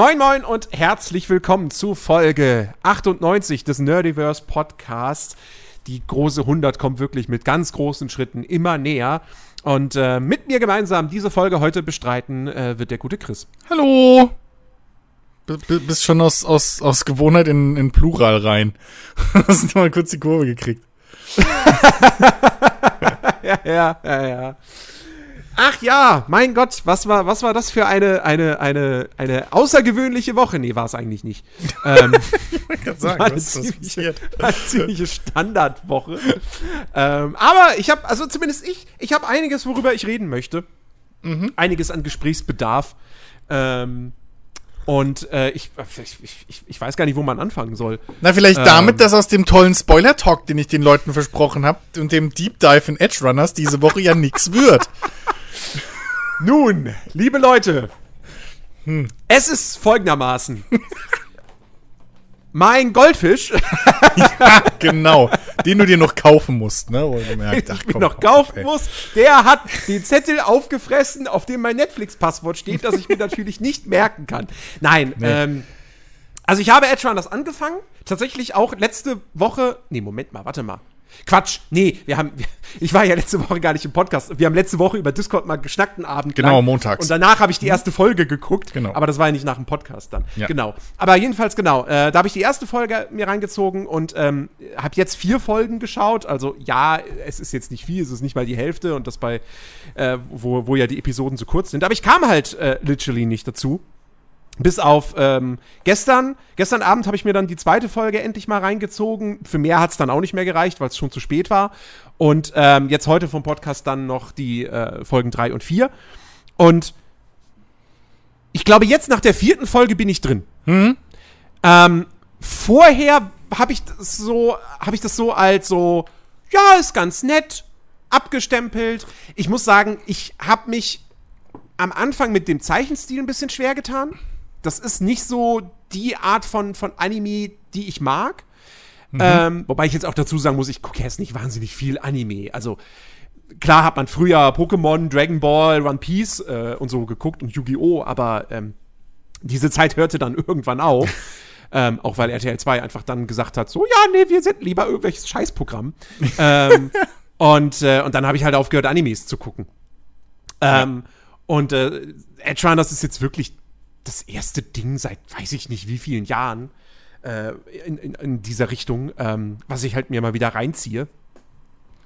Moin Moin und herzlich willkommen zu Folge 98 des Nerdiverse Podcasts. Die große 100 kommt wirklich mit ganz großen Schritten immer näher. Und äh, mit mir gemeinsam diese Folge heute bestreiten äh, wird der gute Chris. Hallo! B bist schon aus, aus, aus Gewohnheit in, in Plural rein. Hast du mal kurz die Kurve gekriegt. ja, ja, ja, ja. Ach ja, mein Gott, was war, was war das für eine, eine, eine, eine außergewöhnliche Woche? Nee, war es eigentlich nicht. Ähm, ich kann sagen, eine ziemliche, eine ziemliche Standardwoche. ähm, aber ich habe, also zumindest ich, ich habe einiges, worüber ich reden möchte. Mhm. Einiges an Gesprächsbedarf. Ähm, und äh, ich, ich, ich, ich, weiß gar nicht, wo man anfangen soll. Na, vielleicht ähm, damit, dass aus dem tollen Spoiler-Talk, den ich den Leuten versprochen habe, und dem Deep Dive in Edge Runners diese Woche ja nichts wird. Nun, liebe Leute, hm. es ist folgendermaßen. mein Goldfisch. ja, genau. Den du dir noch kaufen musst, ne? Gemerkt, ach, komm, noch kaufen auf, muss. Der hat den Zettel aufgefressen, auf dem mein Netflix-Passwort steht, das ich mir natürlich nicht merken kann. Nein, nee. ähm, also ich habe Edge Runners angefangen. Tatsächlich auch letzte Woche. Nee, Moment mal, warte mal. Quatsch, nee, wir haben, ich war ja letzte Woche gar nicht im Podcast. Wir haben letzte Woche über Discord mal geschnackten Abend. Genau, lang. montags. Und danach habe ich die erste Folge geguckt. Genau. Aber das war ja nicht nach dem Podcast dann. Ja. Genau. Aber jedenfalls, genau, äh, da habe ich die erste Folge mir reingezogen und ähm, habe jetzt vier Folgen geschaut. Also ja, es ist jetzt nicht viel, es ist nicht mal die Hälfte und das bei, äh, wo, wo ja die Episoden so kurz sind. Aber ich kam halt äh, literally nicht dazu. Bis auf ähm, gestern. Gestern Abend habe ich mir dann die zweite Folge endlich mal reingezogen. Für mehr hat es dann auch nicht mehr gereicht, weil es schon zu spät war. Und ähm, jetzt heute vom Podcast dann noch die äh, Folgen 3 und 4. Und ich glaube, jetzt nach der vierten Folge bin ich drin. Mhm. Ähm, vorher habe ich das so, habe ich das so als so, ja, ist ganz nett, abgestempelt. Ich muss sagen, ich habe mich am Anfang mit dem Zeichenstil ein bisschen schwer getan das ist nicht so die Art von, von Anime, die ich mag. Mhm. Ähm, wobei ich jetzt auch dazu sagen muss, ich gucke jetzt nicht wahnsinnig viel Anime. Also klar hat man früher Pokémon, Dragon Ball, One Piece äh, und so geguckt und Yu-Gi-Oh!, aber ähm, diese Zeit hörte dann irgendwann auf. ähm, auch weil RTL 2 einfach dann gesagt hat, so, ja, nee, wir sind lieber irgendwelches Scheißprogramm. ähm, und, äh, und dann habe ich halt aufgehört, Animes zu gucken. Ähm, ja. Und äh, Edge Runners ist jetzt wirklich das erste Ding seit weiß ich nicht wie vielen Jahren äh, in, in, in, dieser Richtung, ähm, was ich halt mir mal wieder reinziehe.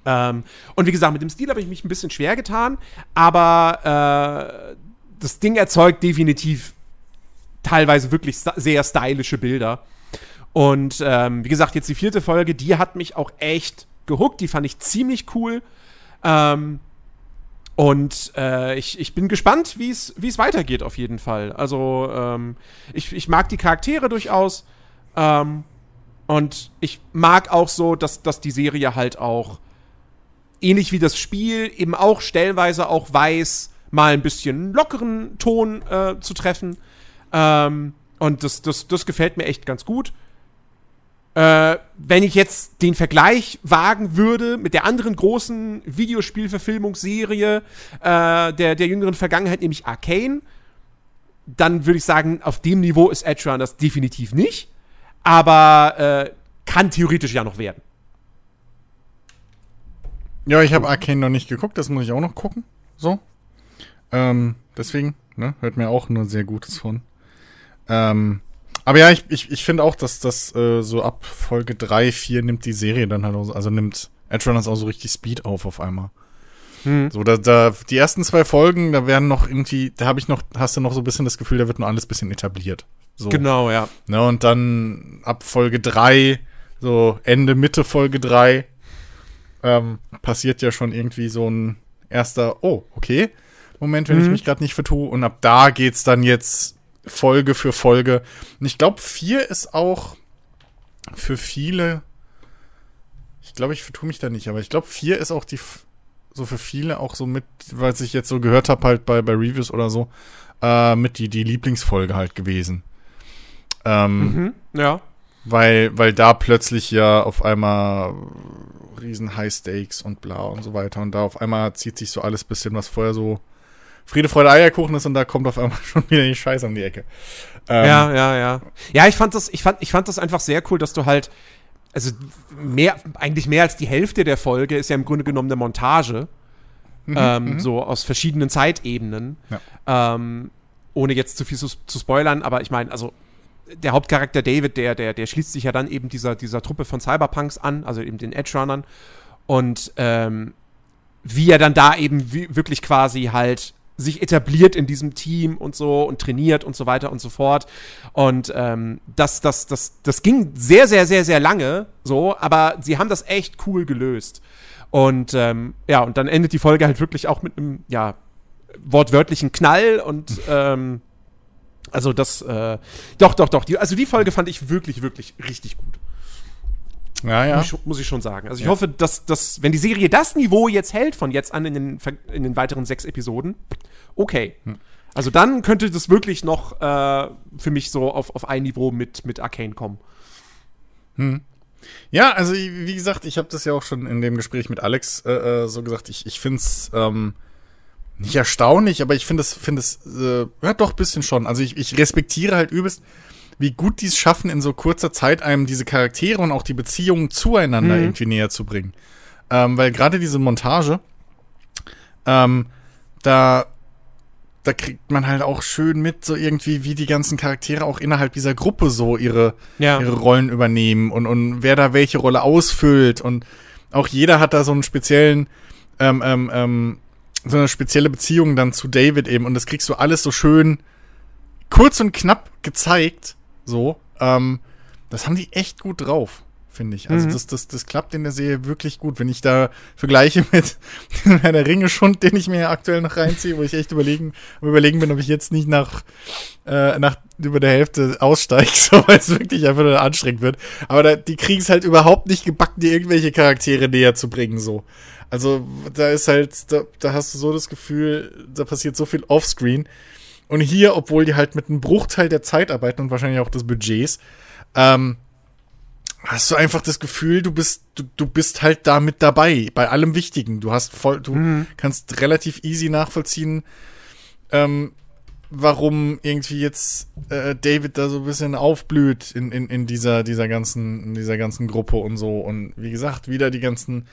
Ähm, und wie gesagt, mit dem Stil habe ich mich ein bisschen schwer getan, aber äh, das Ding erzeugt definitiv teilweise wirklich st sehr stylische Bilder. Und ähm, wie gesagt, jetzt die vierte Folge, die hat mich auch echt gehuckt, die fand ich ziemlich cool. Ähm, und äh, ich, ich bin gespannt, wie es weitergeht, auf jeden Fall. Also, ähm, ich, ich mag die Charaktere durchaus. Ähm, und ich mag auch so, dass, dass die Serie halt auch ähnlich wie das Spiel eben auch stellenweise auch weiß, mal ein bisschen lockeren Ton äh, zu treffen. Ähm, und das, das, das gefällt mir echt ganz gut. Äh, wenn ich jetzt den Vergleich wagen würde mit der anderen großen Videospielverfilmungsserie äh, der, der jüngeren Vergangenheit, nämlich Arcane, dann würde ich sagen, auf dem Niveau ist Edge Runners definitiv nicht. Aber äh, kann theoretisch ja noch werden. Ja, ich habe Arcane noch nicht geguckt, das muss ich auch noch gucken. So. Ähm, deswegen, ne, hört mir auch nur sehr Gutes von. Ähm, aber ja, ich, ich, ich finde auch, dass das äh, so ab Folge 3, 4 nimmt die Serie dann halt auch, also nimmt Edge Runners auch so richtig Speed auf auf einmal. Hm. So, da, da, die ersten zwei Folgen, da werden noch irgendwie, da habe ich noch, hast du noch so ein bisschen das Gefühl, da wird nur alles ein bisschen etabliert. So. Genau, ja. Ne, und dann ab Folge 3, so Ende, Mitte Folge 3, ähm, passiert ja schon irgendwie so ein erster, oh, okay, Moment, wenn mhm. ich mich gerade nicht vertue. Und ab da geht's dann jetzt Folge für Folge. Und ich glaube, vier ist auch für viele. Ich glaube, ich vertue mich da nicht, aber ich glaube, vier ist auch die so für viele auch so mit, was ich jetzt so gehört habe, halt bei, bei Reviews oder so, äh, mit die, die Lieblingsfolge halt gewesen. Ähm, mhm, ja. Weil, weil da plötzlich ja auf einmal riesen High Stakes und bla und so weiter und da auf einmal zieht sich so alles bisschen, was vorher so Friede, Freude, Eierkuchen ist und da kommt auf einmal schon wieder die Scheiße um die Ecke. Ähm, ja, ja, ja. Ja, ich fand das, ich fand, ich fand das einfach sehr cool, dass du halt, also mehr, eigentlich mehr als die Hälfte der Folge ist ja im Grunde genommen eine Montage. Mhm, ähm, mhm. so aus verschiedenen Zeitebenen. Ja. Ähm, ohne jetzt zu viel zu, zu spoilern, aber ich meine, also der Hauptcharakter David, der, der, der schließt sich ja dann eben dieser, dieser Truppe von Cyberpunks an, also eben den Edge-Runnern. Und ähm, wie er dann da eben wirklich quasi halt sich etabliert in diesem Team und so und trainiert und so weiter und so fort. Und ähm, das, das, das, das ging sehr, sehr, sehr, sehr lange so, aber sie haben das echt cool gelöst. Und ähm, ja, und dann endet die Folge halt wirklich auch mit einem, ja, wortwörtlichen Knall und ähm, also das, äh, doch, doch, doch. Die, also die Folge fand ich wirklich, wirklich richtig gut. Ja, ja. Muss ich, muss ich schon sagen. Also ich ja. hoffe, dass, dass, wenn die Serie das Niveau jetzt hält, von jetzt an in den, in den weiteren sechs Episoden, okay. Hm. Also dann könnte das wirklich noch äh, für mich so auf, auf ein Niveau mit, mit Arcane kommen. Hm. Ja, also wie gesagt, ich habe das ja auch schon in dem Gespräch mit Alex äh, äh so gesagt. Ich, ich finde es ähm, nicht erstaunlich, aber ich finde es, finde es, äh, ja doch, bisschen schon. Also ich, ich respektiere halt übelst, wie gut die es schaffen, in so kurzer Zeit einem diese Charaktere und auch die Beziehungen zueinander mhm. irgendwie näher zu bringen. Ähm, weil gerade diese Montage, ähm, da, da kriegt man halt auch schön mit, so irgendwie, wie die ganzen Charaktere auch innerhalb dieser Gruppe so ihre, ja. ihre Rollen übernehmen und, und wer da welche Rolle ausfüllt und auch jeder hat da so einen speziellen, ähm, ähm, ähm, so eine spezielle Beziehung dann zu David eben und das kriegst du alles so schön kurz und knapp gezeigt. So, ähm, das haben die echt gut drauf, finde ich. Also mhm. das, das, das klappt in der Serie wirklich gut. Wenn ich da vergleiche mit der Ringe Schund, den ich mir aktuell noch reinziehe, wo ich echt überlegen, überlegen bin, ob ich jetzt nicht nach, äh, nach über der Hälfte aussteige, so, weil es wirklich einfach nur anstrengend wird. Aber da, die kriegen es halt überhaupt nicht gebacken, dir irgendwelche Charaktere näher zu bringen, so. Also da ist halt, da, da hast du so das Gefühl, da passiert so viel offscreen. Und hier, obwohl die halt mit einem Bruchteil der Zeit arbeiten und wahrscheinlich auch des Budgets, ähm, hast du einfach das Gefühl, du bist, du, du bist halt da mit dabei, bei allem Wichtigen. Du hast voll, du mhm. kannst relativ easy nachvollziehen, ähm, warum irgendwie jetzt äh, David da so ein bisschen aufblüht in, in, in dieser, dieser ganzen, in dieser ganzen Gruppe und so. Und wie gesagt, wieder die ganzen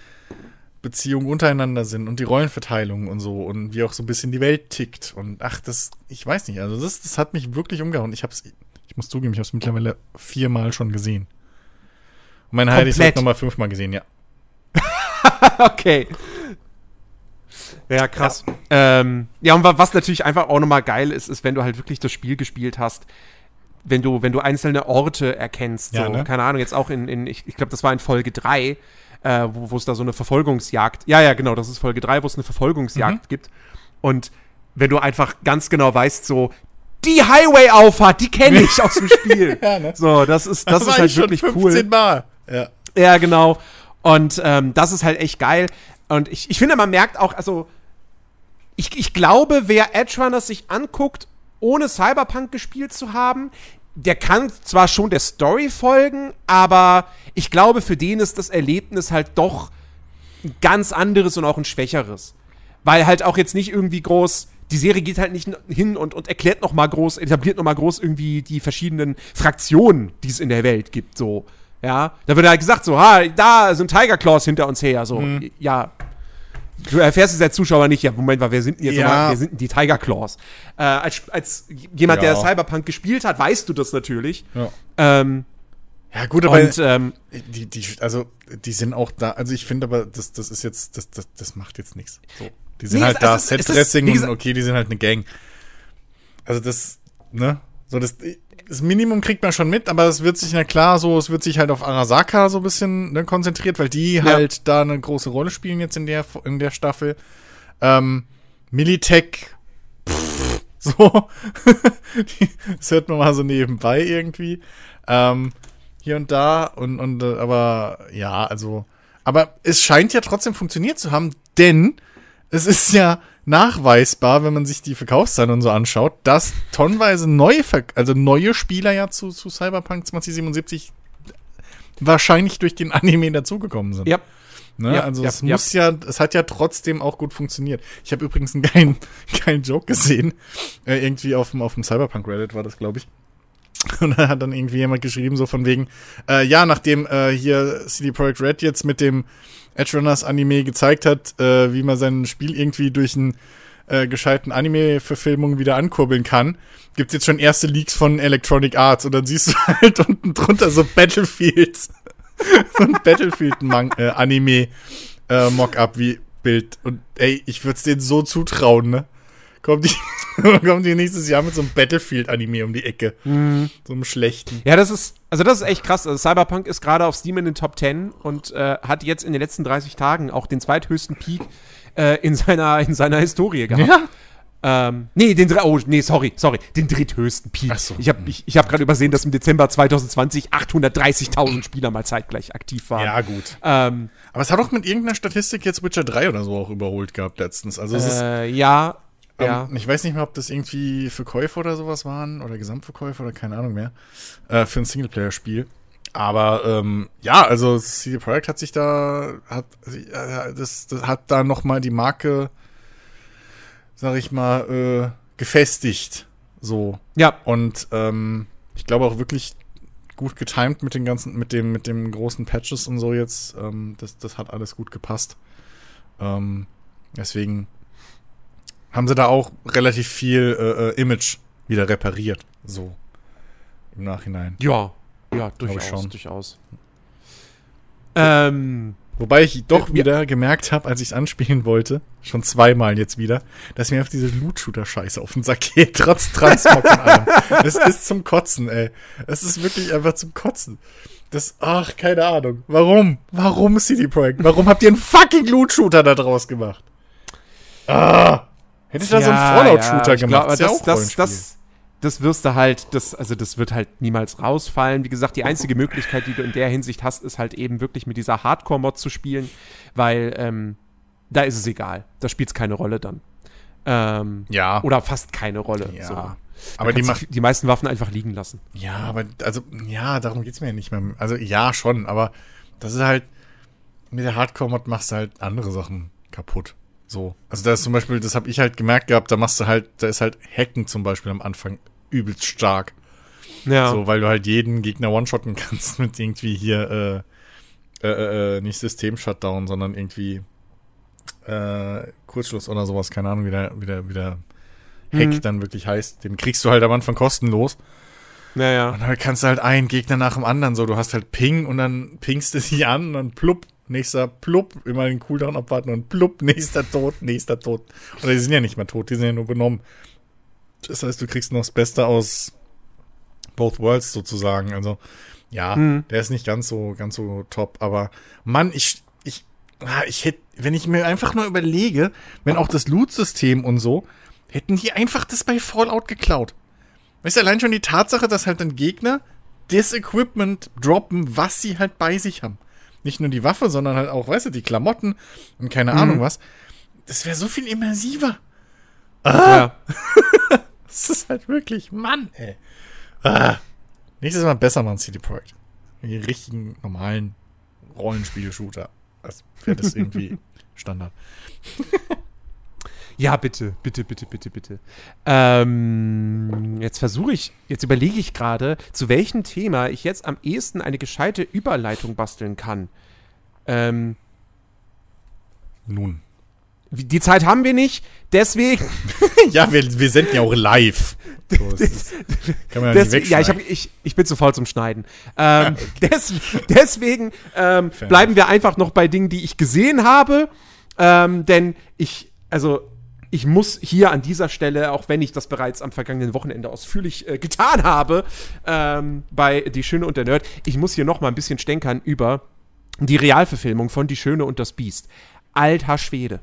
Beziehungen untereinander sind und die Rollenverteilung und so und wie auch so ein bisschen die Welt tickt und ach, das, ich weiß nicht, also das, das hat mich wirklich umgehauen. Ich hab's, ich muss zugeben, ich hab's mittlerweile viermal schon gesehen. Und mein Heidi hat nochmal fünfmal gesehen, ja. okay. Ja, krass. Ja. Ähm, ja, und was natürlich einfach auch nochmal geil ist, ist, wenn du halt wirklich das Spiel gespielt hast, wenn du, wenn du einzelne Orte erkennst, ja, so, ne? keine Ahnung, jetzt auch in, in ich, ich glaube, das war in Folge 3, äh, wo es da so eine Verfolgungsjagd, ja, ja, genau, das ist Folge 3, wo es eine Verfolgungsjagd mhm. gibt. Und wenn du einfach ganz genau weißt, so, die Highway-Auffahrt, die kenne ich aus dem Spiel. ja, ne? So, das ist, das, das ist halt wirklich 15 cool. Mal. Ja. ja, genau. Und ähm, das ist halt echt geil. Und ich, ich finde, man merkt auch, also, ich, ich glaube, wer Edge Runners sich anguckt, ohne Cyberpunk gespielt zu haben, der kann zwar schon der Story folgen, aber ich glaube, für den ist das Erlebnis halt doch ein ganz anderes und auch ein schwächeres. Weil halt auch jetzt nicht irgendwie groß, die Serie geht halt nicht hin und, und erklärt noch mal groß, etabliert noch mal groß irgendwie die verschiedenen Fraktionen, die es in der Welt gibt, so. Ja, da wird halt gesagt so, ha, da sind Tiger Claws hinter uns her, so. Mhm. Ja, Du erfährst es als Zuschauer nicht, ja, Moment mal, wer sind denn jetzt ja. nochmal, wer sind denn die Tiger Claws? Äh, als, als jemand, ja. der Cyberpunk gespielt hat, weißt du das natürlich. Ja, ähm, ja gut, aber und, ähm, die, die, also die sind auch da, also ich finde aber, das, das ist jetzt, das, das, das macht jetzt nichts. So. Die sind nee, halt da, Set-Dressing und okay, die sind halt eine Gang. Also das, ne? So, das, das Minimum kriegt man schon mit, aber es wird sich, na klar, so, es wird sich halt auf Arasaka so ein bisschen ne, konzentriert, weil die ja. halt da eine große Rolle spielen jetzt in der, in der Staffel. Ähm, Militech, pff, so. das hört man mal so nebenbei irgendwie. Ähm, hier und da und, und, äh, aber ja, also, aber es scheint ja trotzdem funktioniert zu haben, denn es ist ja nachweisbar, wenn man sich die Verkaufszahlen und so anschaut, dass tonnenweise neue, Ver also neue Spieler ja zu, zu Cyberpunk 2077 wahrscheinlich durch den Anime dazugekommen sind. Ja. Ne? Ja, also ja, es muss ja. ja, es hat ja trotzdem auch gut funktioniert. Ich habe übrigens einen geilen, geilen Joke gesehen. Äh, irgendwie auf dem, auf dem Cyberpunk Reddit war das, glaube ich. Und da hat dann irgendwie jemand geschrieben, so von wegen, äh, ja, nachdem äh, hier CD Projekt Red jetzt mit dem Edge Runners Anime gezeigt hat, äh, wie man sein Spiel irgendwie durch einen äh, gescheiten Anime-Verfilmung wieder ankurbeln kann, gibt's jetzt schon erste Leaks von Electronic Arts und dann siehst du halt unten drunter so Battlefields. so ein Battlefield-Anime äh, Mock-up wie Bild. Und ey, ich würde es denen so zutrauen, ne? Kommt die, kommt die nächstes Jahr mit so einem Battlefield-Anime um die Ecke. Mhm. So einem schlechten. Ja, das ist, also das ist echt krass. Also Cyberpunk ist gerade auf Steam in den Top 10 und äh, hat jetzt in den letzten 30 Tagen auch den zweithöchsten Peak äh, in, seiner, in seiner Historie gehabt. Ja. Ähm, nee, den oh, nee, sorry, sorry, den dritthöchsten Peak. So. Ich habe ich, ich hab gerade übersehen, dass im Dezember 2020 830.000 Spieler mal zeitgleich aktiv waren. Ja, gut. Ähm, Aber es hat doch mit irgendeiner Statistik jetzt Witcher 3 oder so auch überholt gehabt letztens. Also es äh, ist, ja, ähm, ja. Ich weiß nicht mehr, ob das irgendwie Verkäufe oder sowas waren oder Gesamtverkäufe oder keine Ahnung mehr. Äh, für ein Singleplayer-Spiel. Aber ähm, ja, also CD Projekt hat sich da, hat, äh, das, das hat da nochmal die Marke sag ich mal, äh, gefestigt. So. Ja. Und ähm, ich glaube auch wirklich gut getimed mit den ganzen, mit dem, mit dem großen Patches und so jetzt. Ähm, das, das hat alles gut gepasst. Ähm, deswegen haben sie da auch relativ viel äh, äh Image wieder repariert. So. Im Nachhinein. Ja, ja, durchaus, durchaus. Ähm, Wobei ich doch wieder gemerkt habe, als ich es anspielen wollte, schon zweimal jetzt wieder, dass mir auf diese Loot-Shooter-Scheiße auf den Sack geht, trotz Transmog und allem. Es ist zum Kotzen, ey. Es ist wirklich einfach zum Kotzen. Das, ach, keine Ahnung. Warum? Warum CD Projekt? Warum habt ihr einen fucking Loot-Shooter da draus gemacht? Ah! Hättet ihr ja, da so einen Fallout-Shooter ja, gemacht? Glaub, das, ja das, das, das wirst du halt, das, also das wird halt niemals rausfallen. Wie gesagt, die einzige Möglichkeit, die du in der Hinsicht hast, ist halt eben wirklich mit dieser Hardcore-Mod zu spielen, weil ähm, da ist es egal. Da spielt es keine Rolle dann. Ähm, ja. Oder fast keine Rolle. Ja. So. Aber die, macht, die meisten Waffen einfach liegen lassen. Ja, aber also, ja, darum geht es mir ja nicht mehr. Also, ja, schon, aber das ist halt, mit der Hardcore-Mod machst du halt andere Sachen kaputt. So. Also da ist zum Beispiel, das habe ich halt gemerkt gehabt, da machst du halt, da ist halt Hacken zum Beispiel am Anfang übelst stark. Ja. So, weil du halt jeden Gegner one-shotten kannst mit irgendwie hier, äh, äh, äh, äh, nicht System-Shutdown, sondern irgendwie äh, Kurzschluss oder sowas, keine Ahnung, wie der, wie der, wie der Hack mhm. dann wirklich heißt. Den kriegst du halt am Anfang kostenlos. Naja. Und dann kannst du halt einen Gegner nach dem anderen so, du hast halt Ping und dann pingst du sie an und dann plupp, nächster plupp, immer den Cooldown abwarten und plupp, nächster tot, nächster tot. Oder die sind ja nicht mehr tot, die sind ja nur benommen. Das heißt, du kriegst noch das Beste aus both worlds sozusagen. Also, ja, hm. der ist nicht ganz so, ganz so top, aber Mann, ich, ich, ah, ich hätte, wenn ich mir einfach nur überlege, wenn auch das Loot-System und so, hätten die einfach das bei Fallout geklaut. Weißt du, allein schon die Tatsache, dass halt dann Gegner das Equipment droppen, was sie halt bei sich haben nicht nur die Waffe, sondern halt auch, weißt du, die Klamotten und keine mhm. Ahnung was. Das wäre so viel immersiver. Ah. Ja. das ist halt wirklich, Mann, ey. Ah. Nächstes Mal besser machen CD Projekt. Die richtigen, normalen Rollenspiel-Shooter. Als wäre das irgendwie Standard. Ja, bitte, bitte, bitte, bitte, bitte. Ähm, jetzt versuche ich, jetzt überlege ich gerade, zu welchem Thema ich jetzt am ehesten eine gescheite Überleitung basteln kann. Ähm, Nun. Die Zeit haben wir nicht, deswegen. ja, wir, wir senden ja auch live. So, kann man ja nicht Ja, ich, hab, ich, ich bin zu faul zum Schneiden. Ähm, okay. des, deswegen ähm, bleiben wir einfach noch bei Dingen, die ich gesehen habe. Ähm, denn ich, also ich muss hier an dieser Stelle, auch wenn ich das bereits am vergangenen Wochenende ausführlich äh, getan habe, ähm, bei Die Schöne und der Nerd, ich muss hier noch mal ein bisschen stänkern über die Realverfilmung von Die Schöne und das Biest. Alter Schwede.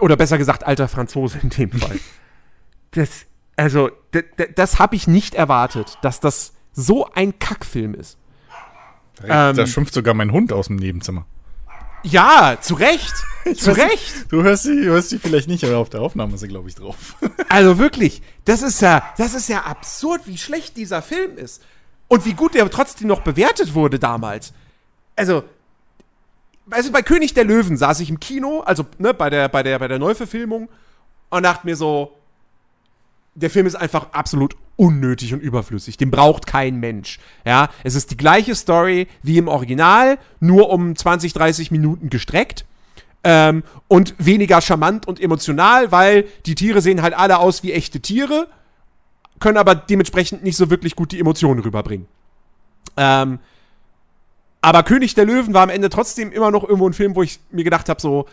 Oder besser gesagt, alter Franzose in dem Fall. das, also, das habe ich nicht erwartet, dass das so ein Kackfilm ist. Da, ähm, schimpft sogar mein Hund aus dem Nebenzimmer. Ja, zu Recht. zu Recht. Du hörst sie, hörst sie vielleicht nicht, aber auf der Aufnahme ist sie, glaube ich, drauf. also wirklich, das ist ja, das ist ja absurd, wie schlecht dieser Film ist. Und wie gut der trotzdem noch bewertet wurde damals. Also, du, bei König der Löwen saß ich im Kino, also ne, bei der, bei der, bei der Neuverfilmung und dachte mir so, der Film ist einfach absolut unnötig und überflüssig. Den braucht kein Mensch. Ja, es ist die gleiche Story wie im Original, nur um 20, 30 Minuten gestreckt. Ähm, und weniger charmant und emotional, weil die Tiere sehen halt alle aus wie echte Tiere, können aber dementsprechend nicht so wirklich gut die Emotionen rüberbringen. Ähm, aber König der Löwen war am Ende trotzdem immer noch irgendwo ein Film, wo ich mir gedacht habe, so,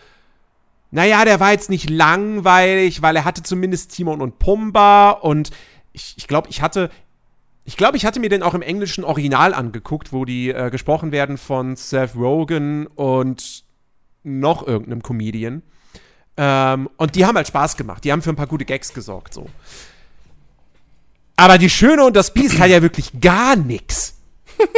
naja, der war jetzt nicht langweilig, weil er hatte zumindest Timon und Pumba und ich, ich glaube, ich hatte, ich glaube, ich hatte mir den auch im englischen Original angeguckt, wo die äh, gesprochen werden von Seth Rogen und noch irgendeinem Comedian. Ähm, und die haben halt Spaß gemacht. Die haben für ein paar gute Gags gesorgt, so. Aber die Schöne und das Biest hat ja wirklich gar nichts.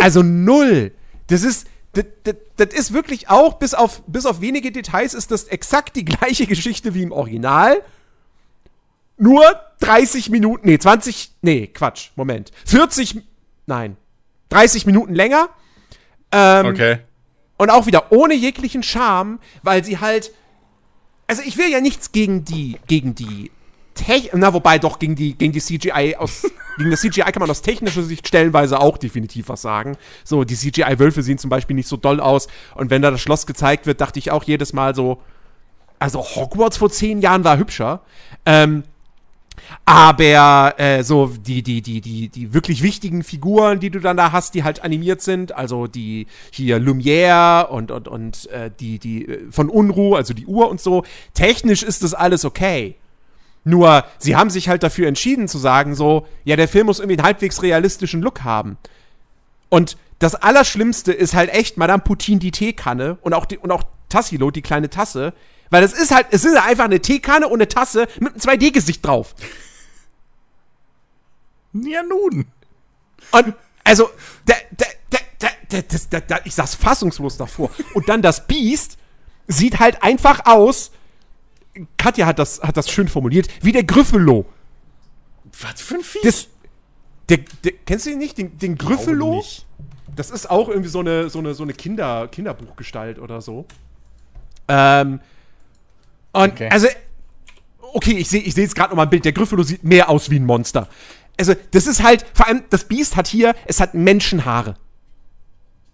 Also null. Das ist, das, das, das, ist wirklich auch, bis auf, bis auf wenige Details, ist das exakt die gleiche Geschichte wie im Original. Nur 30 Minuten, nee, 20, nee, Quatsch, Moment. 40, nein, 30 Minuten länger. Ähm, okay. Und auch wieder ohne jeglichen Charme, weil sie halt. Also ich will ja nichts gegen die, gegen die Tech na, wobei doch gegen die, gegen die CGI aus, gegen das CGI kann man aus technischer Sicht stellenweise auch definitiv was sagen. So, die CGI-Wölfe sehen zum Beispiel nicht so doll aus. Und wenn da das Schloss gezeigt wird, dachte ich auch jedes Mal so, also Hogwarts vor zehn Jahren war hübscher. Ähm, aber äh, so die, die, die, die, die wirklich wichtigen Figuren, die du dann da hast, die halt animiert sind, also die hier Lumière und, und, und äh, die, die äh, von Unruh, also die Uhr und so, technisch ist das alles okay. Nur, sie haben sich halt dafür entschieden zu sagen, so, ja, der Film muss irgendwie einen halbwegs realistischen Look haben. Und das Allerschlimmste ist halt echt Madame Putin die Teekanne und auch, die, und auch Tassilo, die kleine Tasse, weil es ist halt, es ist einfach eine Teekanne und eine Tasse mit einem 2D-Gesicht drauf. Ja, nun. Und, also, der, der, der, ich saß fassungslos davor. Und dann das Biest sieht halt einfach aus. Katja hat das, hat das schön formuliert, wie der Gryffalo. Was für ein Vieh? Das, der, der, kennst du ihn nicht? Den, den Gryffalo? Das ist auch irgendwie so eine, so eine, so eine Kinder, Kinderbuchgestalt oder so. Ähm, und okay. also, okay, ich sehe ich seh jetzt gerade noch mal ein Bild. Der Gryffalo sieht mehr aus wie ein Monster. Also, das ist halt, vor allem, das Biest hat hier, es hat Menschenhaare.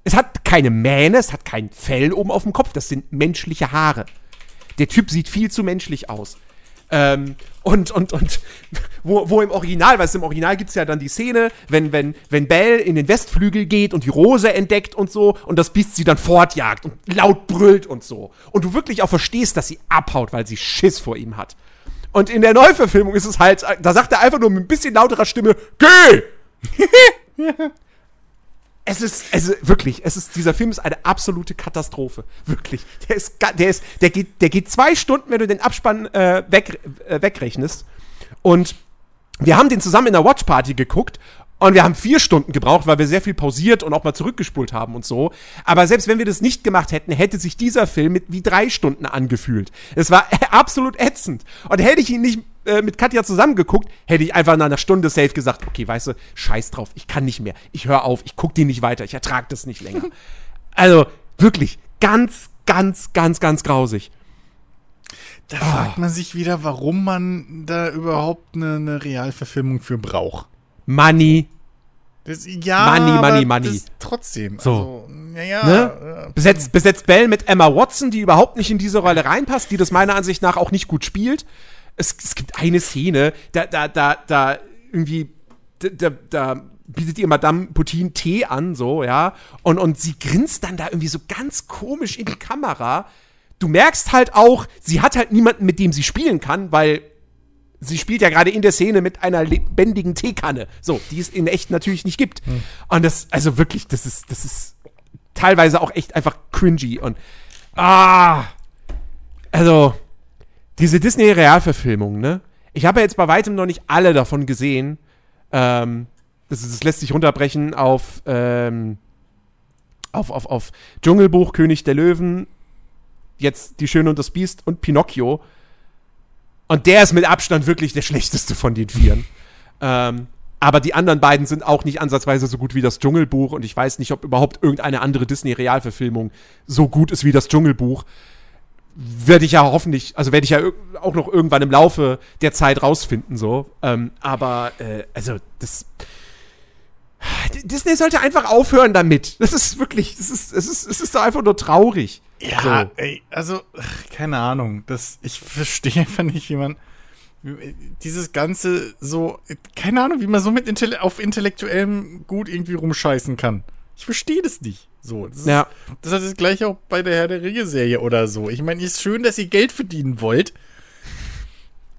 Es hat keine Mähne, es hat kein Fell oben auf dem Kopf, das sind menschliche Haare. Der Typ sieht viel zu menschlich aus. Ähm, und, und, und, wo, wo im Original, weil es im Original gibt es ja dann die Szene, wenn, wenn, wenn Belle in den Westflügel geht und die Rose entdeckt und so und das Biest sie dann fortjagt und laut brüllt und so. Und du wirklich auch verstehst, dass sie abhaut, weil sie Schiss vor ihm hat. Und in der Neuverfilmung ist es halt, da sagt er einfach nur mit ein bisschen lauterer Stimme, geh! es ist, also wirklich, es ist, dieser Film ist eine absolute Katastrophe. Wirklich. Der ist, der ist, der geht, der geht zwei Stunden, wenn du den Abspann äh, weg, äh, wegrechnest. Und wir haben den zusammen in der Watchparty geguckt und wir haben vier Stunden gebraucht, weil wir sehr viel pausiert und auch mal zurückgespult haben und so. Aber selbst wenn wir das nicht gemacht hätten, hätte sich dieser Film mit wie drei Stunden angefühlt. Es war absolut ätzend. Und hätte ich ihn nicht äh, mit Katja zusammengeguckt, hätte ich einfach nach einer Stunde safe gesagt, okay, weißt du, scheiß drauf, ich kann nicht mehr. Ich höre auf, ich gucke den nicht weiter, ich ertrage das nicht länger. also, wirklich, ganz, ganz, ganz, ganz grausig. Da oh. fragt man sich wieder, warum man da überhaupt eine, eine Realverfilmung für braucht. Money. Das, ja, money, money, money. trotzdem. So. Also, ja, ne? besetzt, besetzt Bell mit Emma Watson, die überhaupt nicht in diese Rolle reinpasst, die das meiner Ansicht nach auch nicht gut spielt. Es, es gibt eine Szene, da, da, da, da irgendwie, da, da, bietet ihr Madame Putin Tee an, so, ja, und, und sie grinst dann da irgendwie so ganz komisch in die Kamera. Du merkst halt auch, sie hat halt niemanden, mit dem sie spielen kann, weil sie spielt ja gerade in der Szene mit einer lebendigen Teekanne. So, die es in echt natürlich nicht gibt. Hm. Und das, also wirklich, das ist, das ist teilweise auch echt einfach cringy und ah, also diese Disney-Realverfilmung, ne? Ich habe ja jetzt bei weitem noch nicht alle davon gesehen. Ähm, das, das lässt sich runterbrechen auf, ähm, auf, auf, auf Dschungelbuch, König der Löwen, jetzt Die Schöne und das Biest und Pinocchio. Und der ist mit Abstand wirklich der schlechteste von den Vieren. ähm, Aber die anderen beiden sind auch nicht ansatzweise so gut wie das Dschungelbuch und ich weiß nicht, ob überhaupt irgendeine andere Disney-Realverfilmung so gut ist wie das Dschungelbuch. Werde ich ja hoffentlich, also werde ich ja auch noch irgendwann im Laufe der Zeit rausfinden, so. Ähm, aber, äh, also, das. Disney sollte einfach aufhören damit. Das ist wirklich, das ist, es ist, es ist doch einfach nur traurig. Ja, so. ey, also, keine Ahnung. Das, ich verstehe einfach nicht, wie man dieses Ganze so, keine Ahnung, wie man so mit Intell auf intellektuellem Gut irgendwie rumscheißen kann. Ich verstehe das nicht. So, das, ja. ist, das ist das gleiche auch bei der Herr der Ringe-Serie oder so. Ich meine, ist schön, dass ihr Geld verdienen wollt,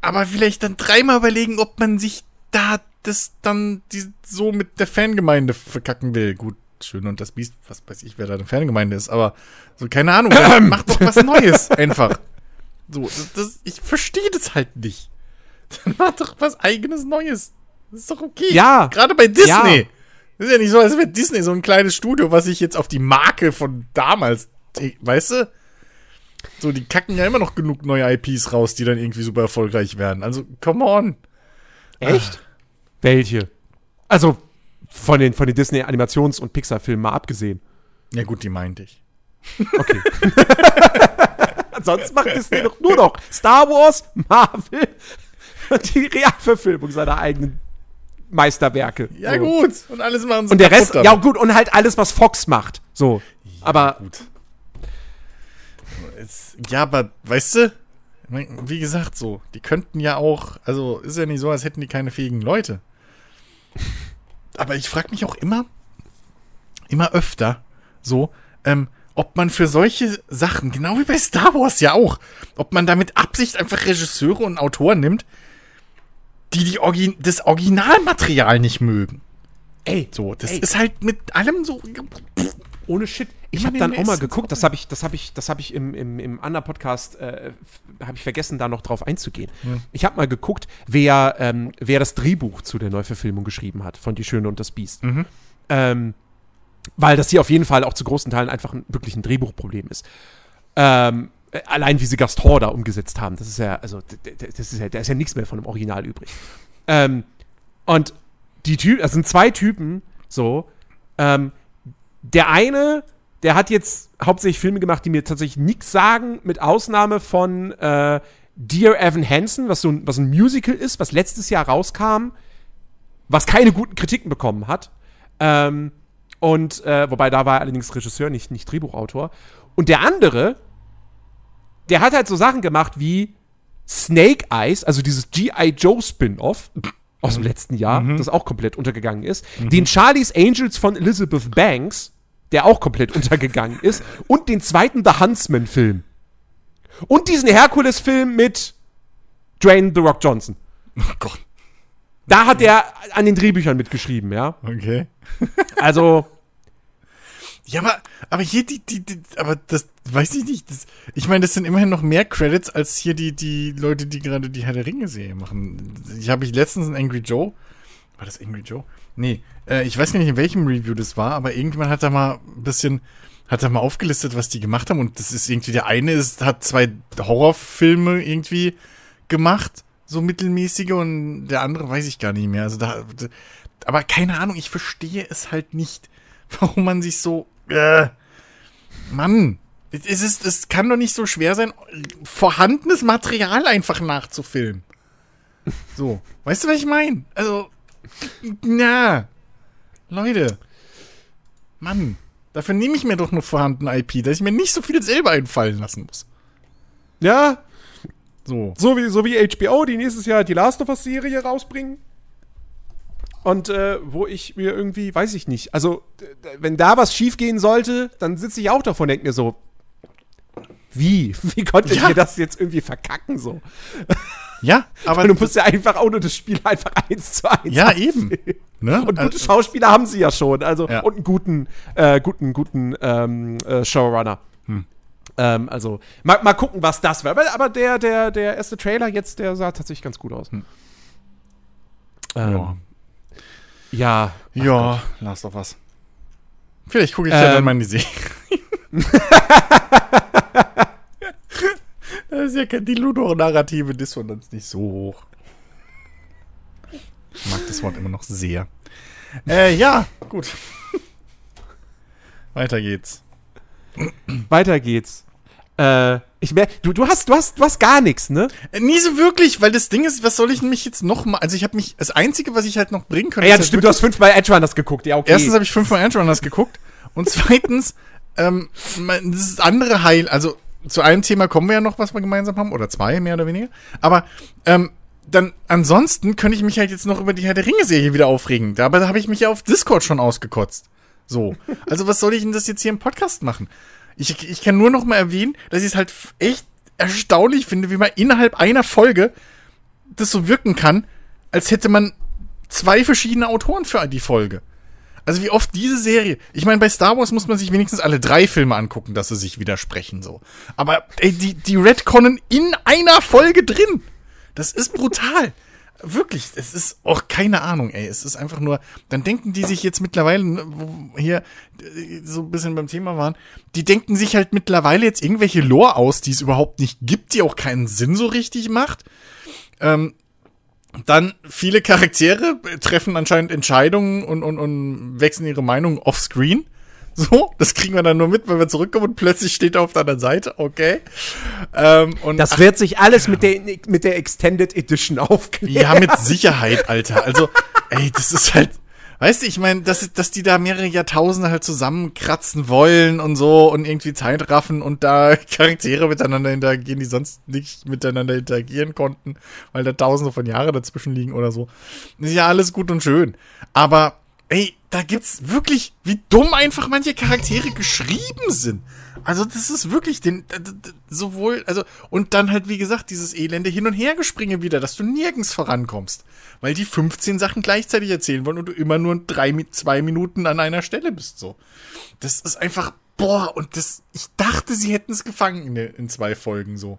aber vielleicht dann dreimal überlegen, ob man sich da das dann die, so mit der Fangemeinde verkacken will. Gut, schön und das Biest, was weiß ich, wer da eine Fangemeinde ist, aber so, keine Ahnung, macht doch was Neues einfach. So, das, das, ich verstehe das halt nicht. Dann mach doch was eigenes Neues. Das ist doch okay. Ja. Gerade bei Disney. Ja. Das ist ja nicht so, als wäre Disney so ein kleines Studio, was sich jetzt auf die Marke von damals, weißt du? So, die kacken ja immer noch genug neue IPs raus, die dann irgendwie super erfolgreich werden. Also, come on. Echt? Ach. Welche? Also, von den, von den Disney-Animations- und Pixar-Filmen mal abgesehen. Ja, gut, die meinte ich. Okay. Ansonsten macht Disney doch nur noch Star Wars, Marvel, die Realverfilmung seiner eigenen Meisterwerke. Ja, so. gut. Und alles machen sie Und der Rest, damit. ja, gut. Und halt alles, was Fox macht. So. Ja, aber. Gut. ja, aber, weißt du, wie gesagt, so, die könnten ja auch, also ist ja nicht so, als hätten die keine fähigen Leute. Aber ich frage mich auch immer, immer öfter, so, ähm, ob man für solche Sachen, genau wie bei Star Wars ja auch, ob man da mit Absicht einfach Regisseure und Autoren nimmt, die, die Orgi das Originalmaterial nicht mögen. Ey, so, das ey. ist halt mit allem so. Ohne Shit. Ich habe dann auch mal geguckt, das habe ich, das habe ich, das habe ich im, im, im anderen Podcast, äh, habe ich vergessen, da noch drauf einzugehen. Hm. Ich habe mal geguckt, wer, ähm, wer das Drehbuch zu der Neuverfilmung geschrieben hat von Die Schöne und das Biest. Mhm. Ähm, weil das hier auf jeden Fall auch zu großen Teilen einfach ein, wirklich ein Drehbuchproblem ist. Ähm, äh, allein wie sie Gastor da umgesetzt haben, das ist ja, also, das ist ja, da ist ja nichts mehr von dem Original übrig. Ähm, und die Typen, das sind zwei Typen, so, ähm, der eine, der hat jetzt hauptsächlich Filme gemacht, die mir tatsächlich nichts sagen, mit Ausnahme von äh, Dear Evan Hansen, was so ein, was ein Musical ist, was letztes Jahr rauskam, was keine guten Kritiken bekommen hat. Ähm, und, äh, wobei da war er allerdings Regisseur, nicht, nicht Drehbuchautor. Und der andere, der hat halt so Sachen gemacht wie Snake Eyes, also dieses G.I. Joe Spin-off aus dem letzten Jahr, mhm. das auch komplett untergegangen ist. Mhm. Den Charlie's Angels von Elizabeth Banks, der auch komplett untergegangen ist. Und den zweiten The Huntsman-Film. Und diesen Herkules-Film mit Dwayne The Rock Johnson. Oh Gott. Da hat er an den Drehbüchern mitgeschrieben, ja. Okay. also. Ja, aber, aber hier die, die, die, aber das weiß ich nicht. Das, ich meine, das sind immerhin noch mehr Credits als hier die, die Leute, die gerade die Herr der Ringe-Serie machen. Ich habe ich letztens einen Angry Joe. War das Angry Joe? Nee, äh, ich weiß gar nicht, in welchem Review das war, aber irgendjemand hat da mal ein bisschen, hat da mal aufgelistet, was die gemacht haben. Und das ist irgendwie, der eine ist, hat zwei Horrorfilme irgendwie gemacht so mittelmäßige und der andere weiß ich gar nicht mehr. Also da, aber keine Ahnung, ich verstehe es halt nicht, warum man sich so, äh, Mann, es ist, es kann doch nicht so schwer sein, vorhandenes Material einfach nachzufilmen. So, weißt du, was ich meine? Also, na, Leute, Mann, dafür nehme ich mir doch nur vorhandene IP, dass ich mir nicht so viel selber einfallen lassen muss. Ja, so. So wie, so wie HBO, die nächstes Jahr die Last of Us-Serie rausbringen. Und äh, wo ich mir irgendwie, weiß ich nicht, also wenn da was schiefgehen sollte, dann sitze ich auch davon und denke mir so, wie? Wie konnte ja. ich mir das jetzt irgendwie verkacken so? Ja, aber du musst ja einfach auch nur das Spiel einfach eins zu eins. Ja, eben. Ne? Und gute also, Schauspieler haben sie ja schon, also ja. und einen guten, äh, guten, guten ähm, äh, Showrunner. Hm. Ähm, also, mal, mal gucken, was das wäre. Aber, aber, der, der, der erste Trailer jetzt, der sah tatsächlich ganz gut aus. Hm. Ähm, ja. Ja, ja Last of Us. Vielleicht gucke ich ähm, ja dann mal in die Serie. da ist ja die Ludo-narrative Dissonanz nicht so hoch. Ich mag das Wort immer noch sehr. Äh, ja, gut. Weiter geht's. Weiter geht's. Äh, ich mer du, du hast, du hast, du hast gar nichts, ne? Äh, nie so wirklich, weil das Ding ist, was soll ich mich jetzt noch mal, also ich habe mich, das Einzige, was ich halt noch bringen könnte. Ja, ja stimmt, du hast fünfmal Edge Runners geguckt, ja, okay. Erstens habe ich fünfmal Edge Runners geguckt und zweitens, ähm, das andere Heil, also zu einem Thema kommen wir ja noch, was wir gemeinsam haben, oder zwei, mehr oder weniger, aber, ähm, dann ansonsten könnte ich mich halt jetzt noch über die Herr der Ringe-Serie wieder aufregen. Dabei habe ich mich ja auf Discord schon ausgekotzt. So. Also was soll ich denn das jetzt hier im Podcast machen? Ich, ich kann nur noch mal erwähnen, dass ich es halt echt erstaunlich finde, wie man innerhalb einer Folge das so wirken kann, als hätte man zwei verschiedene Autoren für die Folge. Also wie oft diese Serie. Ich meine, bei Star Wars muss man sich wenigstens alle drei Filme angucken, dass sie sich widersprechen so. Aber ey, die, die Redconnen in einer Folge drin. Das ist brutal wirklich, es ist auch keine Ahnung, ey. Es ist einfach nur, dann denken die sich jetzt mittlerweile, ne, wo hier äh, so ein bisschen beim Thema waren, die denken sich halt mittlerweile jetzt irgendwelche Lore aus, die es überhaupt nicht gibt, die auch keinen Sinn so richtig macht. Ähm, dann viele Charaktere treffen anscheinend Entscheidungen und, und, und wechseln ihre Meinung offscreen. So, das kriegen wir dann nur mit, wenn wir zurückkommen und plötzlich steht er auf der anderen Seite, okay. Ähm, und das ach, wird sich alles mit der, mit der Extended Edition aufklären. Ja, mit Sicherheit, Alter. Also, ey, das ist halt, weißt du, ich meine, dass, dass die da mehrere Jahrtausende halt zusammenkratzen wollen und so und irgendwie Zeit raffen und da Charaktere miteinander interagieren, die sonst nicht miteinander interagieren konnten, weil da tausende von Jahren dazwischen liegen oder so. Ist ja alles gut und schön. Aber ey, da gibt's wirklich, wie dumm einfach manche Charaktere geschrieben sind. Also das ist wirklich den sowohl also und dann halt wie gesagt dieses elende hin und her gespringe wieder, dass du nirgends vorankommst, weil die 15 Sachen gleichzeitig erzählen wollen und du immer nur drei zwei Minuten an einer Stelle bist so. Das ist einfach boah und das ich dachte, sie hätten es gefangen in, in zwei Folgen so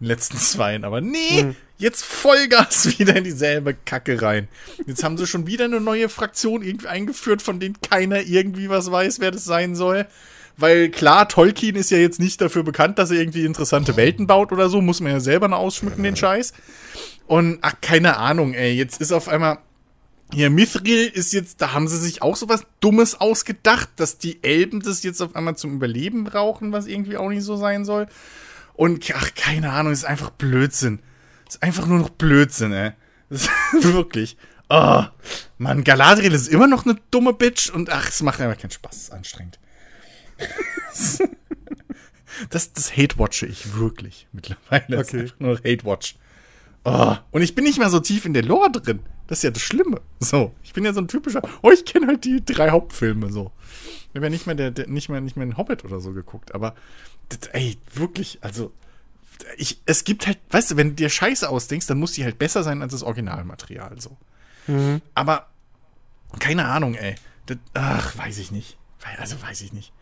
den letzten zweien. Aber nee, mhm. Jetzt Vollgas wieder in dieselbe Kacke rein. Jetzt haben sie schon wieder eine neue Fraktion irgendwie eingeführt, von denen keiner irgendwie was weiß, wer das sein soll. Weil klar, Tolkien ist ja jetzt nicht dafür bekannt, dass er irgendwie interessante Welten baut oder so. Muss man ja selber noch ausschmücken, den Scheiß. Und, ach, keine Ahnung, ey. Jetzt ist auf einmal. Hier, Mithril ist jetzt, da haben sie sich auch so was Dummes ausgedacht, dass die Elben das jetzt auf einmal zum Überleben brauchen, was irgendwie auch nicht so sein soll. Und ach, keine Ahnung, ist einfach Blödsinn. Ist einfach nur noch Blödsinn, ey. Das ist wirklich. Oh, Mann, Galadriel ist immer noch eine dumme Bitch und ach, es macht einfach keinen Spaß, es ist anstrengend. das, das hate-watche ich wirklich mittlerweile. Okay. nur Hate-watch. Oh, und ich bin nicht mehr so tief in der Lore drin. Das ist ja das Schlimme. So, ich bin ja so ein typischer. Oh, ich kenne halt die drei Hauptfilme so. Ich habe ja nicht mehr, der, der, nicht mehr, nicht mehr einen Hobbit oder so geguckt, aber ey, wirklich, also ich, es gibt halt, weißt du, wenn du dir Scheiße ausdenkst, dann muss die halt besser sein als das Originalmaterial, so. Mhm. Aber, keine Ahnung, ey. Das, ach, weiß ich nicht. Also, weiß ich nicht.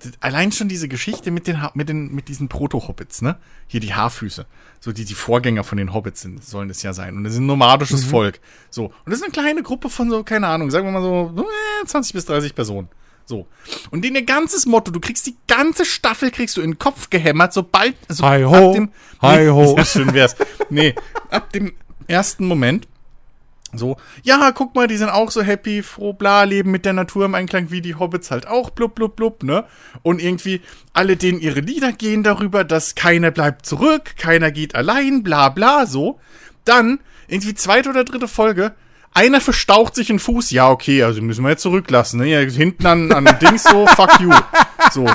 Das, allein schon diese Geschichte mit den, mit den, mit diesen Proto-Hobbits, ne? Hier die Haarfüße. So, die, die Vorgänger von den Hobbits sind, sollen es ja sein. Und das ist ein nomadisches mhm. Volk. So. Und das ist eine kleine Gruppe von so, keine Ahnung, sagen wir mal so, 20 bis 30 Personen. So. Und den ihr ganzes Motto, du kriegst die ganze Staffel, kriegst du in den Kopf gehämmert, sobald, also hi ho, ab dem, hi ho. Nee, schön wär's. nee, ab dem ersten Moment, so, ja, guck mal, die sind auch so happy, froh, bla, leben mit der Natur im Einklang, wie die Hobbits halt auch, blub, blub, blub, ne? Und irgendwie, alle denen ihre Lieder gehen darüber, dass keiner bleibt zurück, keiner geht allein, bla, bla, so. Dann, irgendwie zweite oder dritte Folge, einer verstaucht sich einen Fuß, ja, okay, also müssen wir jetzt zurücklassen, ne? Ja, hinten an, an Dings so, fuck you. So.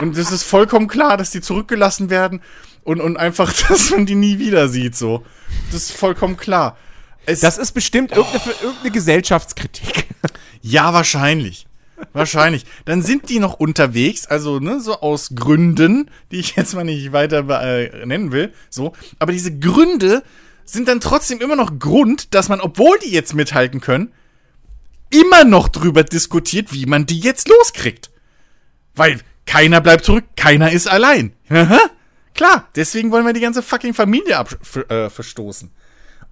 Und es ist vollkommen klar, dass die zurückgelassen werden und, und einfach, dass man die nie wieder sieht, so. Das ist vollkommen klar. Es, das ist bestimmt irgendeine, oh. irgendeine Gesellschaftskritik. Ja, wahrscheinlich. Wahrscheinlich. Dann sind die noch unterwegs, also ne, so aus Gründen, die ich jetzt mal nicht weiter äh, nennen will. So, aber diese Gründe sind dann trotzdem immer noch Grund, dass man, obwohl die jetzt mithalten können, immer noch drüber diskutiert, wie man die jetzt loskriegt. Weil keiner bleibt zurück, keiner ist allein. Klar, deswegen wollen wir die ganze fucking Familie äh, verstoßen.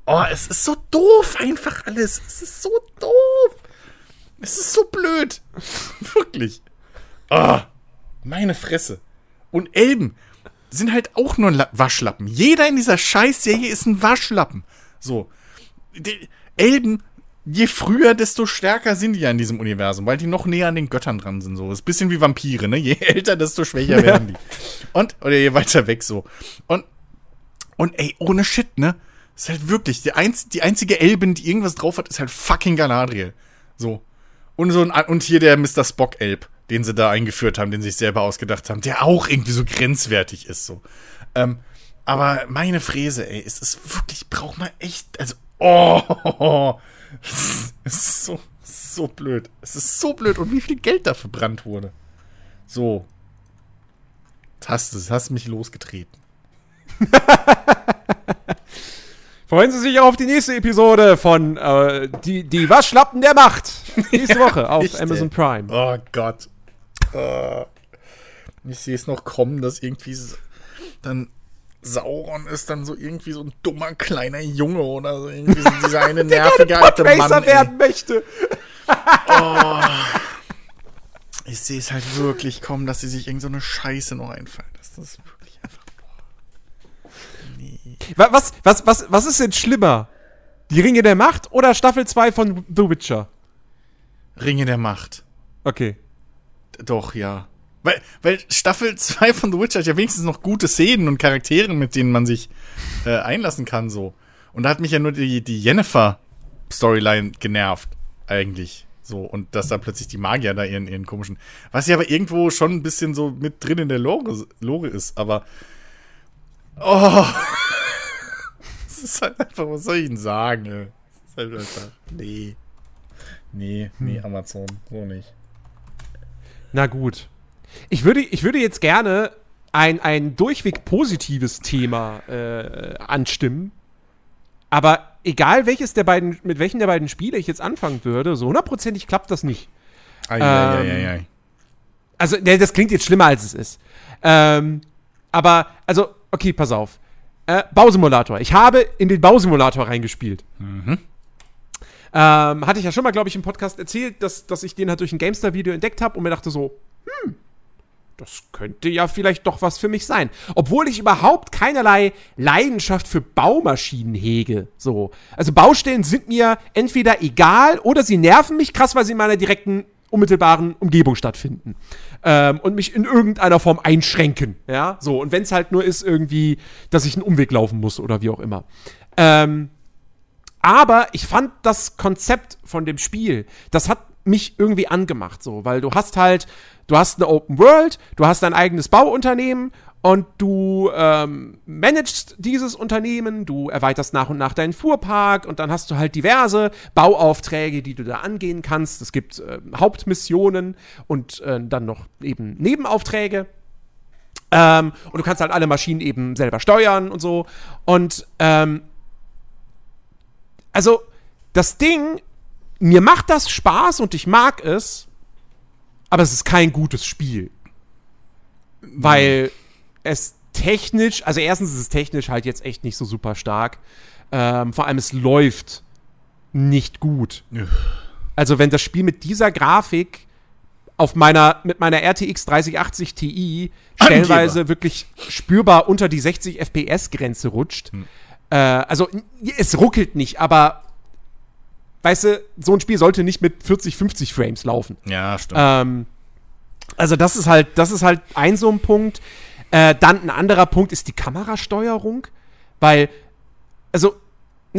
Oh, es ist so doof einfach alles. Es ist so doof. Es ist so blöd. Wirklich. Oh, meine Fresse. Und Elben, sind halt auch nur Waschlappen. Jeder in dieser Scheißserie ist ein Waschlappen. So. Die Elben je früher, desto stärker sind die ja in diesem Universum, weil die noch näher an den Göttern dran sind. So. ist ein bisschen wie Vampire, ne? Je älter, desto schwächer werden die. Und, oder je weiter weg so. Und, und ey, ohne Shit, ne? Ist halt wirklich, die, einz die einzige Elben, die irgendwas drauf hat, ist halt fucking Galadriel. So. Und so ein, und hier der Mr. Spock-Elb, den sie da eingeführt haben, den sie sich selber ausgedacht haben, der auch irgendwie so grenzwertig ist, so. Ähm, aber meine Fräse, ey, es ist wirklich, braucht man echt, also, oh, es ist so, so blöd. Es ist so blöd. Und wie viel Geld da verbrannt wurde. So. Hast du, hast mich losgetreten. Freuen Sie sich auf die nächste Episode von äh, die, die Waschlappen der Macht. Nächste Woche auf Echt, Amazon Prime. Oh Gott. Uh, ich sehe es noch kommen, dass irgendwie dann Sauron ist dann so irgendwie so ein dummer kleiner Junge oder so irgendwie so dieser eine nervige alte Mann. werden möchte. oh. Ich sehe es halt wirklich kommen, dass sie sich irgend so eine Scheiße noch einfallen. Das ist wirklich einfach. Boah. Nee. Was, was, was, was ist denn schlimmer? Die Ringe der Macht oder Staffel 2 von The Witcher? Ringe der Macht. Okay. Doch, ja. Weil, weil Staffel 2 von The Witcher hat ja wenigstens noch gute Szenen und Charaktere, mit denen man sich äh, einlassen kann, so. Und da hat mich ja nur die, die Jennifer-Storyline genervt, eigentlich. So, und dass da plötzlich die Magier da ihren, ihren komischen. Was ja aber irgendwo schon ein bisschen so mit drin in der Lore, Lore ist, aber. Oh. Es ist halt einfach, was soll ich denn sagen, ey? Es ist halt einfach. Nee. Nee, nee, hm. Amazon, so nicht. Na gut. Ich würde, ich würde jetzt gerne ein, ein durchweg positives Thema äh, anstimmen. Aber egal welches der beiden, mit welchen der beiden Spiele ich jetzt anfangen würde, so hundertprozentig klappt das nicht. Ei, ähm, ei, ei, ei. Also, ne, das klingt jetzt schlimmer, als es ist. Ähm, aber, also, okay, pass auf. Äh, Bausimulator. Ich habe in den Bausimulator reingespielt. Mhm. Ähm, hatte ich ja schon mal, glaube ich, im Podcast erzählt, dass, dass ich den halt durch ein GameStar-Video entdeckt habe und mir dachte so, hm, das könnte ja vielleicht doch was für mich sein. Obwohl ich überhaupt keinerlei Leidenschaft für Baumaschinen hege. So. Also Baustellen sind mir entweder egal oder sie nerven mich krass, weil sie in meiner direkten, unmittelbaren Umgebung stattfinden. Ähm, und mich in irgendeiner Form einschränken. Ja, so. Und wenn es halt nur ist, irgendwie, dass ich einen Umweg laufen muss oder wie auch immer. Ähm, aber ich fand das Konzept von dem Spiel, das hat mich irgendwie angemacht, so, weil du hast halt, du hast eine Open World, du hast dein eigenes Bauunternehmen und du ähm, managst dieses Unternehmen, du erweiterst nach und nach deinen Fuhrpark und dann hast du halt diverse Bauaufträge, die du da angehen kannst. Es gibt äh, Hauptmissionen und äh, dann noch eben Nebenaufträge. Ähm, und du kannst halt alle Maschinen eben selber steuern und so. Und ähm, also das Ding mir macht das Spaß und ich mag es, aber es ist kein gutes Spiel. Weil es technisch, also erstens ist es technisch halt jetzt echt nicht so super stark. Ähm, vor allem es läuft nicht gut. Also wenn das Spiel mit dieser Grafik auf meiner, mit meiner RTX 3080 Ti stellenweise Angeber. wirklich spürbar unter die 60 FPS-Grenze rutscht. Hm. Äh, also es ruckelt nicht, aber weißt du, so ein Spiel sollte nicht mit 40, 50 Frames laufen. Ja, stimmt. Ähm, also das ist halt, das ist halt ein so ein Punkt. Äh, dann ein anderer Punkt ist die Kamerasteuerung, weil, also,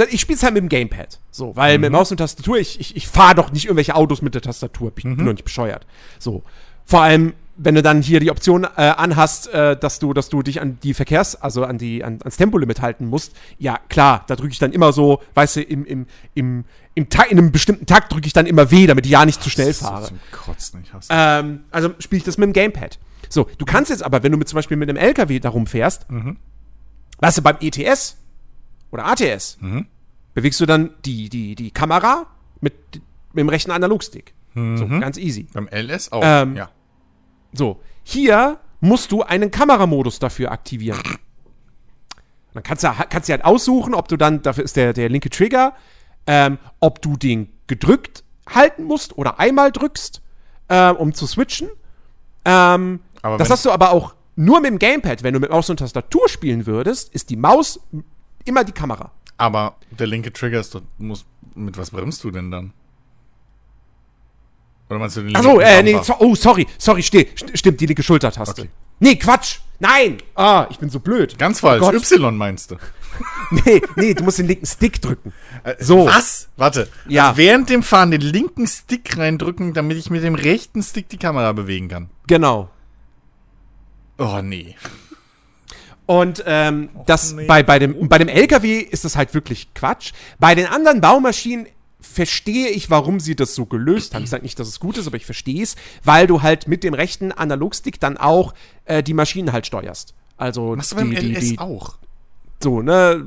ich spiele es halt mit dem Gamepad, so, weil mhm. mit Maus und Tastatur, ich, ich, ich fahre doch nicht irgendwelche Autos mit der Tastatur, ich bin mhm. noch nicht bescheuert. So, vor allem wenn du dann hier die Option äh, anhast, äh, dass du, dass du dich an die Verkehrs-, also an die, an, ans Tempolimit halten musst, ja klar, da drücke ich dann immer so, weißt du, im, im, im, im Ta in einem bestimmten Takt drücke ich dann immer W, damit ich ja nicht zu schnell fahre. So Kotzen, ähm, also spiele ich das mit dem Gamepad. So, du kannst jetzt aber, wenn du mit, zum Beispiel mit einem LKW darum fährst, mhm. weißt du, beim ETS oder ATS, mhm. bewegst du dann die, die, die Kamera mit, mit dem rechten Analogstick. Mhm. So, ganz easy. Beim LS auch, ähm, ja. So, hier musst du einen Kameramodus dafür aktivieren. Dann kannst du, kannst du halt aussuchen, ob du dann, dafür ist der, der linke Trigger, ähm, ob du den gedrückt halten musst oder einmal drückst, äh, um zu switchen. Ähm, das hast du aber auch nur mit dem Gamepad. Wenn du mit Maus und Tastatur spielen würdest, ist die Maus immer die Kamera. Aber der linke Trigger ist, muss, mit was bremst du denn dann? Oder meinst du den Achso, äh, nee, so, oh, sorry, sorry, steh, stimmt, die linke Schultertaste. Okay. Nee, Quatsch! Nein! Ah, ich bin so blöd. Ganz falsch. Oh y meinst du? nee, nee, du musst den linken Stick drücken. Äh, so. Was? Warte. Ja. Also während dem Fahren den linken Stick reindrücken, damit ich mit dem rechten Stick die Kamera bewegen kann. Genau. Oh, nee. Und ähm, oh, das nee. bei, bei, dem, bei dem LKW ist das halt wirklich Quatsch. Bei den anderen Baumaschinen verstehe ich, warum sie das so gelöst haben. Ich sage nicht, dass es gut ist, aber ich verstehe es, weil du halt mit dem rechten Analogstick dann auch äh, die Maschinen halt steuerst. Also Machst du beim die, LS die, auch? So, ne,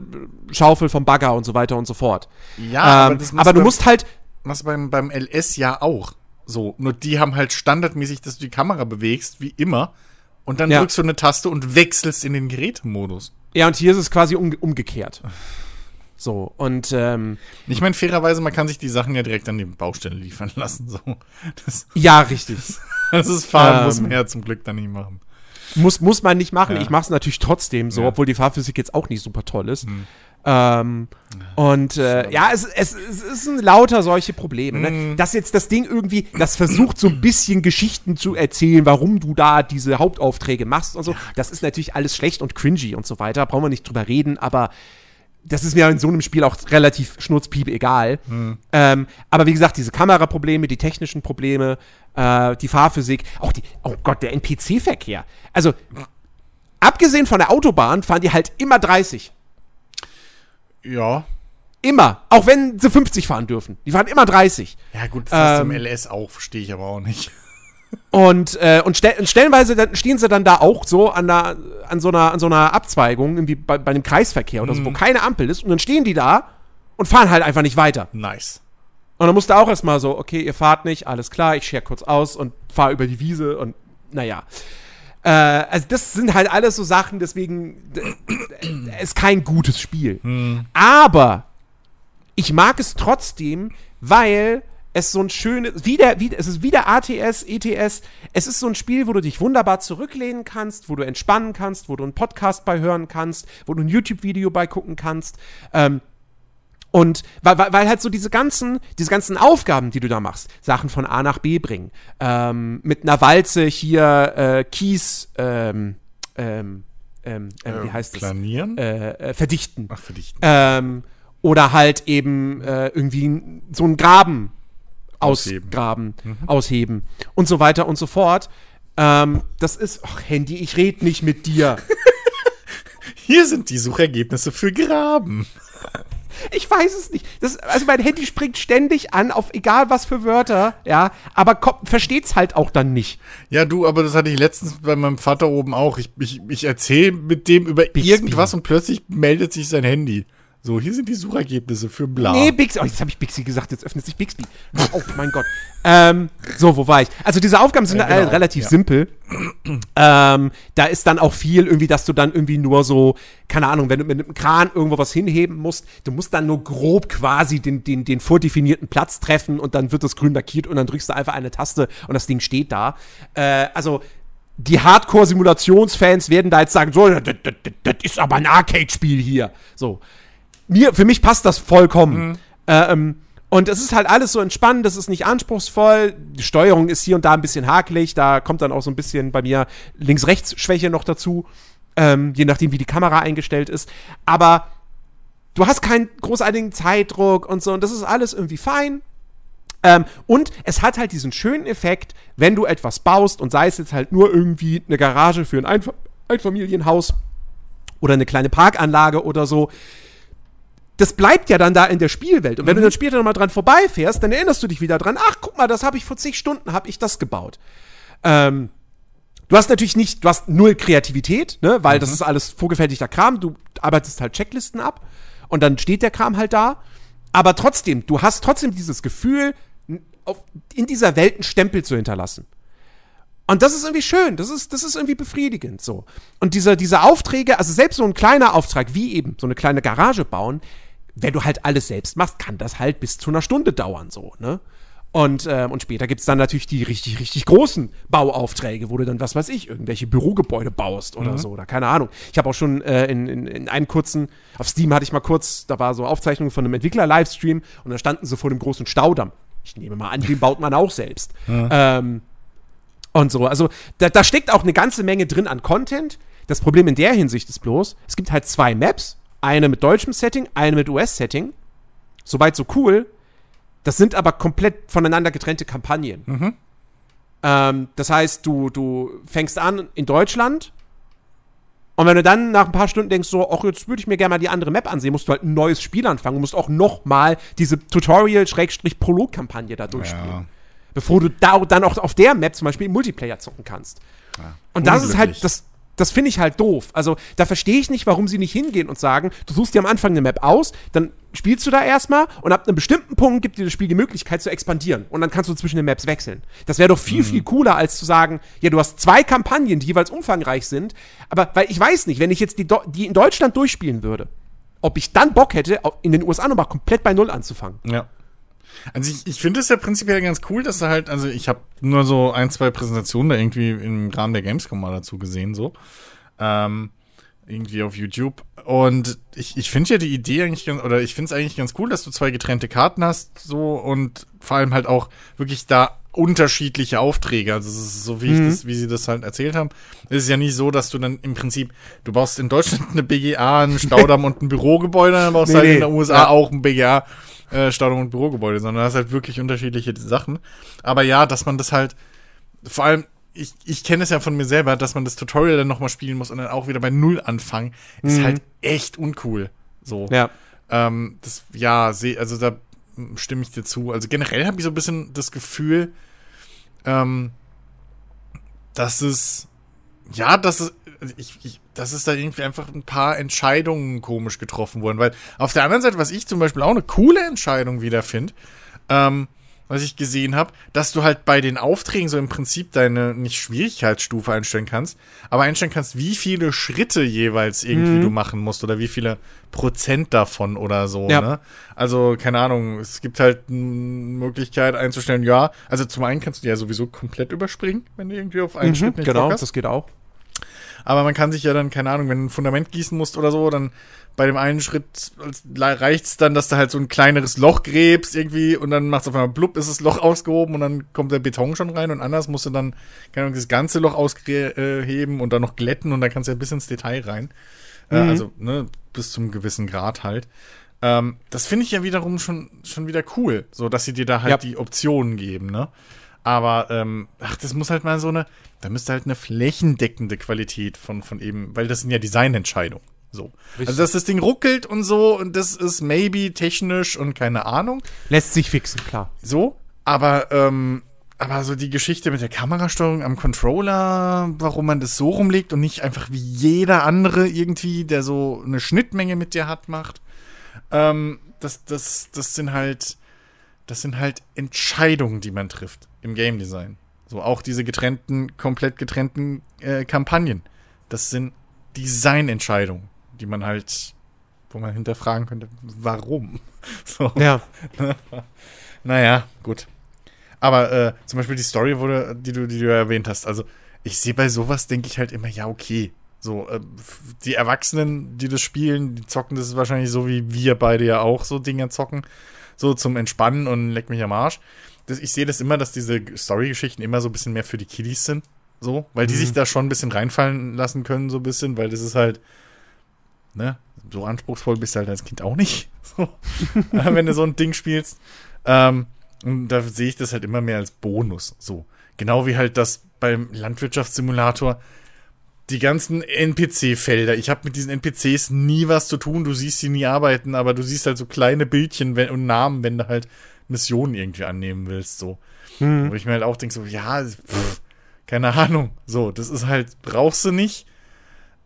Schaufel vom Bagger und so weiter und so fort. Ja, ähm, aber, aber du beim, musst halt. Machst du beim, beim LS ja auch. So, nur die haben halt standardmäßig, dass du die Kamera bewegst, wie immer. Und dann ja. drückst du eine Taste und wechselst in den Gerätemodus. Ja, und hier ist es quasi um, umgekehrt. So, und ähm, Ich meine, fairerweise, man kann sich die Sachen ja direkt an die Baustelle liefern lassen. So. Das, ja, richtig. Das ist Fahren, ähm, muss man ja zum Glück dann nicht machen. Muss, muss man nicht machen. Ja. Ich mache es natürlich trotzdem so, ja. obwohl die Fahrphysik jetzt auch nicht super toll ist. Hm. Ähm, und äh, ja, es, es, es, es sind lauter solche Probleme. Ne? Mhm. Dass jetzt das Ding irgendwie, das versucht so ein bisschen Geschichten zu erzählen, warum du da diese Hauptaufträge machst und so. Das ist natürlich alles schlecht und cringy und so weiter. Brauchen wir nicht drüber reden, aber das ist mir in so einem Spiel auch relativ schnurzpiep egal. Mhm. Ähm, aber wie gesagt, diese Kameraprobleme, die technischen Probleme, äh, die Fahrphysik, auch die, oh Gott, der NPC-Verkehr. Also, abgesehen von der Autobahn fahren die halt immer 30. Ja. Immer. Auch wenn sie 50 fahren dürfen. Die fahren immer 30. Ja, gut, das ähm, ist im LS auch, verstehe ich aber auch nicht. Und, äh, und, stell, und stellenweise stehen sie dann da auch so an, der, an, so, einer, an so einer Abzweigung, irgendwie bei, bei einem Kreisverkehr oder so, wo mhm. keine Ampel ist. Und dann stehen die da und fahren halt einfach nicht weiter. Nice. Und dann musst du auch erstmal so, okay, ihr fahrt nicht, alles klar, ich share kurz aus und fahr über die Wiese und naja. Äh, also das sind halt alles so Sachen, deswegen ist kein gutes Spiel. Hm. Aber ich mag es trotzdem, weil es so ein schönes, wieder, wieder, es ist wieder ATS, ETS. Es ist so ein Spiel, wo du dich wunderbar zurücklehnen kannst, wo du entspannen kannst, wo du einen Podcast bei hören kannst, wo du ein YouTube-Video bei gucken kannst. Ähm, und weil, weil, weil halt so diese ganzen, diese ganzen Aufgaben, die du da machst, Sachen von A nach B bringen, ähm, mit einer Walze hier äh, Kies, ähm, ähm, ähm, äh, wie heißt planieren? das? Planieren? Äh, äh, verdichten. Ach, verdichten. Ähm, oder halt eben äh, irgendwie so einen Graben ausgraben, mhm. ausheben und so weiter und so fort. Ähm, das ist, ach Handy, ich rede nicht mit dir. Hier sind die Suchergebnisse für Graben. Ich weiß es nicht. Das, also mein Handy springt ständig an auf egal was für Wörter, ja, aber versteht's halt auch dann nicht. Ja, du, aber das hatte ich letztens bei meinem Vater oben auch. Ich, ich, ich erzähle mit dem über Bixby. irgendwas und plötzlich meldet sich sein Handy. So, hier sind die Suchergebnisse für bla. Nee, Bixby. Oh, jetzt habe ich Bixby gesagt, jetzt öffnet sich Bixby. Oh, mein Gott. Ähm, so, wo war ich? Also, diese Aufgaben sind ja, genau. relativ ja. simpel. Ähm, da ist dann auch viel irgendwie, dass du dann irgendwie nur so, keine Ahnung, wenn du mit einem Kran irgendwo was hinheben musst, du musst dann nur grob quasi den, den, den vordefinierten Platz treffen und dann wird das grün lackiert und dann drückst du einfach eine Taste und das Ding steht da. Äh, also, die Hardcore-Simulationsfans werden da jetzt sagen, so, das ist aber ein Arcade-Spiel hier. So mir, für mich passt das vollkommen. Mhm. Ähm, und es ist halt alles so entspannt, es ist nicht anspruchsvoll. Die Steuerung ist hier und da ein bisschen hakelig. Da kommt dann auch so ein bisschen bei mir Links-Rechts-Schwäche noch dazu. Ähm, je nachdem, wie die Kamera eingestellt ist. Aber du hast keinen großartigen Zeitdruck und so. Und das ist alles irgendwie fein. Ähm, und es hat halt diesen schönen Effekt, wenn du etwas baust und sei es jetzt halt nur irgendwie eine Garage für ein Einf Einfamilienhaus oder eine kleine Parkanlage oder so das bleibt ja dann da in der Spielwelt. Und wenn mhm. du dann später nochmal dran vorbeifährst, dann erinnerst du dich wieder dran, ach, guck mal, das habe ich vor zig Stunden, habe ich das gebaut. Ähm, du hast natürlich nicht, du hast null Kreativität, ne, weil mhm. das ist alles vorgefertigter Kram, du arbeitest halt Checklisten ab und dann steht der Kram halt da. Aber trotzdem, du hast trotzdem dieses Gefühl, auf, in dieser Welt einen Stempel zu hinterlassen. Und das ist irgendwie schön, das ist, das ist irgendwie befriedigend so. Und diese, diese Aufträge, also selbst so ein kleiner Auftrag wie eben so eine kleine Garage bauen, wenn du halt alles selbst machst, kann das halt bis zu einer Stunde dauern, so, ne? Und, äh, und später gibt es dann natürlich die richtig, richtig großen Bauaufträge, wo du dann, was weiß ich, irgendwelche Bürogebäude baust oder mhm. so, oder keine Ahnung. Ich habe auch schon äh, in, in, in einem kurzen, auf Steam hatte ich mal kurz, da war so Aufzeichnung von einem Entwickler-Livestream und da standen sie vor dem großen Staudamm. Ich nehme mal an, den baut man auch selbst. Mhm. Ähm, und so, also da, da steckt auch eine ganze Menge drin an Content. Das Problem in der Hinsicht ist bloß, es gibt halt zwei Maps, eine mit deutschem Setting, eine mit US-Setting. Soweit so cool. Das sind aber komplett voneinander getrennte Kampagnen. Mhm. Ähm, das heißt, du, du fängst an in Deutschland und wenn du dann nach ein paar Stunden denkst, so, ach, jetzt würde ich mir gerne mal die andere Map ansehen, musst du halt ein neues Spiel anfangen und musst auch noch mal diese Tutorial-Prolog-Kampagne da durchspielen. Ja. Bevor du da dann auch auf der Map zum Beispiel Multiplayer zocken kannst. Ja. Und das ist halt das, das finde ich halt doof. Also da verstehe ich nicht, warum sie nicht hingehen und sagen, du suchst dir am Anfang eine Map aus, dann spielst du da erstmal und ab einem bestimmten Punkt gibt dir das Spiel die Möglichkeit zu expandieren und dann kannst du zwischen den Maps wechseln. Das wäre doch viel, mhm. viel cooler, als zu sagen, ja, du hast zwei Kampagnen, die jeweils umfangreich sind, aber weil ich weiß nicht, wenn ich jetzt die, die in Deutschland durchspielen würde, ob ich dann Bock hätte, in den USA nochmal komplett bei Null anzufangen. Ja. Also ich, ich finde es ja prinzipiell ganz cool, dass er halt, also ich habe nur so ein, zwei Präsentationen da irgendwie im Rahmen der Gamescom mal dazu gesehen, so. Ähm, irgendwie auf YouTube. Und ich, ich finde ja die Idee eigentlich ganz, oder ich finde es eigentlich ganz cool, dass du zwei getrennte Karten hast, so und vor allem halt auch wirklich da unterschiedliche Aufträge. Also so wie mhm. ich das, wie sie das halt erzählt haben. Es ist ja nicht so, dass du dann im Prinzip, du baust in Deutschland eine BGA, einen Staudamm und ein Bürogebäude, dann baust du nee, halt in der USA ja. auch ein BGA äh, Staudamm und Bürogebäude, sondern das ist halt wirklich unterschiedliche Sachen. Aber ja, dass man das halt, vor allem, ich, ich kenne es ja von mir selber, dass man das Tutorial dann nochmal spielen muss und dann auch wieder bei Null anfangen, ist mhm. halt echt uncool. So. Ja. Ähm, das, ja, seh, also da stimme ich dir zu. Also generell habe ich so ein bisschen das Gefühl, ähm, dass es, ja, dass es, ich, ich, dass es da irgendwie einfach ein paar Entscheidungen komisch getroffen wurden. Weil auf der anderen Seite, was ich zum Beispiel auch eine coole Entscheidung wieder finde, ähm, was ich gesehen habe, dass du halt bei den Aufträgen so im Prinzip deine nicht Schwierigkeitsstufe einstellen kannst, aber einstellen kannst, wie viele Schritte jeweils irgendwie mhm. du machen musst oder wie viele Prozent davon oder so. Ja. Ne? Also keine Ahnung, es gibt halt eine Möglichkeit einzustellen, ja, also zum einen kannst du ja sowieso komplett überspringen, wenn du irgendwie auf einen mhm, Schritt nicht Genau, das geht auch. Aber man kann sich ja dann, keine Ahnung, wenn du ein Fundament gießen musst oder so, dann bei dem einen Schritt reicht's dann, dass du halt so ein kleineres Loch gräbst irgendwie und dann macht's auf einmal blub, ist das Loch ausgehoben und dann kommt der Beton schon rein und anders musst du dann, keine Ahnung, das ganze Loch ausheben und dann noch glätten und dann kannst du ja bis ins Detail rein. Äh, mhm. Äh, also, ne, bis zum gewissen Grad halt. Ähm, das finde ich ja wiederum schon, schon wieder cool, so dass sie dir da halt ja. die Optionen geben, ne? Aber, ähm, ach, das muss halt mal so eine, da müsste halt eine flächendeckende Qualität von, von eben, weil das sind ja Designentscheidungen. So. Richtig. Also, dass das Ding ruckelt und so, und das ist maybe technisch und keine Ahnung. Lässt sich fixen, klar. So, aber, ähm, aber so die Geschichte mit der Kamerasteuerung am Controller, warum man das so rumlegt und nicht einfach wie jeder andere irgendwie, der so eine Schnittmenge mit dir hat, macht, ähm, das, das, das sind halt, das sind halt Entscheidungen, die man trifft im Game Design. So auch diese getrennten, komplett getrennten äh, Kampagnen. Das sind Designentscheidungen, die man halt, wo man hinterfragen könnte, warum? So. Ja. naja, gut. Aber äh, zum Beispiel die Story, wurde, die, du, die du erwähnt hast, also ich sehe bei sowas, denke ich halt immer, ja, okay. So, äh, die Erwachsenen, die das spielen, die zocken das ist wahrscheinlich so, wie wir beide ja auch so Dinge zocken. So zum Entspannen und leck mich am Arsch das, ich sehe das immer, dass diese Story-Geschichten immer so ein bisschen mehr für die Kiddies sind. So, weil die mhm. sich da schon ein bisschen reinfallen lassen können, so ein bisschen, weil das ist halt, ne, so anspruchsvoll bist du halt als Kind auch nicht. So, wenn du so ein Ding spielst. Ähm, und da sehe ich das halt immer mehr als Bonus. So. Genau wie halt das beim Landwirtschaftssimulator die ganzen NPC-Felder. Ich habe mit diesen NPCs nie was zu tun. Du siehst sie nie arbeiten, aber du siehst halt so kleine Bildchen und Namen, wenn du halt Missionen irgendwie annehmen willst, so. Hm. Wo ich mir halt auch denke, so, ja, pff, keine Ahnung. So, das ist halt, brauchst du nicht,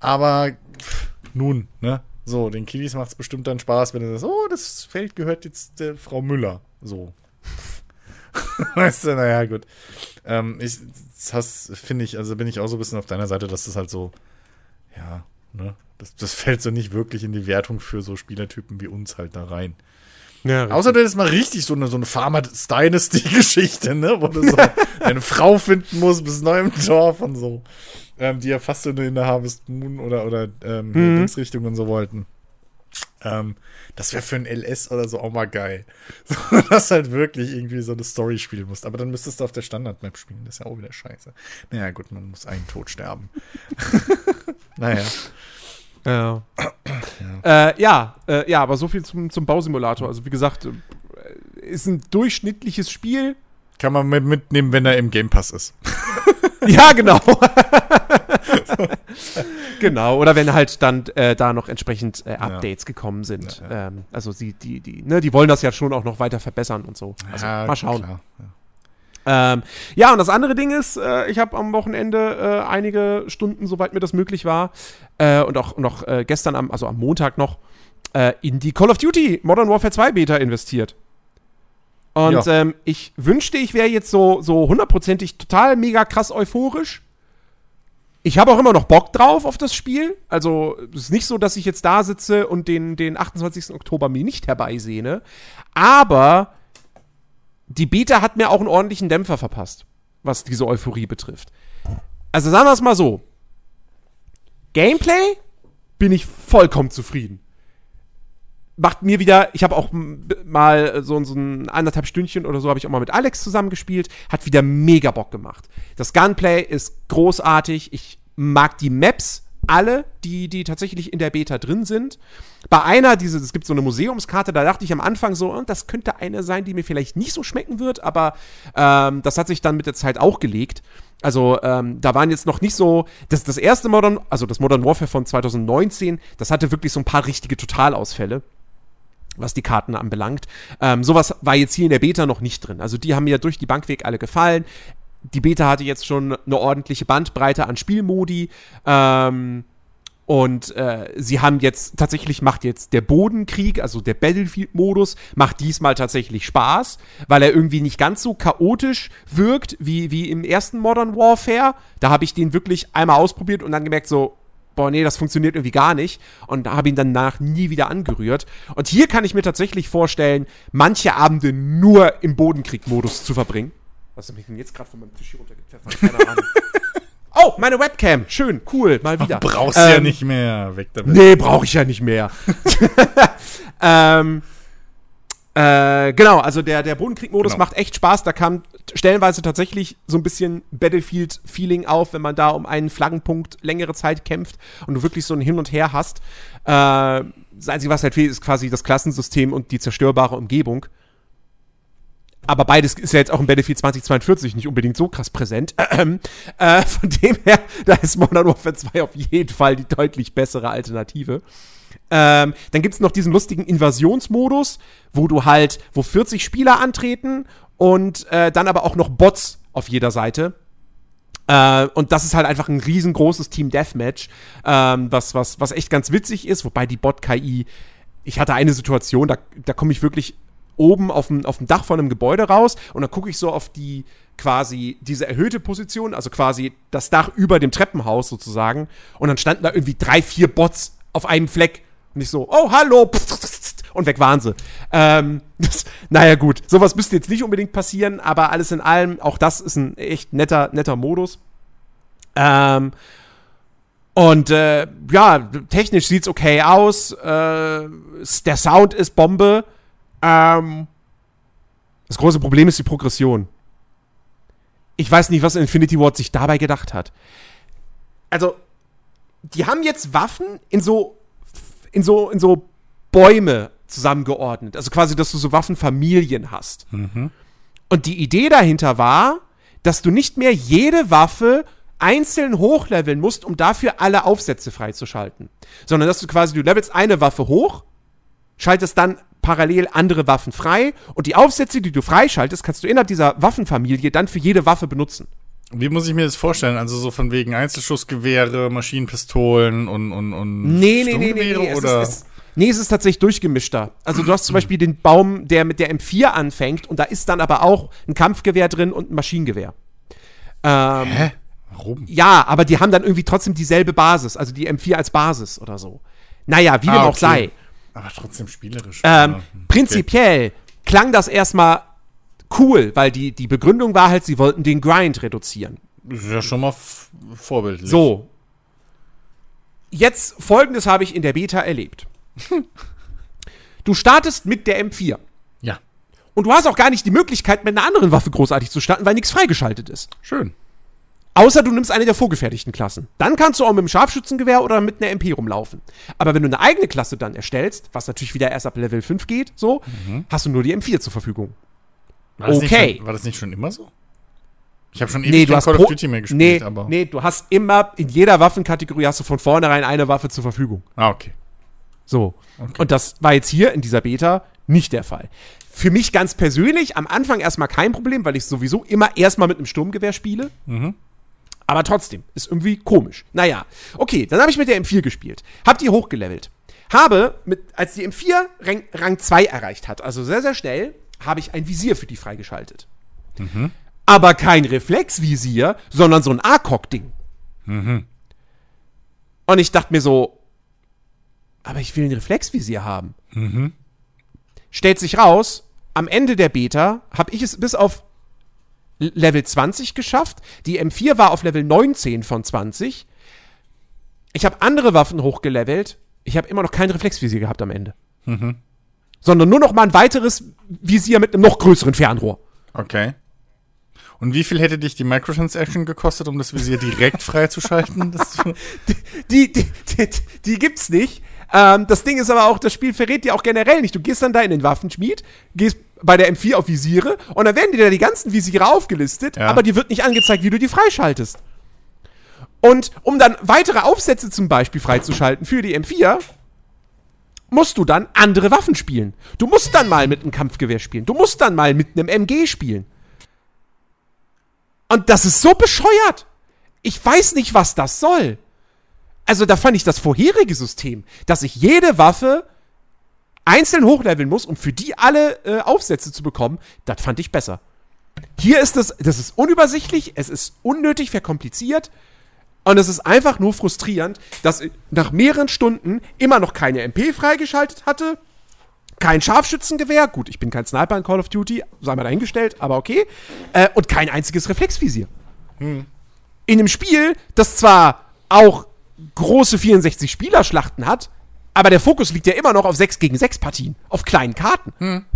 aber pff, nun, ne? So, den Kiddies macht es bestimmt dann Spaß, wenn du sagst, oh, das Feld gehört jetzt der Frau Müller. So. weißt du, naja, gut. Ähm, ich, das finde ich, also bin ich auch so ein bisschen auf deiner Seite, dass das halt so, ja, ne? Das, das fällt so nicht wirklich in die Wertung für so Spielertypen wie uns halt da rein. Ja, Außer du hättest mal richtig so eine, so eine Farmer Dynasty-Geschichte, ne? Wo du so eine Frau finden musst bis neu im Dorf und so. Ähm, die ja fast in der Harvest Moon oder, oder ähm, mhm. Linksrichtung und so wollten. Ähm, das wäre für ein LS oder so auch mal geil. So, dass halt wirklich irgendwie so eine Story spielen musst. Aber dann müsstest du auf der Standard-Map spielen. Das ist ja auch wieder scheiße. Naja, gut, man muss einen Tod sterben. naja. Ja. Ja, äh, ja, äh, ja, aber so viel zum, zum Bausimulator. Also, wie gesagt, äh, ist ein durchschnittliches Spiel. Kann man mit mitnehmen, wenn er im Game Pass ist. ja, genau. genau, oder wenn halt dann äh, da noch entsprechend äh, Updates ja. gekommen sind. Ja, ja. Ähm, also sie, die, die, ne, die wollen das ja schon auch noch weiter verbessern und so. Also mal schauen. Klar, ähm, ja, und das andere Ding ist, äh, ich habe am Wochenende äh, einige Stunden, soweit mir das möglich war, äh, und auch noch äh, gestern, am, also am Montag noch, äh, in die Call of Duty Modern Warfare 2 Beta investiert. Und ja. ähm, ich wünschte, ich wäre jetzt so, so hundertprozentig total mega krass euphorisch. Ich habe auch immer noch Bock drauf auf das Spiel. Also, es ist nicht so, dass ich jetzt da sitze und den, den 28. Oktober mir nicht herbeisehne. Aber die Beta hat mir auch einen ordentlichen Dämpfer verpasst, was diese Euphorie betrifft. Also sagen wir es mal so. Gameplay bin ich vollkommen zufrieden. Macht mir wieder, ich habe auch mal so, so ein anderthalb Stündchen oder so, habe ich auch mal mit Alex zusammengespielt, hat wieder mega Bock gemacht. Das Gunplay ist großartig, ich mag die Maps alle, die, die tatsächlich in der Beta drin sind. Bei einer, diese, es gibt so eine Museumskarte, da dachte ich am Anfang so, oh, das könnte eine sein, die mir vielleicht nicht so schmecken wird, aber ähm, das hat sich dann mit der Zeit auch gelegt. Also ähm, da waren jetzt noch nicht so, das, das erste Modern, also das Modern Warfare von 2019, das hatte wirklich so ein paar richtige Totalausfälle was die Karten anbelangt. Ähm, sowas war jetzt hier in der Beta noch nicht drin. Also die haben mir durch die Bank weg alle gefallen die Beta hatte jetzt schon eine ordentliche Bandbreite an Spielmodi. Ähm, und äh, sie haben jetzt, tatsächlich macht jetzt der Bodenkrieg, also der Battlefield-Modus, macht diesmal tatsächlich Spaß, weil er irgendwie nicht ganz so chaotisch wirkt wie, wie im ersten Modern Warfare. Da habe ich den wirklich einmal ausprobiert und dann gemerkt, so, boah, nee, das funktioniert irgendwie gar nicht. Und habe ihn danach nie wieder angerührt. Und hier kann ich mir tatsächlich vorstellen, manche Abende nur im Bodenkrieg-Modus zu verbringen. Was hat mich denn jetzt gerade von meinem Tisch hier runtergepfeffert? Keine Ahnung. Oh, meine Webcam. Schön, cool, mal wieder. Ach, brauchst ähm, ja nicht mehr. Weg damit. Nee, brauche ich ja nicht mehr. ähm, äh, genau, also der, der Bodenkrieg-Modus genau. macht echt Spaß. Da kam stellenweise tatsächlich so ein bisschen Battlefield-Feeling auf, wenn man da um einen Flaggenpunkt längere Zeit kämpft und du wirklich so ein Hin und Her hast. Äh, das Einzige, was halt fehlt, ist quasi das Klassensystem und die zerstörbare Umgebung aber beides ist ja jetzt auch im Battlefield 2042 nicht unbedingt so krass präsent. Äh, von dem her, da ist Modern Warfare 2 auf jeden Fall die deutlich bessere Alternative. Ähm, dann gibt es noch diesen lustigen Invasionsmodus, wo du halt, wo 40 Spieler antreten und äh, dann aber auch noch Bots auf jeder Seite. Äh, und das ist halt einfach ein riesengroßes Team Deathmatch, ähm, was, was, was echt ganz witzig ist, wobei die Bot-KI, ich hatte eine Situation, da, da komme ich wirklich oben auf dem, auf dem Dach von einem Gebäude raus und dann gucke ich so auf die quasi diese erhöhte Position, also quasi das Dach über dem Treppenhaus sozusagen und dann standen da irgendwie drei, vier Bots auf einem Fleck und ich so, oh, hallo, und weg waren sie. Ähm, das, naja, gut, sowas müsste jetzt nicht unbedingt passieren, aber alles in allem, auch das ist ein echt netter, netter Modus. Ähm, und äh, ja, technisch sieht's okay aus. Äh, der Sound ist Bombe. Ähm, das große Problem ist die Progression. Ich weiß nicht, was Infinity Ward sich dabei gedacht hat. Also, die haben jetzt Waffen in so, in so, in so Bäume zusammengeordnet. Also quasi, dass du so Waffenfamilien hast. Mhm. Und die Idee dahinter war, dass du nicht mehr jede Waffe einzeln hochleveln musst, um dafür alle Aufsätze freizuschalten. Sondern dass du quasi, du levelst eine Waffe hoch, schaltest dann parallel andere Waffen frei und die Aufsätze, die du freischaltest, kannst du innerhalb dieser Waffenfamilie dann für jede Waffe benutzen. Wie muss ich mir das vorstellen? Also so von wegen Einzelschussgewehre, Maschinenpistolen und und und nee, nee, nee, nee, nee, oder? Es ist, es, nee, es ist tatsächlich durchgemischter. Also du hast zum Beispiel den Baum, der mit der M4 anfängt und da ist dann aber auch ein Kampfgewehr drin und ein Maschinengewehr. Ähm, Hä? Warum? Ja, aber die haben dann irgendwie trotzdem dieselbe Basis, also die M4 als Basis oder so. Naja, wie dem ah, okay. auch sei. Aber trotzdem spielerisch. Ähm, prinzipiell klang das erstmal cool, weil die, die Begründung war halt, sie wollten den Grind reduzieren. Das ist ja schon mal vorbildlich. So. Jetzt folgendes habe ich in der Beta erlebt. du startest mit der M4. Ja. Und du hast auch gar nicht die Möglichkeit, mit einer anderen Waffe großartig zu starten, weil nichts freigeschaltet ist. Schön. Außer du nimmst eine der vorgefertigten Klassen. Dann kannst du auch mit dem Scharfschützengewehr oder mit einer MP rumlaufen. Aber wenn du eine eigene Klasse dann erstellst, was natürlich wieder erst ab Level 5 geht, so, mhm. hast du nur die M4 zur Verfügung. War okay. Schon, war das nicht schon immer so? Ich habe schon ewig nee, du hast Call of Duty mehr gespielt, nee, aber. Nee, du hast immer, in jeder Waffenkategorie hast du von vornherein eine Waffe zur Verfügung. Ah, okay. So. Okay. Und das war jetzt hier in dieser Beta nicht der Fall. Für mich ganz persönlich am Anfang erstmal kein Problem, weil ich sowieso immer erstmal mit einem Sturmgewehr spiele. Mhm. Aber trotzdem, ist irgendwie komisch. Naja, okay, dann habe ich mit der M4 gespielt. Hab die hochgelevelt. Habe, mit, als die M4 Rang, Rang 2 erreicht hat, also sehr, sehr schnell, habe ich ein Visier für die freigeschaltet. Mhm. Aber kein Reflexvisier, sondern so ein ACOG-Ding. Mhm. Und ich dachte mir so, aber ich will ein Reflexvisier haben. Mhm. Stellt sich raus, am Ende der Beta habe ich es bis auf Level 20 geschafft. Die M4 war auf Level 19 von 20. Ich habe andere Waffen hochgelevelt. Ich habe immer noch kein Reflexvisier gehabt am Ende. Mhm. Sondern nur noch mal ein weiteres Visier mit einem noch größeren Fernrohr. Okay. Und wie viel hätte dich die Microtransaction gekostet, um das Visier direkt freizuschalten? die, die, die, die, gibt's nicht. Ähm, das Ding ist aber auch, das Spiel verrät dir auch generell nicht. Du gehst dann da in den Waffenschmied, gehst bei der M4 auf Visiere und dann werden dir da die ganzen Visiere aufgelistet, ja. aber dir wird nicht angezeigt, wie du die freischaltest. Und um dann weitere Aufsätze zum Beispiel freizuschalten für die M4, musst du dann andere Waffen spielen. Du musst dann mal mit einem Kampfgewehr spielen. Du musst dann mal mit einem MG spielen. Und das ist so bescheuert. Ich weiß nicht, was das soll. Also da fand ich das vorherige System, dass ich jede Waffe einzeln hochleveln muss, um für die alle äh, Aufsätze zu bekommen, das fand ich besser. Hier ist es, das ist unübersichtlich, es ist unnötig verkompliziert und es ist einfach nur frustrierend, dass ich nach mehreren Stunden immer noch keine MP freigeschaltet hatte, kein Scharfschützengewehr, gut, ich bin kein Sniper in Call of Duty, sei mal dahingestellt, aber okay, äh, und kein einziges Reflexvisier. Hm. In einem Spiel, das zwar auch große 64-Spieler-Schlachten hat, aber der Fokus liegt ja immer noch auf 6 gegen 6 Partien, auf kleinen Karten. Hm.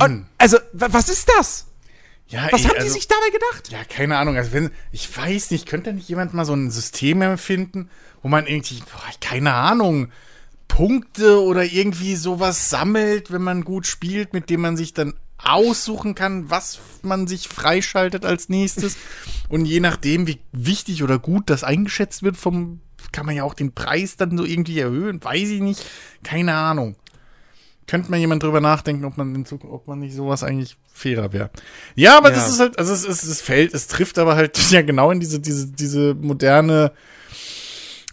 Und, also, was ist das? Ja, Was ey, haben die also, sich dabei gedacht? Ja, keine Ahnung. Also wenn, ich weiß nicht, könnte da nicht jemand mal so ein System empfinden, wo man irgendwie, boah, keine Ahnung, Punkte oder irgendwie sowas sammelt, wenn man gut spielt, mit dem man sich dann aussuchen kann, was man sich freischaltet als nächstes. Und je nachdem, wie wichtig oder gut das eingeschätzt wird vom kann man ja auch den Preis dann so irgendwie erhöhen, weiß ich nicht. Keine Ahnung. Könnte mal jemand drüber nachdenken, ob man, in Zukunft, ob man nicht sowas eigentlich fairer wäre. Ja, aber ja. das ist halt, also es, es, es fällt, es trifft aber halt ja genau in diese, diese, diese moderne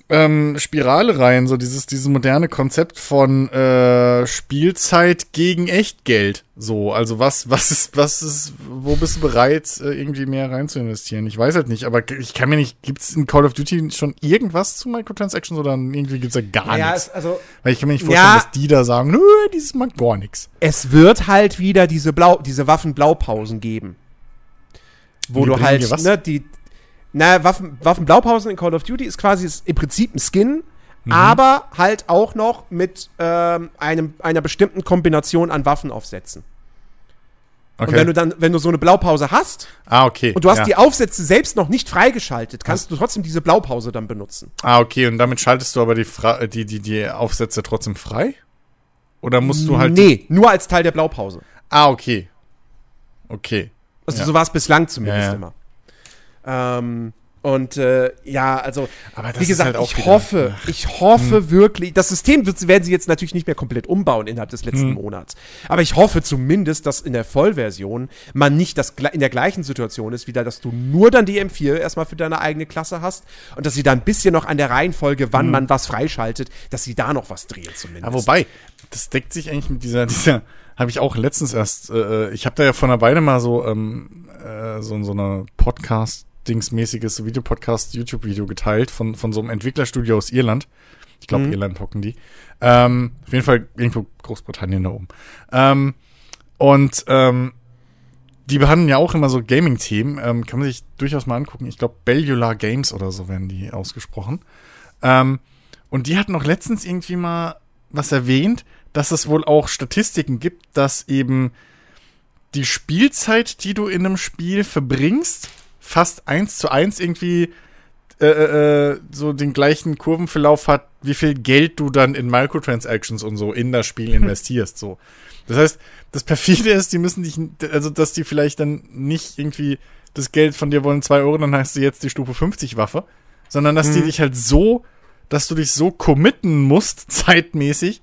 ähm, Spirale rein, so dieses, dieses moderne Konzept von äh, Spielzeit gegen Echtgeld. So, also was, was ist, was ist, wo bist du bereit, äh, irgendwie mehr rein zu investieren? Ich weiß halt nicht, aber ich kann mir nicht, gibt's in Call of Duty schon irgendwas zu Microtransactions oder irgendwie gibt's da gar ja, nichts? Also, Weil ich kann mir nicht vorstellen, ja, dass die da sagen, nö, dieses mag gar nichts. Es wird halt wieder diese Blau, diese Waffenblaupausen geben. Wo die du halt, ne, die, na, Waffen, Waffenblaupausen in Call of Duty ist quasi ist im Prinzip ein Skin, mhm. aber halt auch noch mit ähm, einem, einer bestimmten Kombination an Waffenaufsätzen. Okay. Und wenn du dann, wenn du so eine Blaupause hast, ah, okay. und du hast ja. die Aufsätze selbst noch nicht freigeschaltet, kannst du trotzdem diese Blaupause dann benutzen. Ah, okay, und damit schaltest du aber die, Fra die, die, die Aufsätze trotzdem frei? Oder musst du halt. Nee, nur als Teil der Blaupause. Ah, okay. Okay. Also ja. so war es bislang zumindest ja, immer. Ähm, und äh, ja, also, wie gesagt, halt ich hoffe, ich hoffe hm. wirklich, das System wird, werden sie jetzt natürlich nicht mehr komplett umbauen innerhalb des letzten hm. Monats. Aber ich hoffe zumindest, dass in der Vollversion man nicht das, in der gleichen Situation ist, wieder, dass du nur dann die M4 erstmal für deine eigene Klasse hast und dass sie da ein bisschen noch an der Reihenfolge, wann hm. man was freischaltet, dass sie da noch was drehen zumindest. Ja, wobei, das deckt sich eigentlich mit dieser, dieser habe ich auch letztens erst, äh, ich habe da ja vor einer Weile mal so, ähm, äh, so, so eine Podcast- Dingsmäßiges Videopodcast, YouTube-Video geteilt von, von so einem Entwicklerstudio aus Irland. Ich glaube, mhm. Irland hocken die. Ähm, auf jeden Fall irgendwo Großbritannien da oben. Ähm, und ähm, die behandeln ja auch immer so Gaming-Themen. Ähm, kann man sich durchaus mal angucken. Ich glaube, Bellular Games oder so werden die ausgesprochen. Ähm, und die hatten auch letztens irgendwie mal was erwähnt, dass es wohl auch Statistiken gibt, dass eben die Spielzeit, die du in einem Spiel verbringst, fast eins zu eins irgendwie äh, äh, äh, so den gleichen Kurvenverlauf hat, wie viel Geld du dann in Microtransactions und so in das Spiel investierst. So. Das heißt, das perfide ist, die müssen dich, also dass die vielleicht dann nicht irgendwie das Geld von dir wollen, zwei Euro, dann hast du jetzt die Stufe 50 Waffe, sondern dass mhm. die dich halt so, dass du dich so committen musst, zeitmäßig,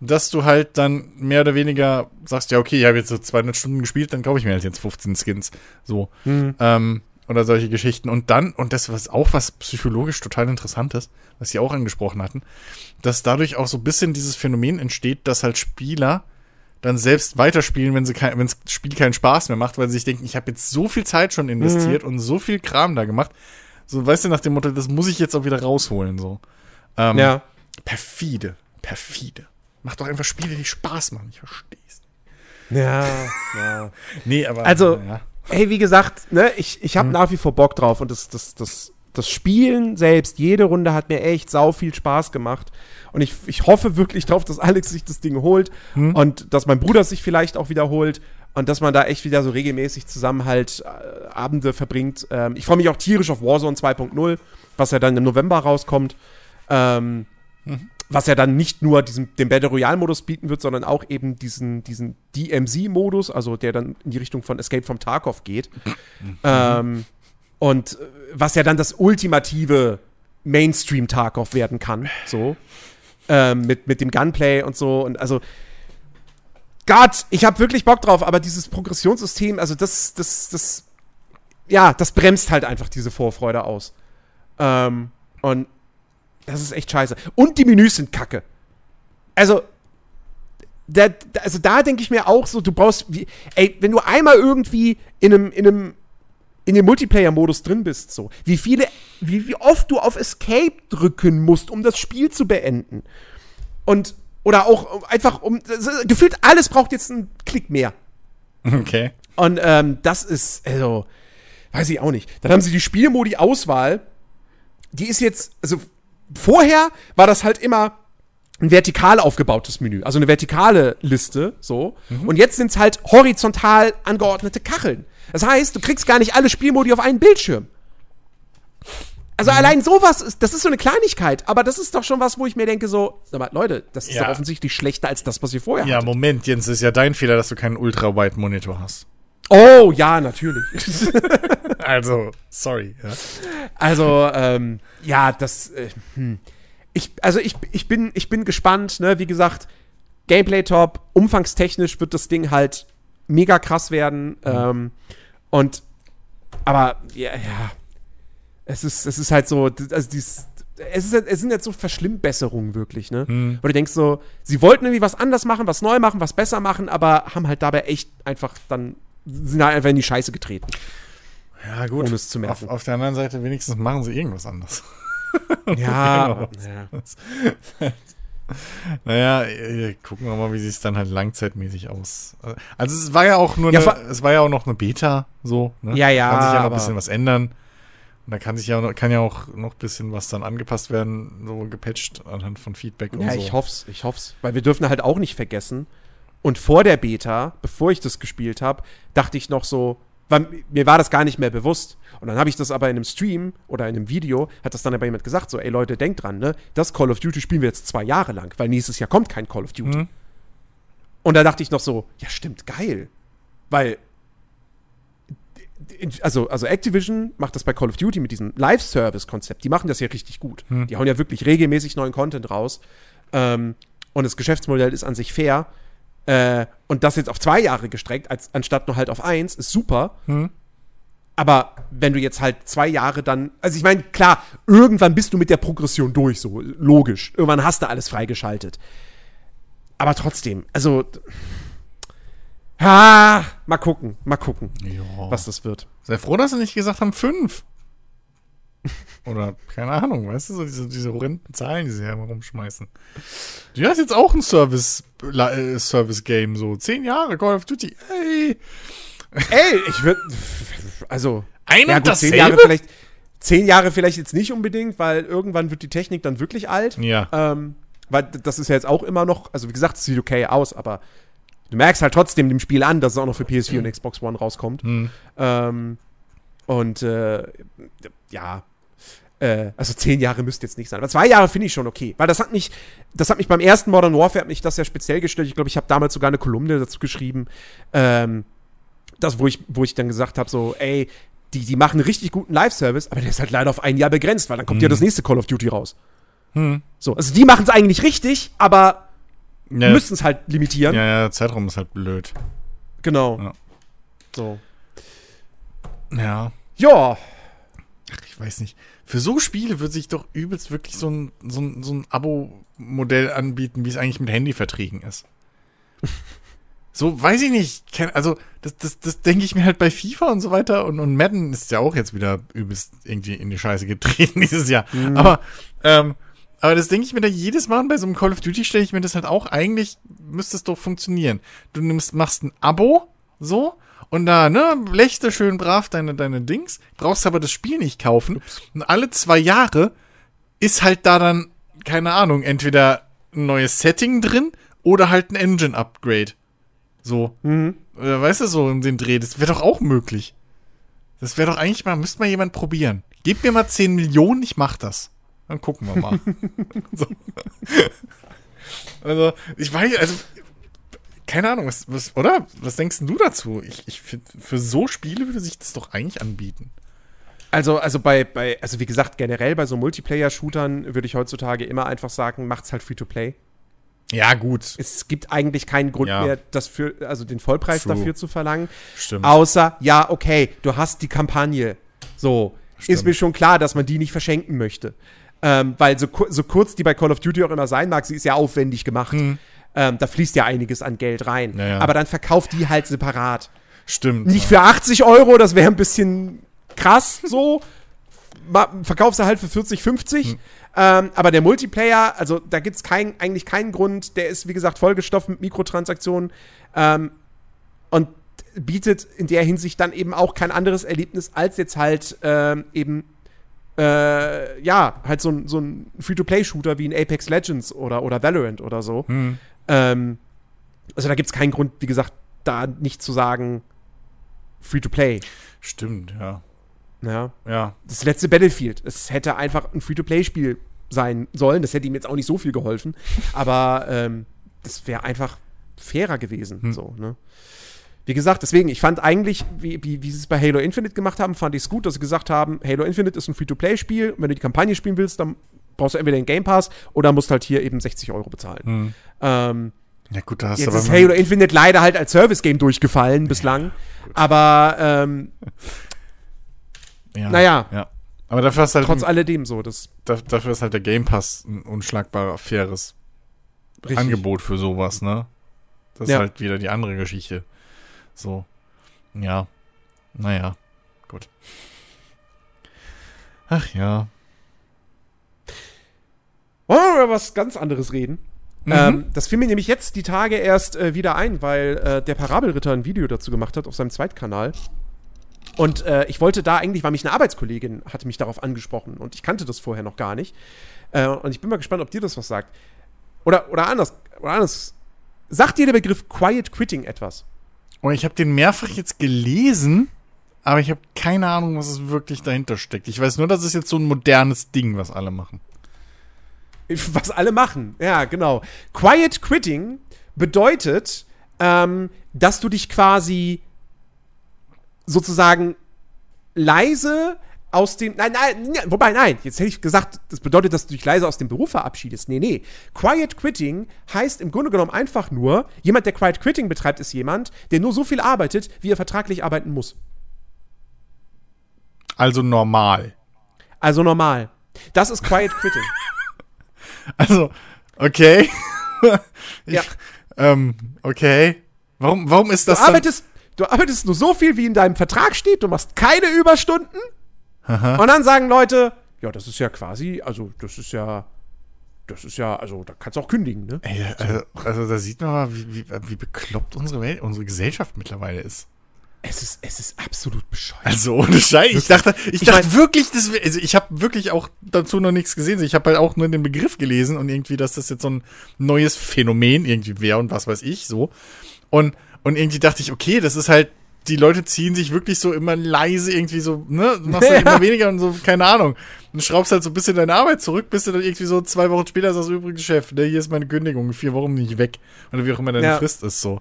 dass du halt dann mehr oder weniger sagst, ja, okay, ich habe jetzt so 200 Stunden gespielt, dann kaufe ich mir halt jetzt 15 Skins. So. Mhm. Ähm, oder solche Geschichten. Und dann, und das was auch was psychologisch total interessantes, was sie auch angesprochen hatten, dass dadurch auch so ein bisschen dieses Phänomen entsteht, dass halt Spieler dann selbst weiterspielen, wenn sie kein, wenn das Spiel keinen Spaß mehr macht, weil sie sich denken, ich habe jetzt so viel Zeit schon investiert mhm. und so viel Kram da gemacht. So, weißt du, nach dem Motto, das muss ich jetzt auch wieder rausholen, so. Ähm, ja. Perfide, perfide. Mach doch einfach Spiele, die Spaß machen, ich versteh's. Ja, ja. nee, aber. Also, ja. Hey, wie gesagt, ne, ich, ich habe mhm. nach wie vor Bock drauf und das, das, das, das Spielen selbst, jede Runde hat mir echt sau viel Spaß gemacht. Und ich, ich hoffe wirklich drauf, dass Alex sich das Ding holt hm. und dass mein Bruder sich vielleicht auch wiederholt und dass man da echt wieder so regelmäßig zusammen halt äh, Abende verbringt. Ähm, ich freue mich auch tierisch auf Warzone 2.0, was ja dann im November rauskommt. Ähm, mhm. Was ja dann nicht nur diesen, den Battle Royale-Modus bieten wird, sondern auch eben diesen, diesen DMZ-Modus, also der dann in die Richtung von Escape from Tarkov geht. Ähm, und äh, was ja dann das ultimative Mainstream-Tarkov werden kann. So ähm, mit, mit dem Gunplay und so. Und also, Gott, ich habe wirklich Bock drauf, aber dieses Progressionssystem, also das, das, das, ja, das bremst halt einfach diese Vorfreude aus. Ähm, und das ist echt scheiße. Und die Menüs sind kacke. Also, da, also da denke ich mir auch so, du brauchst, wie, ey, wenn du einmal irgendwie in einem, in einem in dem Multiplayer-Modus drin bist, so. Wie viele, wie, wie oft du auf Escape drücken musst, um das Spiel zu beenden. Und, oder auch einfach um, gefühlt alles braucht jetzt einen Klick mehr. Okay. Und ähm, das ist, also, weiß ich auch nicht. Dann haben sie die Spielmodi-Auswahl. Die ist jetzt, also vorher war das halt immer ein vertikal aufgebautes Menü, also eine vertikale Liste, so. Mhm. Und jetzt sind es halt horizontal angeordnete Kacheln. Das heißt, du kriegst gar nicht alle Spielmodi auf einen Bildschirm. Also mhm. allein sowas ist, das ist so eine Kleinigkeit, aber das ist doch schon was, wo ich mir denke, so, mal, Leute, das ist ja. doch offensichtlich schlechter als das, was ihr vorher Ja, hattet. Moment, Jens, ist ja dein Fehler, dass du keinen Ultra-Wide-Monitor hast. Oh, ja, natürlich. also, sorry. Ja. Also, ähm, ja, das, äh, hm. ich, also ich, ich bin, ich bin gespannt, ne, wie gesagt, Gameplay top, umfangstechnisch wird das Ding halt mega krass werden. Mhm. Ähm, und aber ja, ja, es ist, es ist halt so, also dies, es, ist, es sind jetzt so Verschlimmbesserungen wirklich, ne? Mhm. Wo du denkst so, sie wollten irgendwie was anders machen, was neu machen, was besser machen, aber haben halt dabei echt einfach dann, sind halt einfach in die Scheiße getreten. Ja, gut. Ohne es zu merken. Auf, auf der anderen Seite, wenigstens machen sie irgendwas anders. ja. ja. Naja, äh, gucken wir mal, wie sich es dann halt langzeitmäßig aus. Also es war ja auch nur ja, eine, es war ja auch noch eine Beta, so. Ne? Ja, ja. Kann sich ja noch ein bisschen was ändern. Und da kann sich ja kann ja auch noch ein bisschen was dann angepasst werden, so gepatcht anhand von Feedback und ja, so. Ja, ich hoff's, ich hoff's. Weil wir dürfen halt auch nicht vergessen. Und vor der Beta, bevor ich das gespielt habe, dachte ich noch so, weil mir war das gar nicht mehr bewusst. Und dann habe ich das aber in einem Stream oder in einem Video, hat das dann aber jemand gesagt, so, ey Leute, denkt dran, ne? Das Call of Duty spielen wir jetzt zwei Jahre lang, weil nächstes Jahr kommt kein Call of Duty. Mhm. Und da dachte ich noch so, ja stimmt, geil. Weil, also, also Activision macht das bei Call of Duty mit diesem Live-Service-Konzept. Die machen das ja richtig gut. Mhm. Die hauen ja wirklich regelmäßig neuen Content raus. Ähm, und das Geschäftsmodell ist an sich fair. Äh, und das jetzt auf zwei Jahre gestreckt, als, anstatt nur halt auf eins, ist super. Mhm. Aber wenn du jetzt halt zwei Jahre dann, also ich meine, klar, irgendwann bist du mit der Progression durch, so logisch. Irgendwann hast du alles freigeschaltet. Aber trotzdem, also. Ha, mal gucken, mal gucken, jo. was das wird. Sei froh, dass sie nicht gesagt haben, fünf. Oder, keine Ahnung, weißt du, so diese, diese horrenden Zahlen, die sie hier immer rumschmeißen. Du hast jetzt auch ein Service, äh, Service-Game, so zehn Jahre Call of Duty. Ey. Ey, ich würde, also, ein ja, und gut, zehn Jahre vielleicht, zehn Jahre vielleicht jetzt nicht unbedingt, weil irgendwann wird die Technik dann wirklich alt. Ja. Ähm, weil das ist ja jetzt auch immer noch, also wie gesagt, es sieht okay aus, aber du merkst halt trotzdem dem Spiel an, dass es auch noch für PS4 und Xbox One rauskommt. Hm. Ähm, und äh, ja, äh, also zehn Jahre müsste jetzt nicht sein. Aber zwei Jahre finde ich schon okay. Weil das hat mich, das hat mich beim ersten Modern Warfare hat mich das ja speziell gestört. Ich glaube, ich habe damals sogar eine Kolumne dazu geschrieben. Ähm, das, wo ich, wo ich dann gesagt habe, so, ey, die, die machen einen richtig guten Live-Service, aber der ist halt leider auf ein Jahr begrenzt, weil dann kommt hm. ja das nächste Call of Duty raus. Hm. So, also die machen es eigentlich richtig, aber ja. müssen es halt limitieren. Ja, ja, Zeitraum ist halt blöd. Genau. Ja. So. Ja. Ja. Ach, ich weiß nicht. Für so Spiele würde sich doch übelst wirklich so ein, so ein, so ein Abo-Modell anbieten, wie es eigentlich mit Handyverträgen ist. so, weiß ich nicht. Also, das, das, das denke ich mir halt bei FIFA und so weiter. Und, und Madden ist ja auch jetzt wieder übelst irgendwie in die Scheiße getreten dieses Jahr. Mhm. Aber, ähm, aber das denke ich mir da jedes Mal bei so einem Call of Duty stelle ich mir das halt auch, eigentlich müsste es doch funktionieren. Du nimmst, machst ein Abo, so, und da, ne, lächte schön brav deine, deine Dings, brauchst aber das Spiel nicht kaufen. Ups. Und alle zwei Jahre ist halt da dann, keine Ahnung, entweder ein neues Setting drin oder halt ein Engine-Upgrade. So. Mhm. Oder weißt du, so in den Dreh. Das wäre doch auch möglich. Das wäre doch eigentlich mal, müsste mal jemand probieren. Gib mir mal 10 Millionen, ich mach das. Dann gucken wir mal. so. Also, ich weiß, also, keine Ahnung, was, was, oder? Was denkst du dazu? Ich, ich finde, für so Spiele würde sich das doch eigentlich anbieten. Also, also bei, bei, also wie gesagt, generell bei so Multiplayer-Shootern würde ich heutzutage immer einfach sagen, macht's halt Free-to-Play. Ja, gut. Es gibt eigentlich keinen Grund ja. mehr, das für, also den Vollpreis True. dafür zu verlangen. Stimmt. Außer, ja, okay, du hast die Kampagne. So. Stimmt. Ist mir schon klar, dass man die nicht verschenken möchte. Ähm, weil so, so kurz die bei Call of Duty auch immer sein mag, sie ist ja aufwendig gemacht. Hm. Ähm, da fließt ja einiges an Geld rein. Ja, ja. Aber dann verkauft die halt separat. Stimmt. Nicht für 80 Euro, das wäre ein bisschen krass so. Verkaufst du halt für 40, 50. Hm. Ähm, aber der Multiplayer, also da gibt es kein, eigentlich keinen Grund. Der ist, wie gesagt, vollgestopft mit Mikrotransaktionen. Ähm, und bietet in der Hinsicht dann eben auch kein anderes Erlebnis als jetzt halt ähm, eben äh, ja, halt so ein, so ein Free-to-Play-Shooter wie in Apex Legends oder, oder Valorant oder so. Hm. Ähm, also da gibt es keinen Grund, wie gesagt, da nicht zu sagen Free-to-Play. Stimmt, ja. Ja. Ja. Das letzte Battlefield. Es hätte einfach ein Free-to-Play-Spiel sein sollen. Das hätte ihm jetzt auch nicht so viel geholfen. Aber ähm, das wäre einfach fairer gewesen. Hm. So, ne? Wie gesagt, deswegen, ich fand eigentlich, wie, wie, wie sie es bei Halo Infinite gemacht haben, fand ich es gut, dass sie gesagt haben, Halo Infinite ist ein Free-to-Play-Spiel. Wenn du die Kampagne spielen willst, dann brauchst du entweder den Game Pass oder musst halt hier eben 60 Euro bezahlen. Hm. Ähm, ja, gut, da hast jetzt aber ist Halo Infinite leider halt als Service-Game durchgefallen bislang. Ja, aber, ähm, ja, naja. Ja. Aber dafür ist halt. Trotz ein, alledem so. Das dafür ist halt der Game Pass ein unschlagbar faires Richtig. Angebot für sowas, ne? Das ja. ist halt wieder die andere Geschichte. So. Ja. Naja. Gut. Ach ja. Über was ganz anderes reden? Mhm. Ähm, das fiel mir nämlich jetzt die Tage erst äh, wieder ein, weil äh, der Parabelritter ein Video dazu gemacht hat auf seinem Zweitkanal. Und äh, ich wollte da eigentlich, weil mich eine Arbeitskollegin hatte mich darauf angesprochen und ich kannte das vorher noch gar nicht. Äh, und ich bin mal gespannt, ob dir das was sagt. Oder, oder anders, oder anders. Sagt dir der Begriff Quiet Quitting etwas? Und ich habe den mehrfach jetzt gelesen, aber ich habe keine Ahnung, was es wirklich dahinter steckt. Ich weiß nur, das ist jetzt so ein modernes Ding, was alle machen. Was alle machen, ja, genau. Quiet Quitting bedeutet, ähm, dass du dich quasi sozusagen leise aus dem. Nein, nein, wobei, nein, jetzt hätte ich gesagt, das bedeutet, dass du dich leise aus dem Beruf verabschiedest. Nee, nee. Quiet Quitting heißt im Grunde genommen einfach nur, jemand, der Quiet Quitting betreibt, ist jemand, der nur so viel arbeitet, wie er vertraglich arbeiten muss. Also normal. Also normal. Das ist Quiet Quitting. also, okay. ich, ja. Ähm, okay. Warum, warum ist das du arbeitest, du arbeitest nur so viel, wie in deinem Vertrag steht, du machst keine Überstunden Aha. Und dann sagen Leute, ja, das ist ja quasi, also das ist ja, das ist ja, also da kannst du auch kündigen, ne? Ey, also, also, da sieht man mal, wie, wie, wie bekloppt unsere Welt, unsere Gesellschaft mittlerweile ist. Es ist, es ist absolut bescheuert. Also ohne Scheiß. Ich dachte, ich, ich dachte mein, wirklich, das, also ich habe wirklich auch dazu noch nichts gesehen. Ich habe halt auch nur den Begriff gelesen und irgendwie, dass das jetzt so ein neues Phänomen irgendwie wäre und was weiß ich so. Und, und irgendwie dachte ich, okay, das ist halt die Leute ziehen sich wirklich so immer leise irgendwie so, ne? Du machst halt immer weniger und so, keine Ahnung. Du schraubst halt so ein bisschen deine Arbeit zurück, bis du dann irgendwie so zwei Wochen später sagst, übrigens, Chef, ne, hier ist meine Kündigung, vier Wochen nicht weg. Oder wie auch immer deine ja. Frist ist so.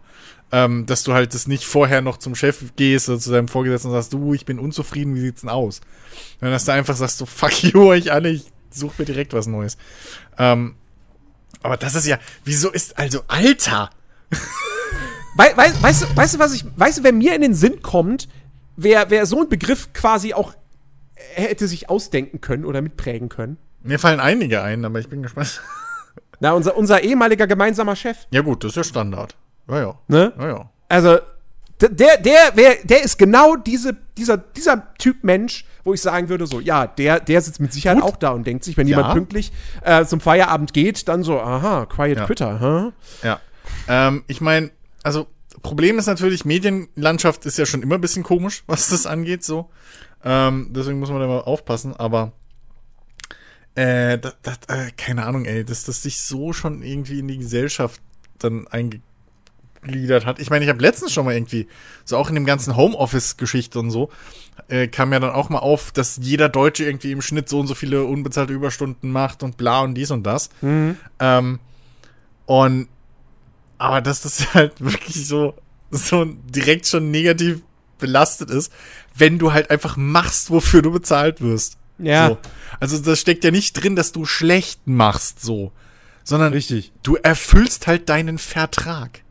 Ähm, dass du halt das nicht vorher noch zum Chef gehst oder zu deinem Vorgesetzten und sagst, du, ich bin unzufrieden, wie sieht's denn aus? Und dass du einfach sagst, so, fuck you euch alle, ich such mir direkt was Neues. Ähm, aber das ist ja, wieso ist, also, Alter! Wei, wei, weißt, du, weißt du, was ich, weißt du, wer mir in den Sinn kommt, wer, wer so einen Begriff quasi auch hätte sich ausdenken können oder mitprägen können? Mir fallen einige ein, aber ich bin gespannt. Na, unser, unser ehemaliger gemeinsamer Chef. Ja, gut, das ist ja Standard. Ja, ja. Ne? Ja, ja. Also, der, der, wer, der ist genau diese, dieser, dieser Typ Mensch, wo ich sagen würde, so, ja, der, der sitzt mit Sicherheit Gut. auch da und denkt sich, wenn ja. jemand pünktlich äh, zum Feierabend geht, dann so, aha, Quiet ja. Quitter, huh? Ja. Ähm, ich meine, also Problem ist natürlich, Medienlandschaft ist ja schon immer ein bisschen komisch, was das angeht, so. Ähm, deswegen muss man da mal aufpassen, aber äh, das, das, äh, keine Ahnung, ey, dass das sich so schon irgendwie in die Gesellschaft dann eingegliedert hat. Ich meine, ich habe letztens schon mal irgendwie, so auch in dem ganzen Homeoffice-Geschichte und so, äh, kam ja dann auch mal auf, dass jeder Deutsche irgendwie im Schnitt so und so viele unbezahlte Überstunden macht und bla und dies und das. Mhm. Ähm, und aber dass das halt wirklich so, so direkt schon negativ belastet ist, wenn du halt einfach machst, wofür du bezahlt wirst. Ja. So. Also das steckt ja nicht drin, dass du schlecht machst, so. Sondern Richtig. du erfüllst halt deinen Vertrag.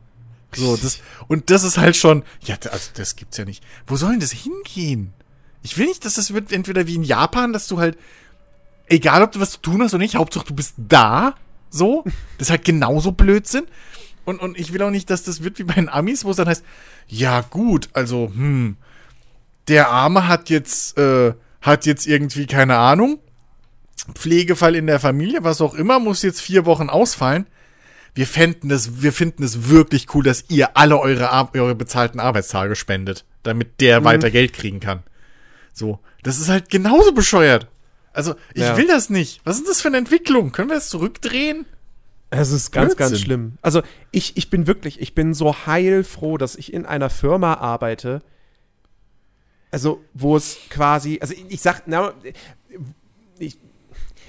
So, das, und das ist halt schon, ja, also das gibt's ja nicht. Wo soll denn das hingehen? Ich will nicht, dass das wird entweder wie in Japan, dass du halt, egal ob du was zu tun hast oder nicht, Hauptsache du bist da, so. Das ist halt genauso Blödsinn. Und, und ich will auch nicht, dass das wird wie bei den Amis, wo es dann heißt, ja gut, also, hm, der Arme hat jetzt, äh, hat jetzt irgendwie, keine Ahnung, Pflegefall in der Familie, was auch immer, muss jetzt vier Wochen ausfallen. Wir fänden das, wir finden es wirklich cool, dass ihr alle eure, eure bezahlten Arbeitstage spendet, damit der mhm. weiter Geld kriegen kann. So. Das ist halt genauso bescheuert. Also, ich ja. will das nicht. Was ist das für eine Entwicklung? Können wir das zurückdrehen? Es ist ganz, Blödsinn. ganz schlimm. Also ich, ich bin wirklich, ich bin so heilfroh, dass ich in einer Firma arbeite, also wo es quasi, also ich, ich sag, na, ich,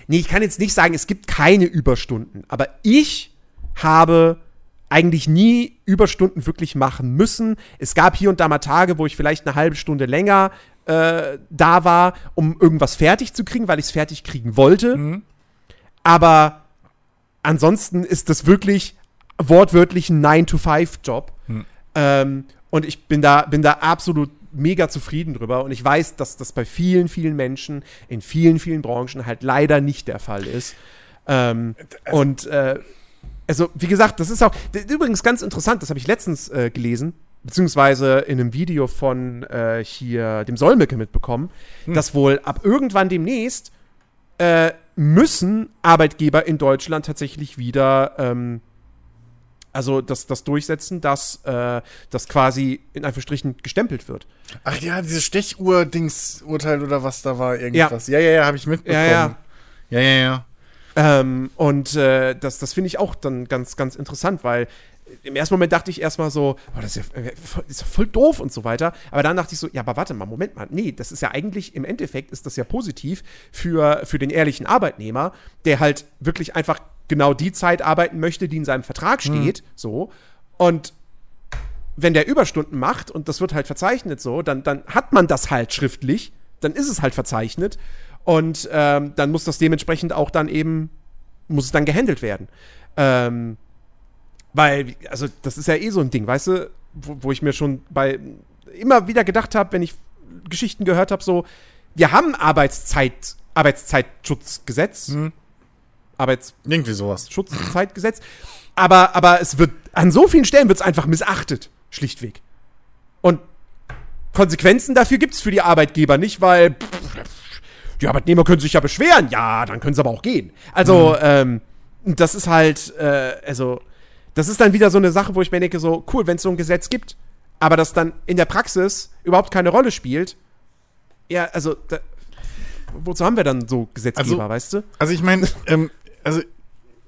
nee, ich kann jetzt nicht sagen, es gibt keine Überstunden, aber ich habe eigentlich nie Überstunden wirklich machen müssen. Es gab hier und da mal Tage, wo ich vielleicht eine halbe Stunde länger äh, da war, um irgendwas fertig zu kriegen, weil ich es fertig kriegen wollte. Mhm. Aber ansonsten ist das wirklich wortwörtlich ein 9-to-5-Job. Hm. Ähm, und ich bin da, bin da absolut mega zufrieden drüber. Und ich weiß, dass das bei vielen, vielen Menschen in vielen, vielen Branchen halt leider nicht der Fall ist. Ähm, also, und äh, also, wie gesagt, das ist auch übrigens ganz interessant, das habe ich letztens äh, gelesen, beziehungsweise in einem Video von äh, hier dem Solmecke mitbekommen, hm. dass wohl ab irgendwann demnächst äh, müssen Arbeitgeber in Deutschland tatsächlich wieder ähm, also das, das durchsetzen, dass äh, das quasi in Anführungsstrichen gestempelt wird. Ach ja, dieses Stechuhr-Dings-Urteil oder was da war, irgendwas. Ja, ja, ja, ja habe ich mitbekommen. Ja, ja. Ja, ja, ja. Ähm, und äh, das, das finde ich auch dann ganz, ganz interessant, weil im ersten Moment dachte ich erstmal so, oh, das, ist ja, äh, das ist ja voll doof und so weiter. Aber dann dachte ich so, ja, aber warte mal, Moment mal. Nee, das ist ja eigentlich, im Endeffekt ist das ja positiv für, für den ehrlichen Arbeitnehmer, der halt wirklich einfach genau die Zeit arbeiten möchte, die in seinem Vertrag mhm. steht. Mhm. So. Und wenn der Überstunden macht und das wird halt verzeichnet so, dann, dann hat man das halt schriftlich, dann ist es halt verzeichnet. Und ähm, dann muss das dementsprechend auch dann eben, muss es dann gehandelt werden. Ähm, weil, also, das ist ja eh so ein Ding, weißt du, wo, wo ich mir schon bei immer wieder gedacht habe, wenn ich Geschichten gehört habe, so, wir haben Arbeitszeit, Arbeitszeitschutzgesetz. Mhm. Arbeits Irgendwie sowas. Schutzzeitgesetz. Aber, aber es wird, an so vielen Stellen wird es einfach missachtet, schlichtweg. Und Konsequenzen dafür gibt es für die Arbeitgeber nicht, weil pff, die Arbeitnehmer können sich ja beschweren. Ja, dann können sie aber auch gehen. Also, mhm. ähm, das ist halt, äh, also, das ist dann wieder so eine Sache, wo ich mir denke, so, cool, wenn es so ein Gesetz gibt, aber das dann in der Praxis überhaupt keine Rolle spielt, ja, also, da, wozu haben wir dann so Gesetzgeber, also, weißt du? Also ich meine, ähm, also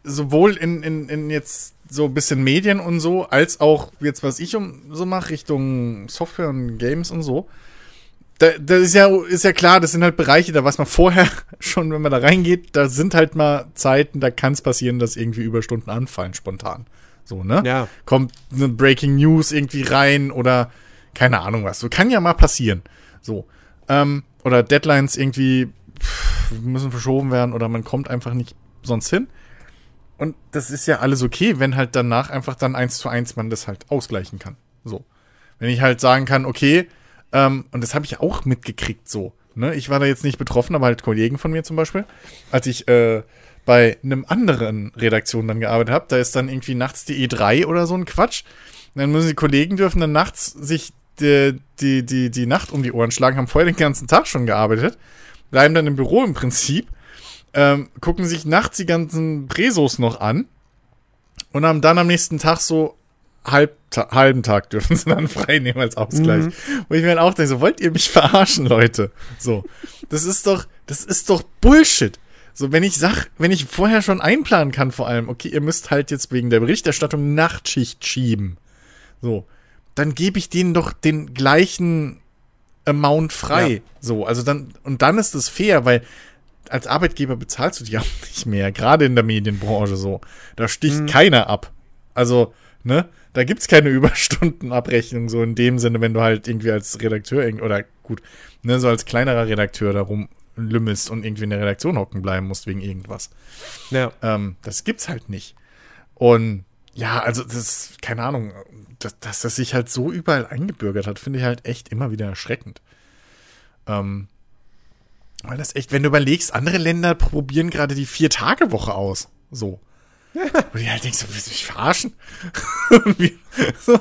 sowohl in, in, in jetzt so ein bisschen Medien und so, als auch jetzt, was ich um, so mache, Richtung Software und Games und so. Da, das ist ja, ist ja klar, das sind halt Bereiche, da weiß man vorher schon, wenn man da reingeht, da sind halt mal Zeiten, da kann es passieren, dass irgendwie Überstunden anfallen, spontan. So, ne? Ja. Kommt eine Breaking News irgendwie rein oder keine Ahnung was. So kann ja mal passieren. So. Ähm, oder Deadlines irgendwie pff, müssen verschoben werden oder man kommt einfach nicht sonst hin. Und das ist ja alles okay, wenn halt danach einfach dann eins zu eins man das halt ausgleichen kann. So. Wenn ich halt sagen kann, okay, ähm, und das habe ich auch mitgekriegt so. Ne? Ich war da jetzt nicht betroffen, aber halt Kollegen von mir zum Beispiel, als ich äh, bei einem anderen Redaktion dann gearbeitet habe, da ist dann irgendwie nachts die E3 oder so ein Quatsch. Und dann müssen die Kollegen dürfen dann nachts sich die, die, die, die Nacht um die Ohren schlagen, haben vorher den ganzen Tag schon gearbeitet, bleiben dann im Büro im Prinzip ähm, gucken sich nachts die ganzen Presos noch an und haben dann am nächsten Tag so halb, halben Tag dürfen sie dann frei nehmen als Ausgleich. Mhm. Wo ich mir dann auch denke, so wollt ihr mich verarschen, Leute? So, das ist doch, das ist doch Bullshit. So, wenn ich sag, wenn ich vorher schon einplanen kann, vor allem, okay, ihr müsst halt jetzt wegen der Berichterstattung Nachtschicht schieben. So, dann gebe ich denen doch den gleichen Amount frei. Ja. So, also dann, und dann ist es fair, weil als Arbeitgeber bezahlst du die auch nicht mehr, gerade in der Medienbranche so. Da sticht mhm. keiner ab. Also, ne, da gibt's keine Überstundenabrechnung, so in dem Sinne, wenn du halt irgendwie als Redakteur oder gut, ne, so als kleinerer Redakteur darum lümmelst und irgendwie in der Redaktion hocken bleiben musst wegen irgendwas. Ja. Ähm, das gibt's halt nicht. Und ja, also das, keine Ahnung, dass, dass das sich halt so überall eingebürgert hat, finde ich halt echt immer wieder erschreckend. Ähm, weil das echt, wenn du überlegst, andere Länder probieren gerade die Vier-Tage-Woche aus. So. Und ich halt denkst, so, willst du mich verarschen? so,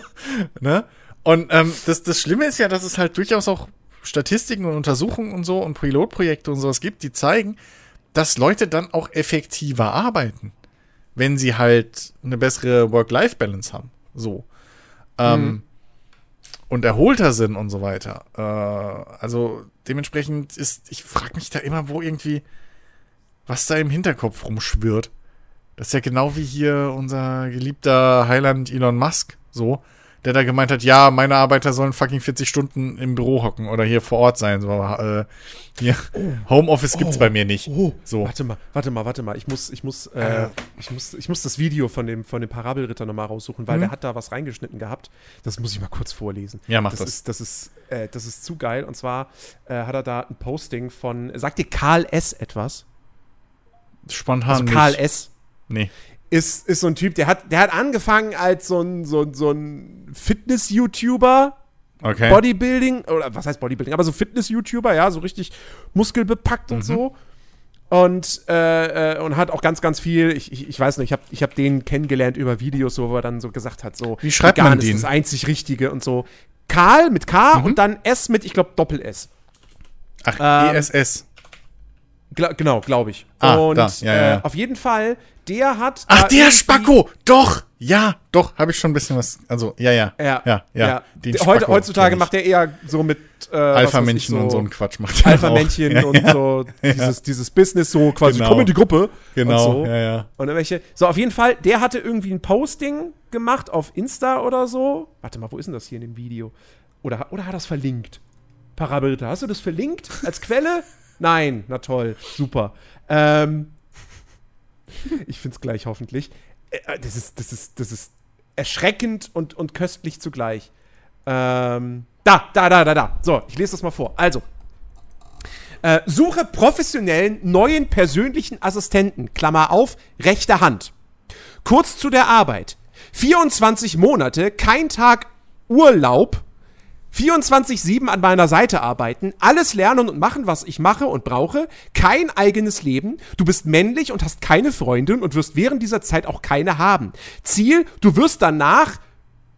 ne? Und ähm, das, das Schlimme ist ja, dass es halt durchaus auch Statistiken und Untersuchungen und so und Pilotprojekte und sowas gibt, die zeigen, dass Leute dann auch effektiver arbeiten, wenn sie halt eine bessere Work-Life-Balance haben. So. Ähm, mhm und erholter sind und so weiter. Äh, also dementsprechend ist, ich frage mich da immer, wo irgendwie, was da im Hinterkopf rumschwirrt. Das ist ja genau wie hier unser geliebter Heiland Elon Musk, so der da gemeint hat, ja, meine Arbeiter sollen fucking 40 Stunden im Büro hocken oder hier vor Ort sein. So, äh, hier, oh, Homeoffice gibt's oh, bei mir nicht. Oh, so. Warte mal, warte mal, warte mal. Ich muss, ich muss, äh, äh. ich muss, ich muss das Video von dem, von dem Parabelritter nochmal raussuchen, weil mhm. der hat da was reingeschnitten gehabt. Das muss ich mal kurz vorlesen. Ja, mach das. Das ist, das ist, äh, das ist zu geil. Und zwar äh, hat er da ein Posting von, sagt dir Karl S. etwas? Spontan. Also Karl S. Nee ist, ist so ein Typ, der hat, der hat angefangen als so ein, so, so ein Fitness-YouTuber. Okay. Bodybuilding, oder was heißt Bodybuilding, aber so Fitness-YouTuber, ja, so richtig muskelbepackt mhm. und so. Und, äh, äh, und hat auch ganz, ganz viel, ich, ich, ich weiß nicht, ich habe ich hab den kennengelernt über Videos, wo er dann so gesagt hat, so, wie schreibt man den? ist das einzig Richtige und so. Karl mit K mhm. und dann S mit, ich glaube, Doppel-S. Ach, ähm, ESS. Gla genau, glaube ich. Ah, und da. Ja, ja, ja. Äh, auf jeden Fall, der hat. Ach, der Spacko! Doch! Ja, doch, habe ich schon ein bisschen was. Also, ja, ja. Ja, ja. ja. ja. Heute, heutzutage macht er eher so mit. Äh, Alpha-Männchen so, und so einen Quatsch macht er. Alpha-Männchen ja, und so dieses, dieses Business, so quasi, genau. komm in die Gruppe. Genau. Und so. ja, ja. Und welche. So, auf jeden Fall, der hatte irgendwie ein Posting gemacht auf Insta oder so. Warte mal, wo ist denn das hier in dem Video? Oder, oder hat er das verlinkt? Parabelritter, hast du das verlinkt als Quelle? Nein, na toll, super. Ähm, ich finde es gleich hoffentlich. Äh, äh, das ist, das ist, das ist erschreckend und, und köstlich zugleich. Ähm, da, da, da, da, da. So, ich lese das mal vor. Also, äh, suche professionellen neuen persönlichen Assistenten, Klammer auf, rechte Hand. Kurz zu der Arbeit. 24 Monate, kein Tag Urlaub, 24-7 an meiner Seite arbeiten, alles lernen und machen, was ich mache und brauche, kein eigenes Leben, du bist männlich und hast keine Freundin und wirst während dieser Zeit auch keine haben. Ziel, du wirst danach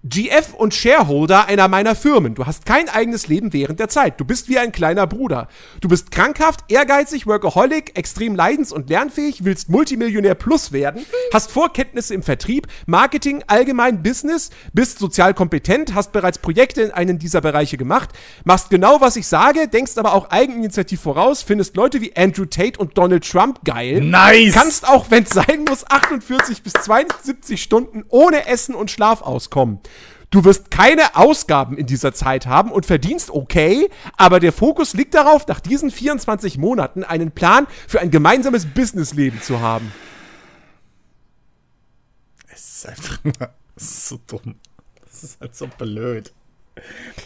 GF und Shareholder einer meiner Firmen. Du hast kein eigenes Leben während der Zeit. Du bist wie ein kleiner Bruder. Du bist krankhaft, ehrgeizig, workaholic, extrem leidens- und lernfähig, willst Multimillionär plus werden, hast Vorkenntnisse im Vertrieb, Marketing, allgemein Business, bist sozial kompetent, hast bereits Projekte in einem dieser Bereiche gemacht, machst genau, was ich sage, denkst aber auch eigeninitiativ voraus, findest Leute wie Andrew Tate und Donald Trump geil. Nice! Kannst auch, wenn es sein muss, 48 bis 72 Stunden ohne Essen und Schlaf auskommen. Du wirst keine Ausgaben in dieser Zeit haben und verdienst okay, aber der Fokus liegt darauf, nach diesen 24 Monaten einen Plan für ein gemeinsames Businessleben zu haben. Es ist einfach so dumm. Es ist halt so blöd.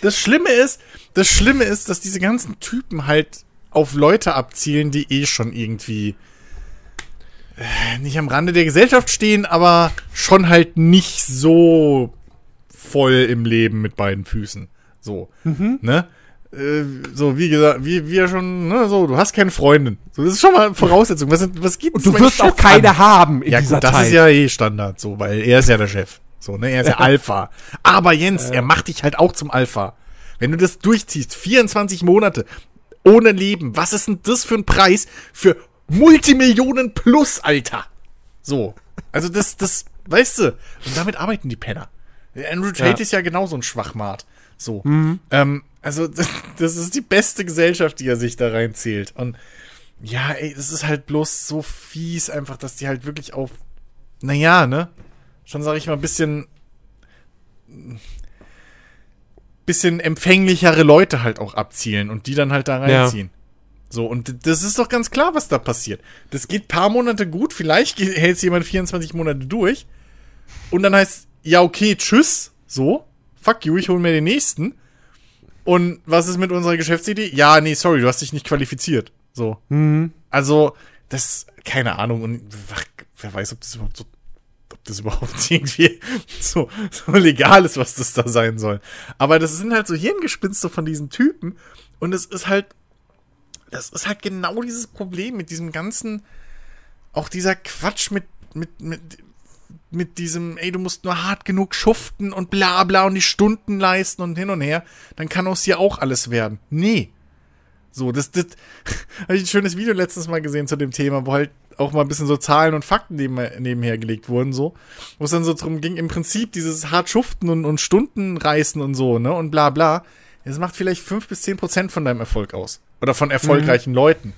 Das Schlimme ist, das Schlimme ist, dass diese ganzen Typen halt auf Leute abzielen, die eh schon irgendwie äh, nicht am Rande der Gesellschaft stehen, aber schon halt nicht so voll im Leben mit beiden Füßen. So, mhm. ne? Äh, so, wie gesagt, wie wir schon, ne, so, du hast keine Freundin. So, das ist schon mal Voraussetzung. Was, was gibt Und du wirst auch keine an? haben in ja, dieser gut, das Zeit. ist ja eh Standard, so, weil er ist ja der Chef. So, ne, er ist ja Alpha. Aber Jens, er macht dich halt auch zum Alpha. Wenn du das durchziehst, 24 Monate ohne Leben, was ist denn das für ein Preis für Multimillionen plus, Alter? So. Also das, das, weißt du, und damit arbeiten die Penner. Andrew Tate ja. ist ja genauso ein Schwachmat. So. Mhm. Ähm, also, das, das, ist die beste Gesellschaft, die er sich da reinzählt. Und ja, ey, das ist halt bloß so fies, einfach, dass die halt wirklich auf, naja, ne? Schon, sag ich mal, ein bisschen. bisschen empfänglichere Leute halt auch abzielen und die dann halt da reinziehen. Ja. So, und das ist doch ganz klar, was da passiert. Das geht paar Monate gut, vielleicht hält jemand 24 Monate durch. Und dann heißt, ja, okay, tschüss, so, fuck you, ich hole mir den nächsten. Und was ist mit unserer Geschäftsidee? Ja, nee, sorry, du hast dich nicht qualifiziert. So. Mhm. Also, das, keine Ahnung, und wer weiß, ob das überhaupt so, ob das überhaupt irgendwie so, so legal ist, was das da sein soll. Aber das sind halt so Hirngespinste von diesen Typen. Und es ist halt, das ist halt genau dieses Problem mit diesem ganzen, auch dieser Quatsch mit, mit, mit, mit diesem, ey, du musst nur hart genug schuften und bla bla und die Stunden leisten und hin und her, dann kann aus dir auch alles werden. Nee. So, das, das, habe ich ein schönes Video letztens mal gesehen zu dem Thema, wo halt auch mal ein bisschen so Zahlen und Fakten neben, nebenher gelegt wurden, so. Wo es dann so drum ging, im Prinzip dieses hart schuften und, und Stunden reißen und so, ne, und bla bla. Das macht vielleicht fünf bis zehn Prozent von deinem Erfolg aus. Oder von erfolgreichen mhm. Leuten.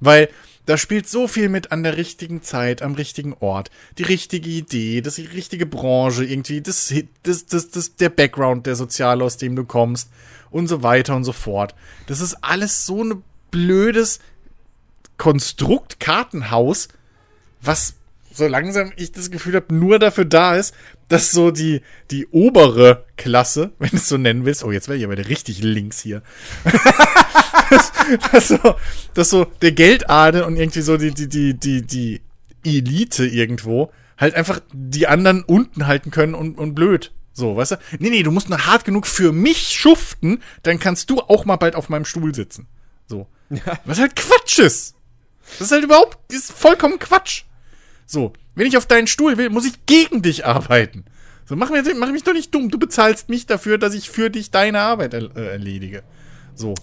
Weil, da spielt so viel mit an der richtigen Zeit, am richtigen Ort, die richtige Idee, das die richtige Branche irgendwie, das, das, das, das, der Background, der Soziale, aus dem du kommst und so weiter und so fort. Das ist alles so ein blödes Konstrukt, Kartenhaus, was so langsam ich das Gefühl habe, nur dafür da ist, dass so die, die obere Klasse, wenn du es so nennen willst, oh, jetzt werde ich aber richtig links hier. dass, dass, so, dass so der Geldadel und irgendwie so die, die, die, die, die Elite irgendwo halt einfach die anderen unten halten können und, und blöd. So, weißt du? Nee, nee, du musst nur hart genug für mich schuften, dann kannst du auch mal bald auf meinem Stuhl sitzen. So. Ja. Was halt Quatsch ist. Das ist halt überhaupt, das ist vollkommen Quatsch. So, wenn ich auf deinen Stuhl will, muss ich gegen dich arbeiten. So, mach, mir, mach mich doch nicht dumm. Du bezahlst mich dafür, dass ich für dich deine Arbeit äh, erledige. So.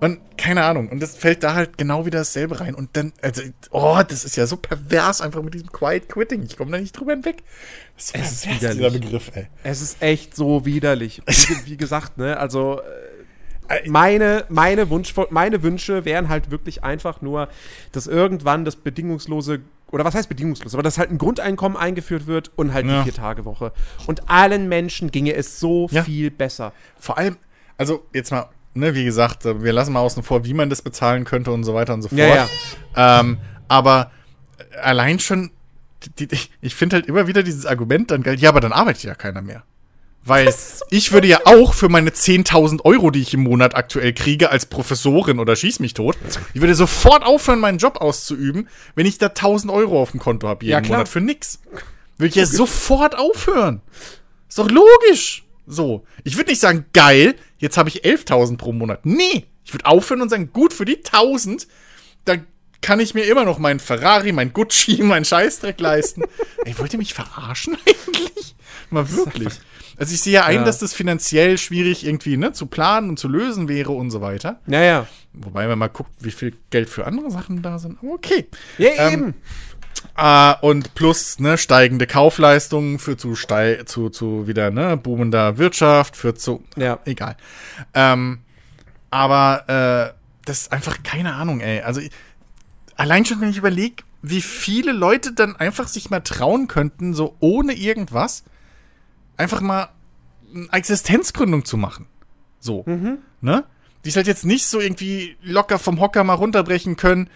Und keine Ahnung. Und das fällt da halt genau wieder dasselbe rein. Und dann, also, oh, das ist ja so pervers einfach mit diesem Quiet Quitting. Ich komme da nicht drüber hinweg. Das ist, es ist widerlich. dieser Begriff, ey. Es ist echt so widerlich. Wie, wie gesagt, ne, also. Äh, meine, meine, Wunsch, meine Wünsche wären halt wirklich einfach nur, dass irgendwann das bedingungslose oder was heißt bedingungslos, aber dass halt ein Grundeinkommen eingeführt wird und halt ja. die Vier-Tage-Woche. Und allen Menschen ginge es so ja. viel besser. Vor allem, also jetzt mal, ne, wie gesagt, wir lassen mal außen vor, wie man das bezahlen könnte und so weiter und so fort. Ja, ja. Ähm, aber allein schon, die, die, ich finde halt immer wieder dieses Argument dann geil, ja, aber dann arbeitet ja keiner mehr. Weil ich würde ja auch für meine 10.000 Euro, die ich im Monat aktuell kriege, als Professorin oder schieß mich tot, ich würde sofort aufhören, meinen Job auszuüben, wenn ich da 1.000 Euro auf dem Konto habe jeden ja, Monat für nix. Würde ich ja sofort aufhören. Ist doch logisch. So. Ich würde nicht sagen, geil, jetzt habe ich 11.000 pro Monat. Nee. Ich würde aufhören und sagen, gut, für die 1.000, dann kann ich mir immer noch meinen Ferrari, mein Gucci, meinen Scheißdreck leisten. Ey, wollt ihr mich verarschen eigentlich? Mal wirklich. Also ich sehe ja ein, ja. dass das finanziell schwierig irgendwie ne, zu planen und zu lösen wäre und so weiter. Naja. Wobei man mal guckt, wie viel Geld für andere Sachen da sind. Okay. Ja, ähm, eben. Äh, und plus ne, steigende Kaufleistungen für zu, steig, zu, zu wieder ne, boomender Wirtschaft, für zu. Ja. Egal. Ähm, aber äh, das ist einfach keine Ahnung, ey. Also allein schon, wenn ich überlege, wie viele Leute dann einfach sich mal trauen könnten, so ohne irgendwas, einfach mal eine Existenzgründung zu machen. So. Mhm. Ne? Die es halt jetzt nicht so irgendwie locker vom Hocker mal runterbrechen können,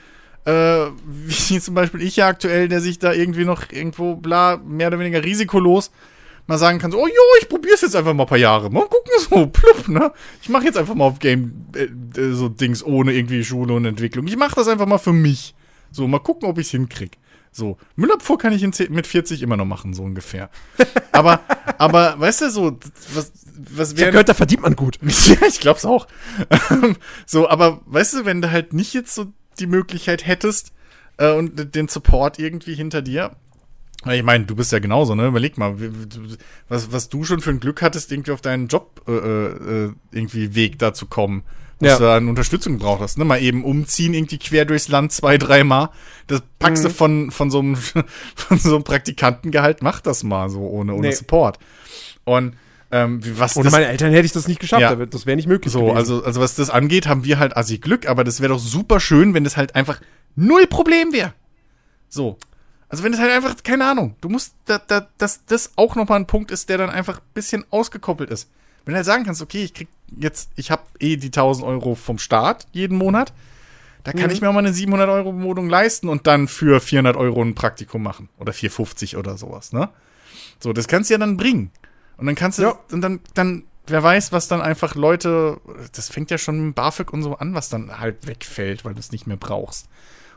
äh, wie zum Beispiel ich ja aktuell, der sich da irgendwie noch irgendwo, bla, mehr oder weniger risikolos mal sagen kann, so, oh jo, ich probier's jetzt einfach mal ein paar Jahre. Mal gucken, so, plupp, ne? Ich mache jetzt einfach mal auf Game äh, so Dings ohne irgendwie Schule und Entwicklung. Ich mache das einfach mal für mich. So, mal gucken, ob ich's hinkrieg. So, Müllabfuhr kann ich in mit 40 immer noch machen, so ungefähr. aber, aber, weißt du, so, was, was wäre. gehört, da verdient man gut. ja, ich glaub's auch. so, aber, weißt du, wenn du halt nicht jetzt so die Möglichkeit hättest äh, und den Support irgendwie hinter dir, ich meine, du bist ja genauso, ne? Überleg mal, was, was du schon für ein Glück hattest, irgendwie auf deinen Job äh, äh, irgendwie Weg da zu kommen. Dass ja. du da eine Unterstützung brauchst, ne? Mal eben umziehen, irgendwie quer durchs Land zwei, dreimal. Das packst mhm. du von, von so einem, von so einem Praktikantengehalt, mach das mal so ohne, ohne nee. Support. Und ähm, was Ohne meine Eltern hätte ich das nicht geschafft, ja, das wäre nicht möglich. So, gewesen. also, also was das angeht, haben wir halt assi Glück, aber das wäre doch super schön, wenn das halt einfach null Problem wäre. So. Also wenn es halt einfach, keine Ahnung, du musst, da, da, dass das auch nochmal ein Punkt ist, der dann einfach ein bisschen ausgekoppelt ist. Wenn du halt sagen kannst, okay, ich krieg jetzt, ich habe eh die 1000 Euro vom Staat jeden Monat, da kann mhm. ich mir auch mal eine 700 Euro Wohnung leisten und dann für 400 Euro ein Praktikum machen. Oder 450 oder sowas, ne? So, das kannst du ja dann bringen. Und dann kannst du, ja. und dann, dann, wer weiß, was dann einfach Leute, das fängt ja schon mit BAföG und so an, was dann halt wegfällt, weil du es nicht mehr brauchst.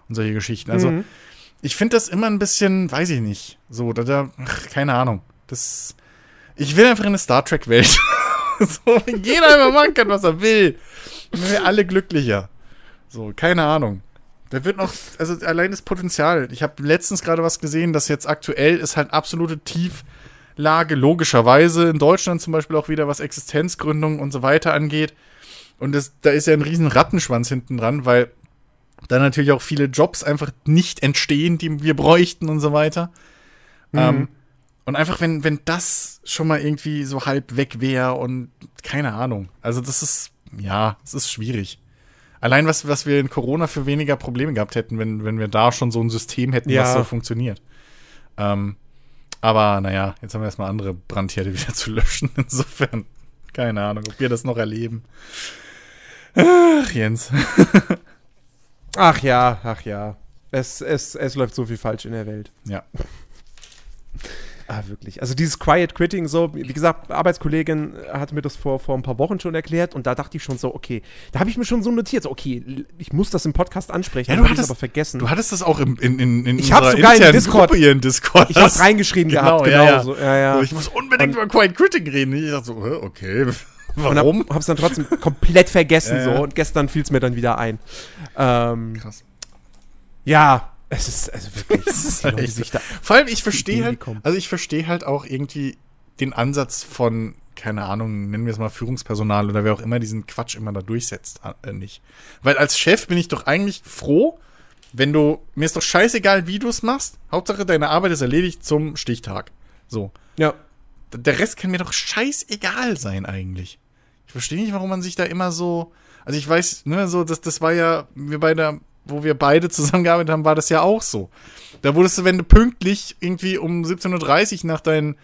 Und solche Geschichten. Also, mhm ich finde das immer ein bisschen, weiß ich nicht, so, da, da ach, keine Ahnung. Das, ich will einfach in eine Star Trek-Welt. so, jeder immer machen kann, was er will. Und wir alle glücklicher. So, keine Ahnung. Da wird noch, also allein das Potenzial. Ich habe letztens gerade was gesehen, dass jetzt aktuell ist halt absolute Tieflage, logischerweise in Deutschland zum Beispiel auch wieder, was Existenzgründung und so weiter angeht. Und das, da ist ja ein riesen Rattenschwanz hinten dran, weil da natürlich auch viele Jobs einfach nicht entstehen, die wir bräuchten und so weiter. Mhm. Ähm, und einfach, wenn, wenn das schon mal irgendwie so halb weg wäre und keine Ahnung. Also, das ist, ja, es ist schwierig. Allein, was, was wir in Corona für weniger Probleme gehabt hätten, wenn, wenn wir da schon so ein System hätten, ja. was so funktioniert. Ähm, aber naja, jetzt haben wir erstmal andere Brandherde wieder zu löschen. Insofern, keine Ahnung, ob wir das noch erleben. Ach, Jens. Ach ja, ach ja. Es, es, es läuft so viel falsch in der Welt. Ja. Ah, wirklich. Also dieses Quiet Quitting, so, wie gesagt, Arbeitskollegin hatte mir das vor, vor ein paar Wochen schon erklärt und da dachte ich schon so, okay, da habe ich mir schon so notiert, so, okay, ich muss das im Podcast ansprechen, ja, du hattest, aber vergessen. Du hattest das auch im, in, in, in ich unserer sogar in Discord, Gruppe hier in Discord. Ich habe reingeschrieben genau, gehabt, genau. Ja, So, ja, ja. Ich muss unbedingt und, über Quiet Quitting reden. Ich dachte so, okay, Warum? Und hab, hab's dann trotzdem komplett vergessen ja, ja. so und gestern fiel es mir dann wieder ein. Ähm, Krass. Ja, es ist also wirklich. Es ist halt sich da Vor allem, ich verstehe halt, also ich verstehe halt auch irgendwie den Ansatz von, keine Ahnung, nennen wir es mal Führungspersonal oder wer auch immer diesen Quatsch immer da durchsetzt, äh, nicht. Weil als Chef bin ich doch eigentlich froh, wenn du, mir ist doch scheißegal, wie du es machst. Hauptsache, deine Arbeit ist erledigt zum Stichtag. So. Ja. Der Rest kann mir doch scheißegal sein, eigentlich. Ich verstehe nicht, warum man sich da immer so. Also ich weiß, ne, so, das, das war ja, wir beide, wo wir beide zusammengearbeitet haben, war das ja auch so. Da wurdest du, wenn du pünktlich irgendwie um 17.30 Uhr nach deinen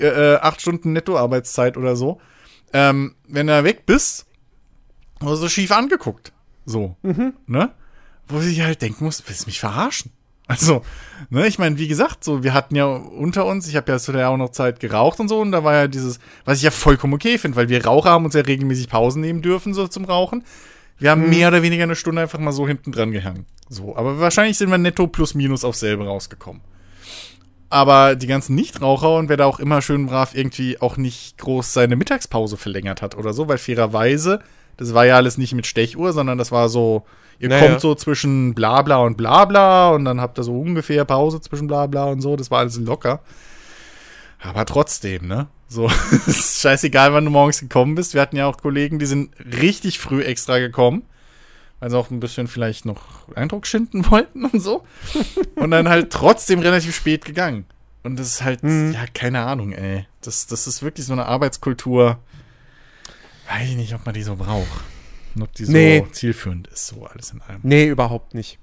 äh, 8 Stunden Nettoarbeitszeit oder so, ähm, wenn du weg bist, wurdest du schief angeguckt. So. Mhm. Ne? Wo ich halt denken muss, willst du mich verarschen? Also, ne, ich meine, wie gesagt, so, wir hatten ja unter uns, ich habe ja zu der auch noch Zeit geraucht und so, und da war ja dieses, was ich ja vollkommen okay finde, weil wir Raucher haben uns ja regelmäßig Pausen nehmen dürfen, so zum Rauchen. Wir haben mhm. mehr oder weniger eine Stunde einfach mal so hinten dran gehangen. So, aber wahrscheinlich sind wir netto plus minus auf selbe rausgekommen. Aber die ganzen Nichtraucher und wer da auch immer schön brav irgendwie auch nicht groß seine Mittagspause verlängert hat oder so, weil fairerweise, das war ja alles nicht mit Stechuhr, sondern das war so, Ihr naja. kommt so zwischen Blabla und Blabla und dann habt ihr so ungefähr Pause zwischen Blabla und so. Das war alles locker. Aber trotzdem, ne? So, es ist scheißegal, wann du morgens gekommen bist. Wir hatten ja auch Kollegen, die sind richtig früh extra gekommen, weil sie auch ein bisschen vielleicht noch Eindruck schinden wollten und so. und dann halt trotzdem relativ spät gegangen. Und das ist halt, mhm. ja, keine Ahnung, ey. Das, das ist wirklich so eine Arbeitskultur. Weiß ich nicht, ob man die so braucht. Und ob die so nee. zielführend ist, so alles in allem. Nee, überhaupt nicht.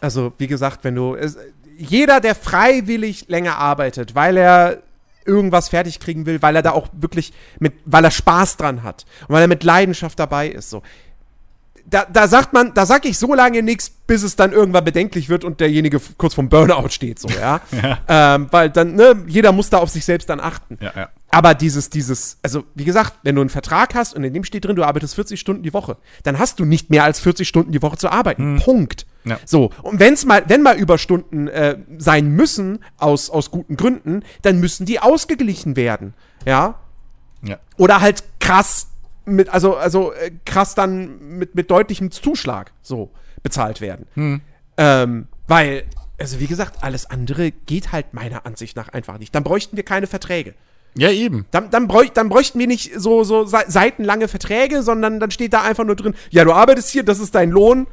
Also, wie gesagt, wenn du. Es, jeder, der freiwillig länger arbeitet, weil er irgendwas fertig kriegen will, weil er da auch wirklich mit, weil er Spaß dran hat und weil er mit Leidenschaft dabei ist, so. Da, da sagt man, da sag ich so lange nichts, bis es dann irgendwann bedenklich wird und derjenige kurz vom Burnout steht, so, ja. ja. Ähm, weil dann, ne, jeder muss da auf sich selbst dann achten. Ja, ja. Aber dieses, dieses, also wie gesagt, wenn du einen Vertrag hast und in dem steht drin, du arbeitest 40 Stunden die Woche, dann hast du nicht mehr als 40 Stunden die Woche zu arbeiten. Hm. Punkt. Ja. So, und wenn's mal, wenn mal Überstunden äh, sein müssen, aus, aus guten Gründen, dann müssen die ausgeglichen werden. Ja. ja. Oder halt krass mit, also, also äh, krass dann mit, mit deutlichem Zuschlag so bezahlt werden. Hm. Ähm, weil, also wie gesagt, alles andere geht halt meiner Ansicht nach einfach nicht. Dann bräuchten wir keine Verträge. Ja, eben. Dann, dann, bräuch, dann bräuchten wir nicht so, so seitenlange Verträge, sondern dann steht da einfach nur drin, ja, du arbeitest hier, das ist dein Lohn.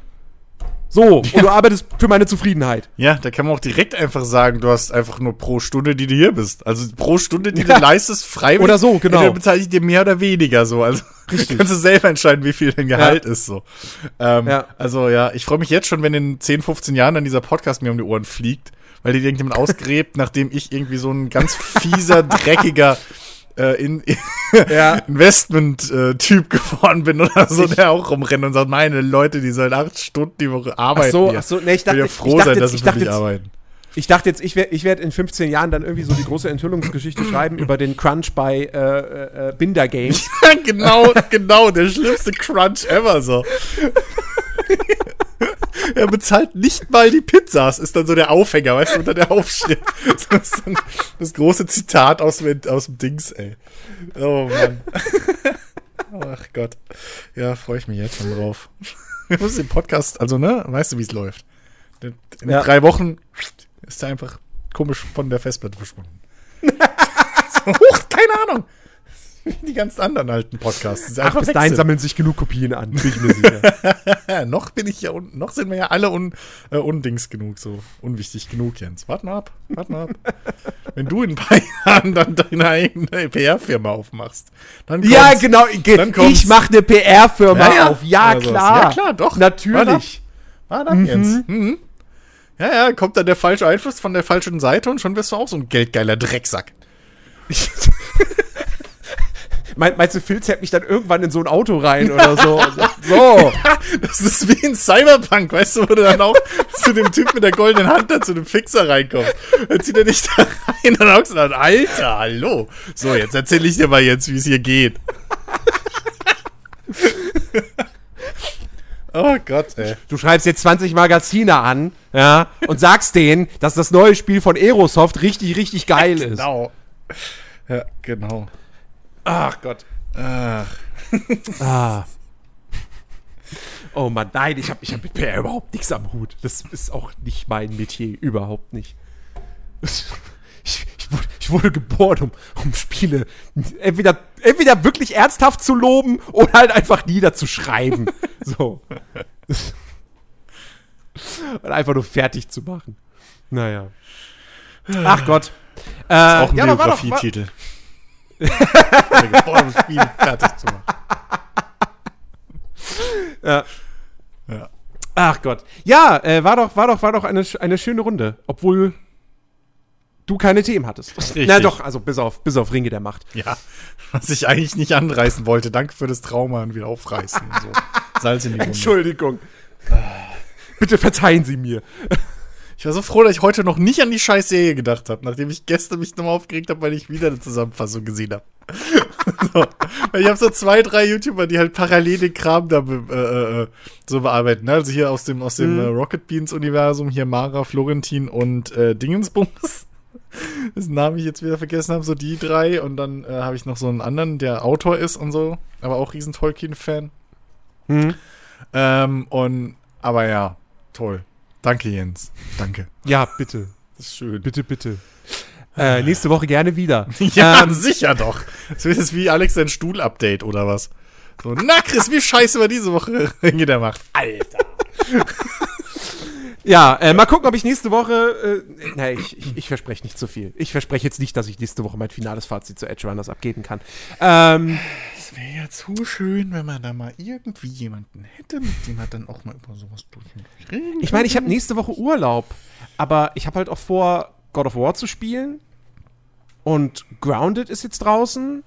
So, ja. und du arbeitest für meine Zufriedenheit. Ja, da kann man auch direkt einfach sagen, du hast einfach nur pro Stunde, die du hier bist. Also pro Stunde, die ja. du leistest, freiwillig. Oder so, genau. Dann bezahle ich dir mehr oder weniger so. Also Richtig. kannst du selber entscheiden, wie viel dein Gehalt ja. ist so. Ähm, ja. Also ja, ich freue mich jetzt schon, wenn in 10, 15 Jahren dann dieser Podcast mir um die Ohren fliegt weil die irgendjemand ausgräbt, nachdem ich irgendwie so ein ganz fieser, dreckiger äh, in, ja. Investment-Typ äh, geworden bin oder so, ich, der auch rumrennt und sagt, meine Leute, die sollen acht Stunden die Woche arbeiten. Ach so, ach so, nee, ich dachte, ich froh ich dachte sein, dass sie für mich arbeiten. Ich dachte jetzt, ich werde ich werd in 15 Jahren dann irgendwie so die große Enthüllungsgeschichte schreiben über den Crunch bei äh, äh, Binder Games. Genau, genau, der schlimmste Crunch ever so. Er bezahlt nicht mal die Pizzas, ist dann so der Aufhänger, weißt du, unter der Aufschrift. Das ist dann das große Zitat aus, aus dem Dings, ey. Oh Mann. Ach Gott. Ja, freue ich mich jetzt schon drauf. Wir müssen den Podcast, also, ne, weißt du, wie es läuft. In ja. drei Wochen ist er einfach komisch von der Festplatte verschwunden. huch, keine Ahnung. die ganzen anderen alten Podcasts. Ach, bis dahin sammeln sich genug Kopien an, bin ich mir sicher. noch bin ich ja, noch sind wir ja alle un, äh, undings genug, so unwichtig genug, Jens. Warte mal ab, warte mal ab. Wenn du in ein paar Jahren dann deine eigene PR-Firma aufmachst, dann kommt's, Ja, genau, dann ich mache eine PR-Firma ja, ja. auf. Ja, klar. Ja, klar, doch. Natürlich. Warte ab, mhm. Jens. Mhm. Ja, ja, kommt dann der falsche Einfluss von der falschen Seite und schon wirst du auch so ein geldgeiler Drecksack. meinst du, Phil zerrt mich dann irgendwann in so ein Auto rein oder so? so. das ist wie in Cyberpunk, weißt du, wo du dann auch zu dem Typ mit der goldenen Hand da zu dem Fixer reinkommst. Dann zieht er dich da rein und auch so dann, Alter, hallo. So, jetzt erzähle ich dir mal jetzt, wie es hier geht. Oh Gott, ey. Du schreibst jetzt 20 Magazine an, ja, und sagst denen, dass das neue Spiel von Aerosoft richtig, richtig geil ist. Genau. Ja, genau. Ach Gott. Ach. ah. Oh Mann, nein, ich habe ich hab mit PR überhaupt nichts am Hut. Das ist auch nicht mein Metier, überhaupt nicht. Ich, ich, wurde, ich wurde, geboren, um, um Spiele entweder, entweder wirklich ernsthaft zu loben oder halt einfach niederzuschreiben. so. Und einfach nur fertig zu machen. Naja. Ach Gott. Äh, ist auch ein ja, Biografietitel. Geboren, Spiel fertig zu machen. Ja. ja. Ach Gott. Ja, äh, war doch, war doch, war doch eine, eine schöne Runde. Obwohl du keine Themen hattest. Richtig. Na doch, also bis auf, bis auf Ringe der Macht. Ja, was ich eigentlich nicht anreißen wollte. Danke für das Trauma und wieder aufreißen. So. Salz in die Wunde. Entschuldigung. Bitte verzeihen Sie mir. Ich war so froh, dass ich heute noch nicht an die scheiß Serie gedacht habe, nachdem ich gestern mich nochmal aufgeregt habe, weil ich wieder eine Zusammenfassung gesehen habe. so. Ich habe so zwei, drei YouTuber, die halt parallel den Kram da äh, äh, so bearbeiten. Ne? Also hier aus dem, aus dem mhm. äh, Rocket Beans Universum, hier Mara, Florentin und äh, Dingensbums. dessen Namen ich jetzt wieder vergessen habe, so die drei. Und dann äh, habe ich noch so einen anderen, der Autor ist und so, aber auch riesen Tolkien-Fan. Mhm. Ähm, und, aber ja, toll. Danke, Jens. Danke. Ja, bitte. Das ist schön. Bitte, bitte. Äh, nächste Woche gerne wieder. ja, ähm, sicher doch. Das ist wie Alex sein Stuhl-Update oder was. So, na Chris, wie scheiße war diese Woche Ringe der Macht. Alter. Ja, äh, mal gucken, ob ich nächste Woche. Äh, nein, ich, ich, ich verspreche nicht zu viel. Ich verspreche jetzt nicht, dass ich nächste Woche mein finales Fazit zu Edge Runners abgeben kann. Ähm, wäre ja zu schön, wenn man da mal irgendwie jemanden hätte, mit dem man dann auch mal über sowas reden Ich meine, ich habe nächste Woche Urlaub, aber ich habe halt auch vor, God of War zu spielen. Und Grounded ist jetzt draußen.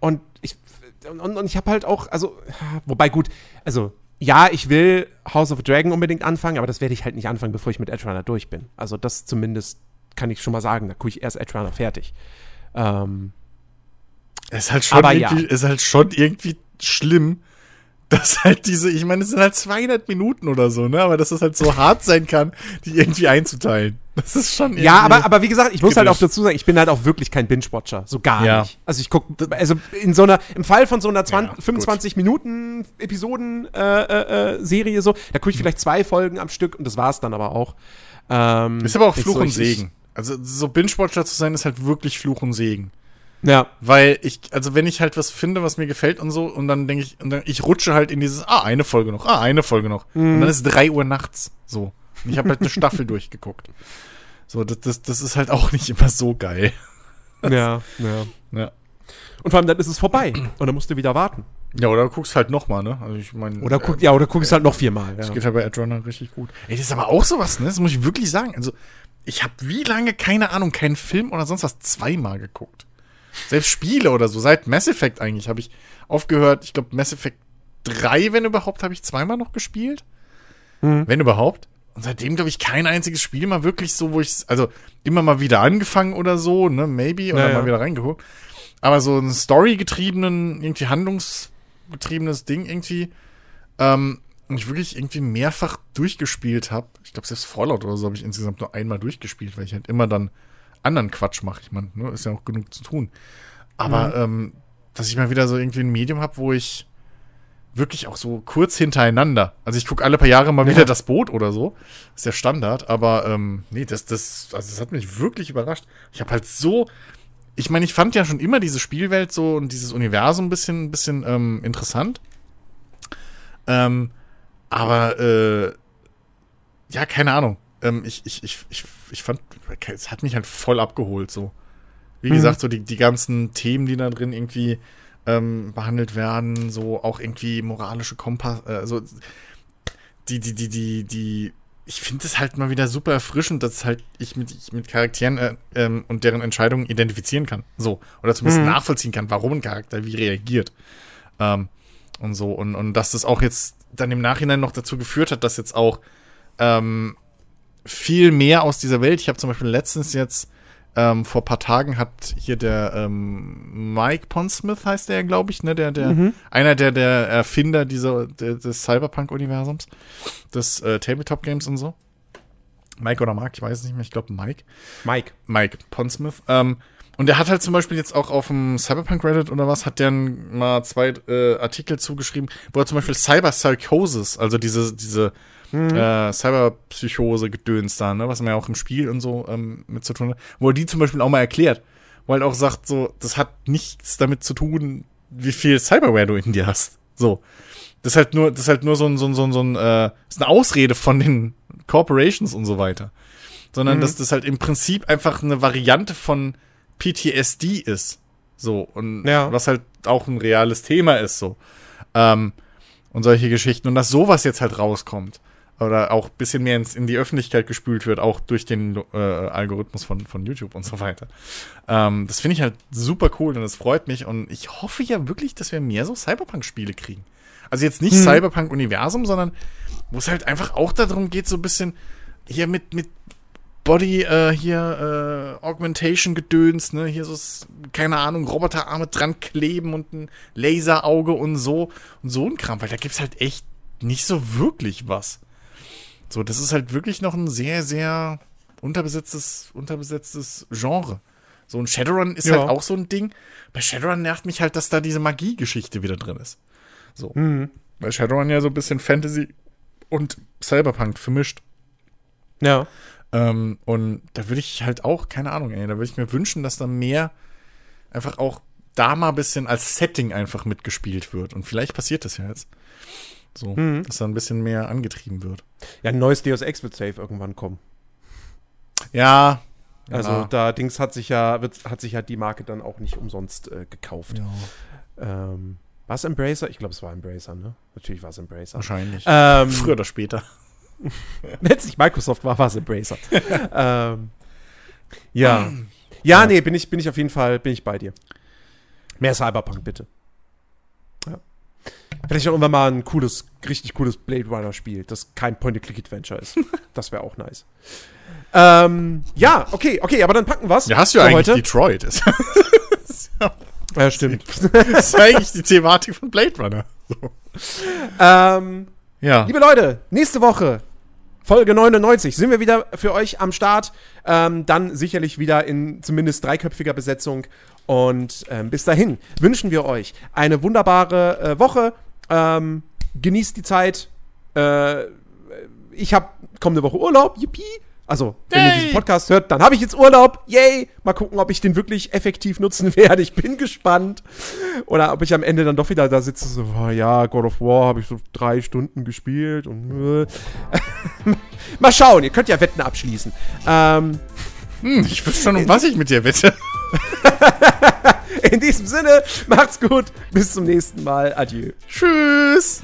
Und ich, und, und ich habe halt auch, also, wobei gut, also ja, ich will House of Dragon unbedingt anfangen, aber das werde ich halt nicht anfangen, bevor ich mit Edge Runner durch bin. Also das zumindest kann ich schon mal sagen. Da gucke ich erst Edge Runner fertig. Ähm, ist halt schon irgendwie, ja. ist halt schon irgendwie schlimm, dass halt diese, ich meine, es sind halt 200 Minuten oder so, ne? Aber dass es halt so hart sein kann, die irgendwie einzuteilen. Das ist schon Ja, aber, aber wie gesagt, ich muss halt auch dazu sagen, ich bin halt auch wirklich kein Binge-Watcher. So gar ja. nicht. Also ich gucke, also in so einer, im Fall von so einer 20, ja, 25 Minuten Episoden-Serie äh, äh, so, da gucke ich vielleicht zwei Folgen am Stück und das war's dann aber auch. Ähm, ist aber auch Fluch so, und Segen. Also so Binge-Watcher zu sein, ist halt wirklich Fluch und Segen. Ja. Weil ich, also wenn ich halt was finde, was mir gefällt und so, und dann denke ich, und dann, ich rutsche halt in dieses, ah, eine Folge noch, ah, eine Folge noch. Mhm. Und dann ist drei Uhr nachts. So. Und ich habe halt eine Staffel durchgeguckt. So, das, das, das ist halt auch nicht immer so geil. Ja, ja. Ja. Und vor allem dann ist es vorbei. Und dann musst du wieder warten. Ja, oder du guckst halt nochmal, ne? Also ich meine. Oder guck, äh, ja, oder guckst äh, halt noch viermal. Das ja. geht halt bei Adrunner richtig gut. Ey, das ist aber auch sowas, ne? Das muss ich wirklich sagen. Also, ich habe wie lange, keine Ahnung, keinen Film oder sonst was zweimal geguckt. Selbst Spiele oder so, seit Mass Effect eigentlich habe ich aufgehört. Ich glaube, Mass Effect 3, wenn überhaupt, habe ich zweimal noch gespielt. Mhm. Wenn überhaupt. Und seitdem, glaube ich, kein einziges Spiel mal wirklich so, wo ich, also immer mal wieder angefangen oder so, ne, maybe, oder ja, mal wieder reingeholt. Aber so ein Story-getriebenen, irgendwie handlungsgetriebenes Ding irgendwie, ähm, und ich wirklich irgendwie mehrfach durchgespielt habe. Ich glaube, selbst Fallout oder so habe ich insgesamt nur einmal durchgespielt, weil ich halt immer dann anderen Quatsch mache. Ich meine, ne, ist ja auch genug zu tun. Aber mhm. ähm, dass ich mal wieder so irgendwie ein Medium habe, wo ich wirklich auch so kurz hintereinander. Also ich gucke alle paar Jahre mal ja. wieder das Boot oder so. Ist ja Standard, aber ähm, nee, das, das, also das hat mich wirklich überrascht. Ich habe halt so. Ich meine, ich fand ja schon immer diese Spielwelt so und dieses Universum ein bisschen, ein bisschen ähm, interessant. Ähm, aber äh, ja, keine Ahnung ähm, ich, ich, ich, ich, ich fand, es hat mich halt voll abgeholt, so. Wie mhm. gesagt, so die, die ganzen Themen, die da drin irgendwie ähm, behandelt werden, so auch irgendwie moralische Kompass, äh, also die, die, die, die, die, ich finde es halt mal wieder super erfrischend, dass halt ich mit, ich mit Charakteren äh, ähm, und deren Entscheidungen identifizieren kann. So. Oder zumindest mhm. nachvollziehen kann, warum ein Charakter wie reagiert. Ähm, und so. Und, und dass das auch jetzt dann im Nachhinein noch dazu geführt hat, dass jetzt auch ähm, viel mehr aus dieser Welt. Ich habe zum Beispiel letztens jetzt ähm, vor paar Tagen hat hier der ähm, Mike Pondsmith heißt der, glaube ich, ne, der der mhm. einer der der Erfinder dieser der, des Cyberpunk-Universums, des äh, Tabletop Games und so. Mike oder Mark, ich weiß es nicht mehr. Ich glaube Mike. Mike. Mike Pondsmith. Ähm, und der hat halt zum Beispiel jetzt auch auf dem Cyberpunk Reddit oder was, hat der mal zwei äh, Artikel zugeschrieben, wo er zum Beispiel Cyber Psychosis, also diese, diese mhm. äh, Cyberpsychose-Gedöns da, ne, was man ja auch im Spiel und so ähm, mit zu tun hat, wo er die zum Beispiel auch mal erklärt, wo er halt auch sagt, so, das hat nichts damit zu tun, wie viel Cyberware du in dir hast. So. Das ist halt nur, das ist halt nur so ein, so ein, so ein, so ein äh, ist eine Ausrede von den Corporations und so weiter. Sondern mhm. dass das halt im Prinzip einfach eine Variante von PTSD ist. So. Und ja. was halt auch ein reales Thema ist, so. Ähm, und solche Geschichten. Und dass sowas jetzt halt rauskommt oder auch ein bisschen mehr ins, in die Öffentlichkeit gespült wird, auch durch den äh, Algorithmus von, von YouTube und so weiter. Ähm, das finde ich halt super cool und das freut mich und ich hoffe ja wirklich, dass wir mehr so Cyberpunk-Spiele kriegen. Also jetzt nicht hm. Cyberpunk-Universum, sondern wo es halt einfach auch darum geht, so ein bisschen hier mit, mit Body, äh, hier, äh, Augmentation-Gedöns, ne, hier so, keine Ahnung, Roboterarme dran kleben und ein Laserauge und so und so ein Kram, weil da gibt's halt echt nicht so wirklich was. So, das ist halt wirklich noch ein sehr, sehr unterbesetztes, unterbesetztes Genre. So ein Shadowrun ist ja. halt auch so ein Ding. Bei Shadowrun nervt mich halt, dass da diese Magie-Geschichte wieder drin ist. So. Mhm. Weil Shadowrun ja so ein bisschen Fantasy und Cyberpunk vermischt. Ja. Ähm, und da würde ich halt auch, keine Ahnung, ey, da würde ich mir wünschen, dass da mehr einfach auch da mal ein bisschen als Setting einfach mitgespielt wird. Und vielleicht passiert das ja jetzt. So, mhm. dass da ein bisschen mehr angetrieben wird. Ja, ein neues Deus Ex wird safe irgendwann kommen. Ja. Also ja. da Dings hat sich ja, wird, hat sich ja die Marke dann auch nicht umsonst äh, gekauft. Ja. Ähm, war es Embracer? Ich glaube, es war Embracer, ne? Natürlich war es Embracer. Wahrscheinlich. Ähm, Früher oder später. Wenn es nicht Microsoft war, war es Embracer. ähm, ja. ja. Ja, nee, bin ich, bin ich auf jeden Fall, bin ich bei dir. Mehr Cyberpunk, bitte. Ja. Vielleicht auch irgendwann mal ein cooles, richtig cooles Blade Runner-Spiel, das kein Point-and-Click-Adventure ist. das wäre auch nice. Ähm, ja, okay, okay, aber dann packen wir's. Ja, hast du ja eigentlich heute. Detroit. ja, stimmt. Das ist eigentlich die Thematik von Blade Runner. So. Ähm, ja. Liebe Leute, nächste Woche Folge 99 sind wir wieder für euch am Start. Ähm, dann sicherlich wieder in zumindest dreiköpfiger Besetzung. Und ähm, bis dahin wünschen wir euch eine wunderbare äh, Woche. Ähm, genießt die Zeit. Äh, ich habe kommende Woche Urlaub. Yippie. Also, wenn hey. ihr diesen Podcast hört, dann habe ich jetzt Urlaub. Yay! Mal gucken, ob ich den wirklich effektiv nutzen werde. Ich bin gespannt. Oder ob ich am Ende dann doch wieder da sitze, so, oh, ja, God of War habe ich so drei Stunden gespielt und. Äh. Mal schauen, ihr könnt ja Wetten abschließen. Ähm, hm, ich wüsste schon, um was ich mit dir wette. In diesem Sinne, macht's gut. Bis zum nächsten Mal. Adieu. Tschüss.